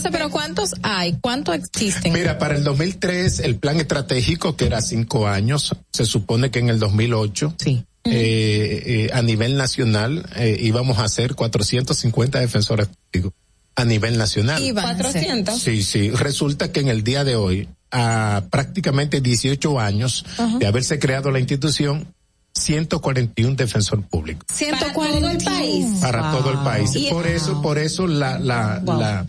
entonces, pero ¿cuántos hay? ¿Cuántos existen? Mira, para el 2003 el plan estratégico, que era cinco años, se supone que en el 2008, sí. eh, eh, a nivel nacional eh, íbamos a hacer 450 defensores públicos a nivel nacional. Ser. 400. Sí, sí. Resulta que en el día de hoy, a prácticamente 18 años de haberse creado la institución, 141 defensor público 140 todo el país. para todo el país. Y- Por eso, por eso la, la, la,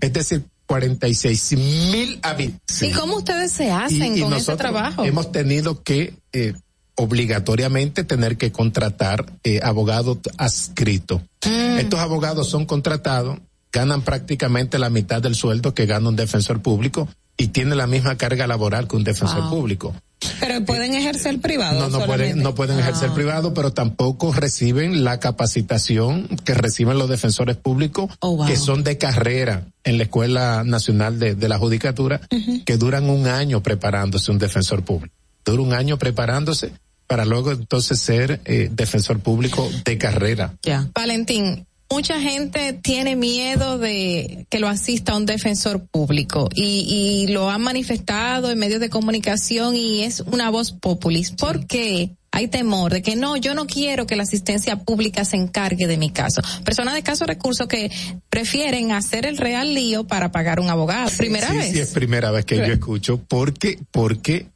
es decir, 46 mil habitantes. ¿Y cómo ustedes se hacen Y- y con ese trabajo? Hemos tenido que eh, obligatoriamente tener que contratar eh, abogados adscritos. Mm. Estos abogados son contratados, ganan prácticamente la mitad del sueldo que gana un defensor público y tienen la misma carga laboral que un defensor Wow. público. Pero pueden ejercer privado. No, no pueden, no pueden ejercer Ah. privado, pero tampoco reciben la capacitación que reciben los defensores públicos, Oh, wow. que son de carrera en la Escuela Nacional de, de la Judicatura, que duran un año preparándose un defensor público. Dura un año preparándose para luego entonces ser eh, defensor público de carrera. Valentín, mucha gente tiene miedo de que lo asista un defensor público y, y lo han manifestado en medios de comunicación y es una voz populista. ¿Por qué? Hay temor de que no, yo no quiero que la asistencia pública se encargue de mi caso. Personas de caso recursos que prefieren hacer el real lío para pagar un abogado. Primera sí, vez. sí, es primera vez que Sí. yo escucho, porque, porque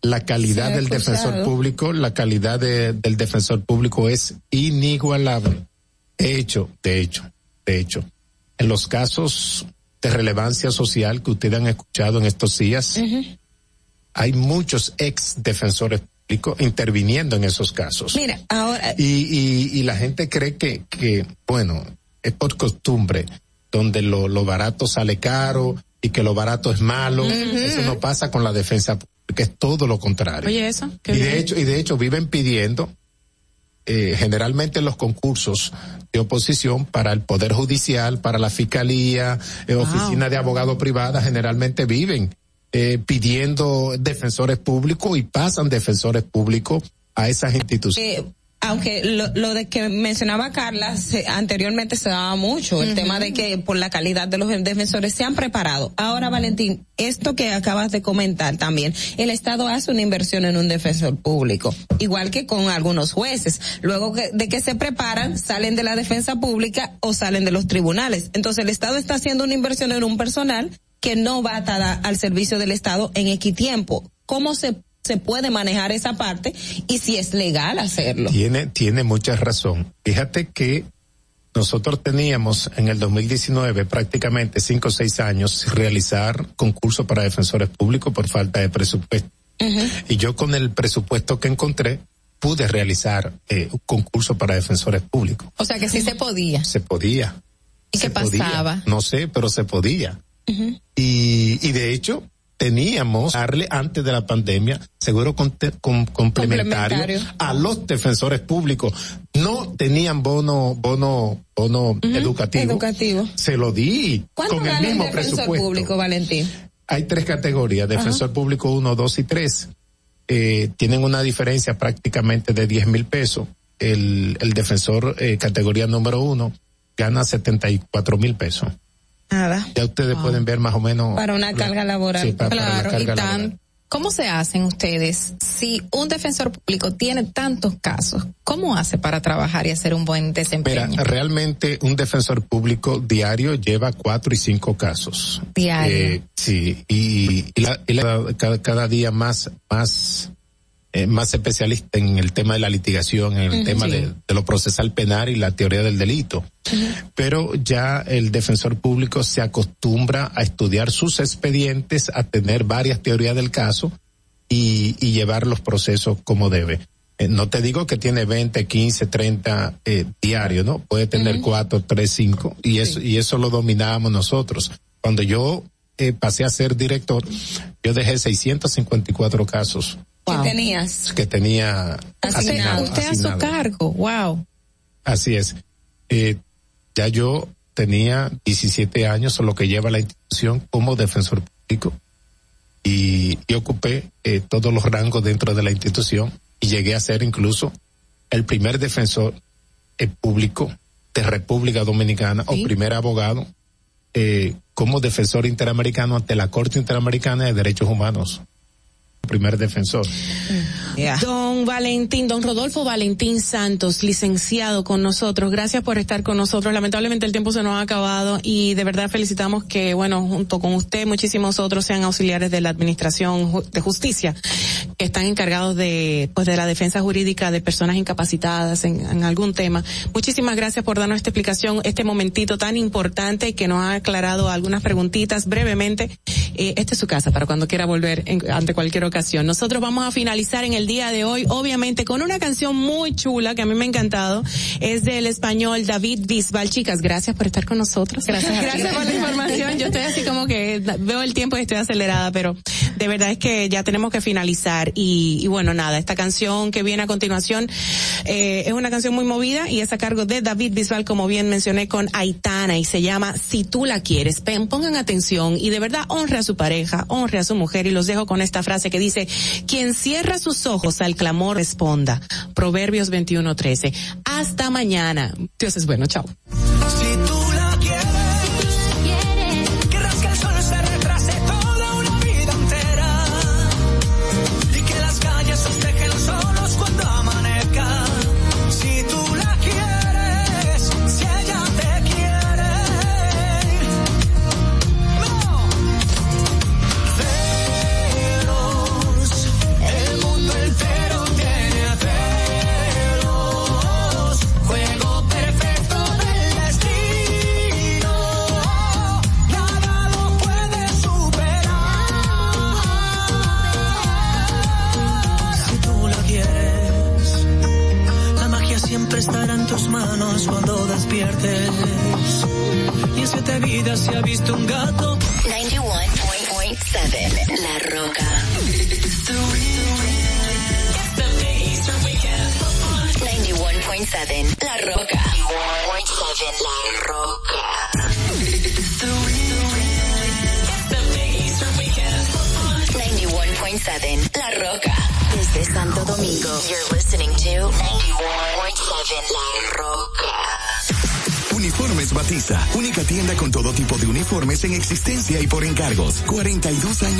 la calidad del defensor público, la calidad de- del defensor público es inigualable. De hecho, de hecho, de hecho, en los casos de relevancia social que ustedes han escuchado en estos días, hay muchos ex defensores públicos interviniendo en esos casos. Mira, ahora. Y, y, y la gente cree que, que, bueno, es por costumbre, donde lo, lo barato sale caro y que lo barato es malo. Eso no pasa con la defensa pública, es todo lo contrario. Oye, eso. qué y bien. de hecho, y de hecho viven pidiendo, eh, generalmente en los concursos de oposición para el Poder Judicial, para la Fiscalía, eh, oficina de abogado privada, generalmente viven eh, pidiendo defensores públicos y pasan defensores públicos a esas instituciones. Aunque lo, lo de que mencionaba Carla se- anteriormente se daba mucho, el tema de que por la calidad de los defensores se han preparado. Ahora, Valentín, esto que acabas de comentar también, el Estado hace una inversión en un defensor público, igual que con algunos jueces. Luego que- de que se preparan, salen de la defensa pública o salen de los tribunales. Entonces, el Estado está haciendo una inversión en un personal que no va atada al servicio del Estado en equitiempo. ¿Cómo se se puede manejar esa parte y si es legal hacerlo. Tiene, tiene mucha razón. Fíjate que nosotros teníamos en el 2019 prácticamente cinco o seis años sin realizar concursos para defensores públicos por falta de presupuesto. Y yo con el presupuesto que encontré pude realizar eh, un concurso para defensores públicos. O sea que sí se podía. Se podía. ¿Y qué se podía. pasaba? No sé, pero se podía. Y, y de hecho, teníamos darle antes de la pandemia seguro complementario, Complementario. a los defensores públicos. No tenían bono, bono, bono educativo. Educativo. Se lo di ¿Cuánto con el mismo el defensor presupuesto. público, Valentín? Hay tres categorías, defensor público 1, 2 y 3. Eh, tienen una diferencia prácticamente de 10 mil pesos. El, el defensor eh, categoría número uno gana 74 mil pesos. Nada. Ya ustedes pueden ver más o menos. Para una carga laboral. Sí, pa- para la Claro, y carga tan, laboral. ¿cómo se hacen ustedes si un defensor público tiene tantos casos? ¿Cómo hace para trabajar y hacer un buen desempeño? Mira, realmente un defensor público diario lleva cuatro y cinco casos. Diario. Eh, sí, y, y la- y la- cada, cada día más, más, eh, más especialista en el tema de la litigación, en el tema Sí. de, de lo procesal penal y la teoría del delito. Pero ya el defensor público se acostumbra a estudiar sus expedientes, a tener varias teorías del caso y, y llevar los procesos como debe. Eh, no te digo que tiene 20, 15, 30 eh, diarios, ¿no? Puede tener cuatro, tres, cinco y eso y eso lo dominábamos nosotros. Cuando yo eh, pasé a ser director, yo dejé 654 casos ¿Qué tenías? que tenía Usted, asignado- usted a su cargo, wow. Así es. Eh, ya yo tenía 17 años, lo que lleva la institución como defensor público y, y ocupé eh, todos los rangos dentro de la institución y llegué a ser incluso el primer defensor eh, público de República Dominicana o primer abogado eh, como defensor interamericano ante la Corte Interamericana de Derechos Humanos. Primer defensor. Don Valentín, don Rodolfo Valentín Santos, licenciado con nosotros. Gracias por estar con nosotros. Lamentablemente el tiempo se nos ha acabado y de verdad felicitamos que, bueno, junto con usted, muchísimos otros sean auxiliares de la Administración de Justicia que están encargados de, pues, de la defensa jurídica de personas incapacitadas en, en algún tema. Muchísimas gracias por darnos esta explicación, este momentito tan importante que nos ha aclarado algunas preguntitas brevemente. Eh, esta es su casa para cuando quiera volver en- ante cualquier ocasión. Nosotros vamos a finalizar en el día de hoy, obviamente, con una canción muy chula que a mí me ha encantado. Es del español David Bisbal. Chicas, gracias por estar con nosotros. Gracias gracias por la información. Yo estoy así como que veo el tiempo y estoy acelerada, pero de verdad es que ya tenemos que finalizar. Y, y bueno, nada, esta canción que viene a continuación eh, es una canción muy movida y es a cargo de David Bisbal, como bien mencioné, con Aitana y se llama Si tú la quieres. Pongan atención y de verdad honre a su pareja, honre a su mujer y los dejo con esta frase que dice, quien cierra sus ojos al clamor responda. Proverbios 21:13. Hasta mañana. Dios es bueno, chao.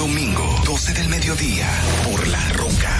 Domingo, 12 del mediodía, por La Roca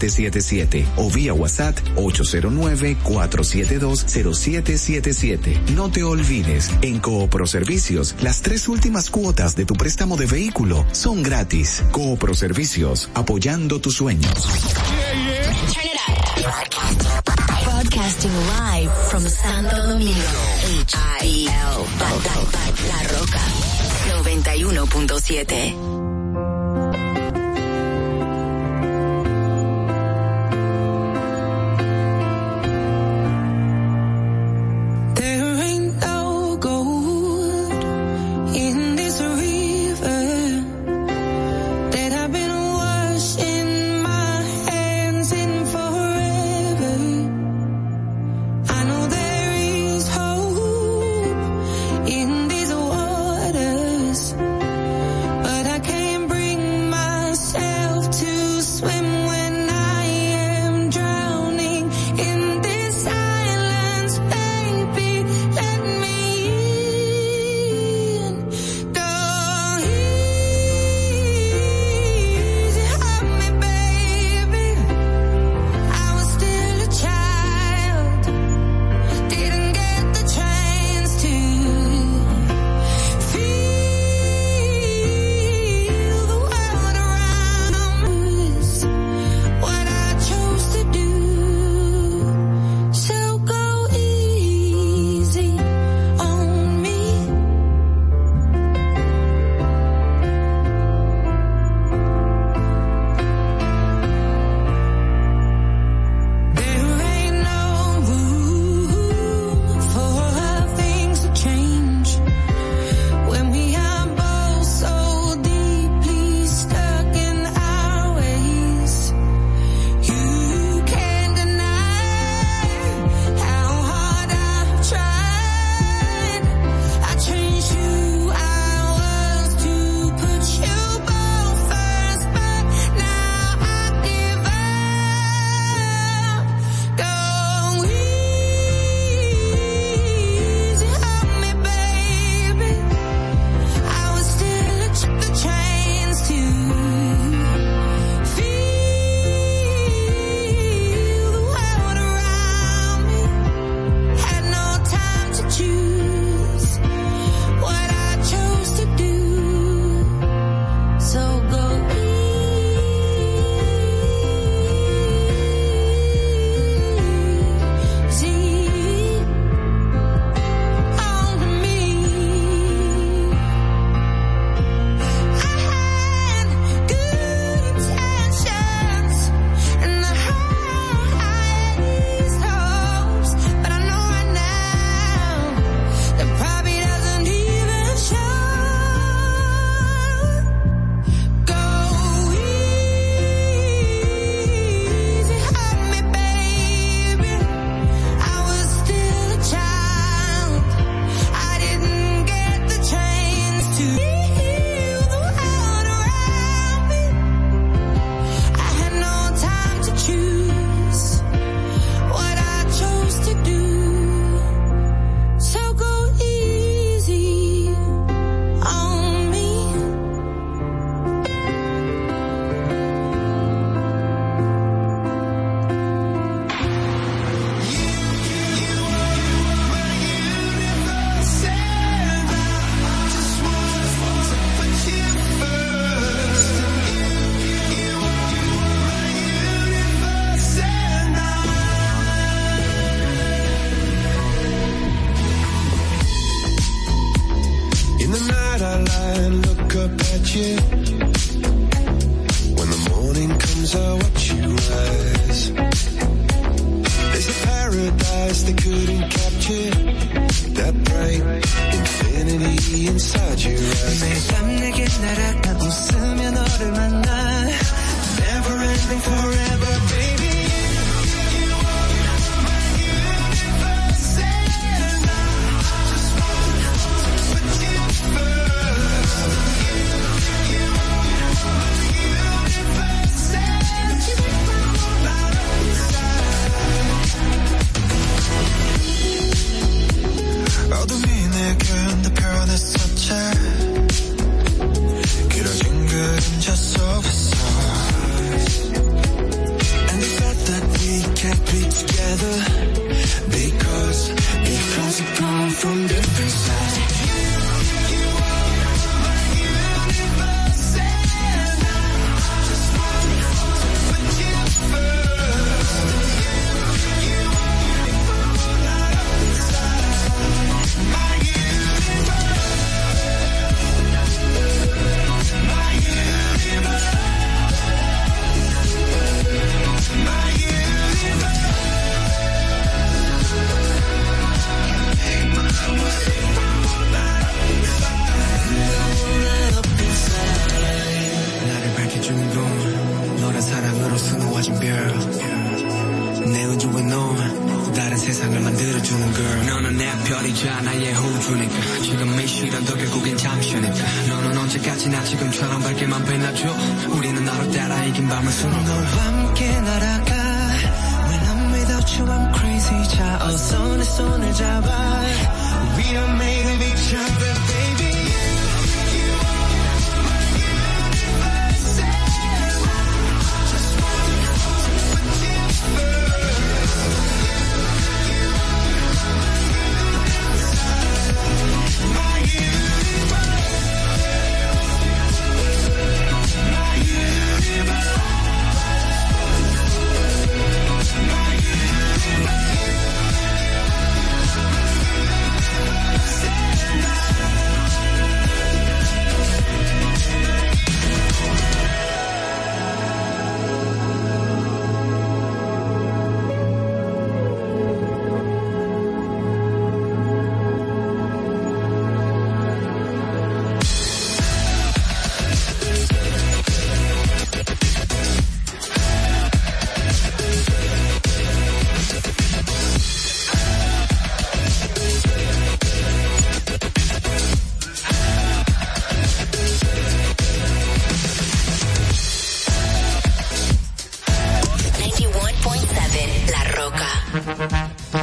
809-4720777 o vía WhatsApp 809-4720777. No te olvides, en Coopro Servicios, las tres últimas cuotas de tu préstamo de vehículo son gratis. Coopro Servicios, apoyando tus sueños. Turn it up. Broadcasting live from Santo Domingo. H-I-L. La Roca. 91.7. Música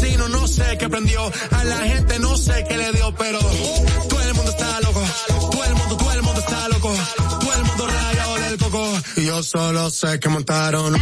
vecino, no sé qué prendió. A la gente no sé qué le dio, pero todo el mundo está loco. Todo el mundo, todo el mundo está loco. Todo el mundo rayado del coco. Y yo solo sé que montaron.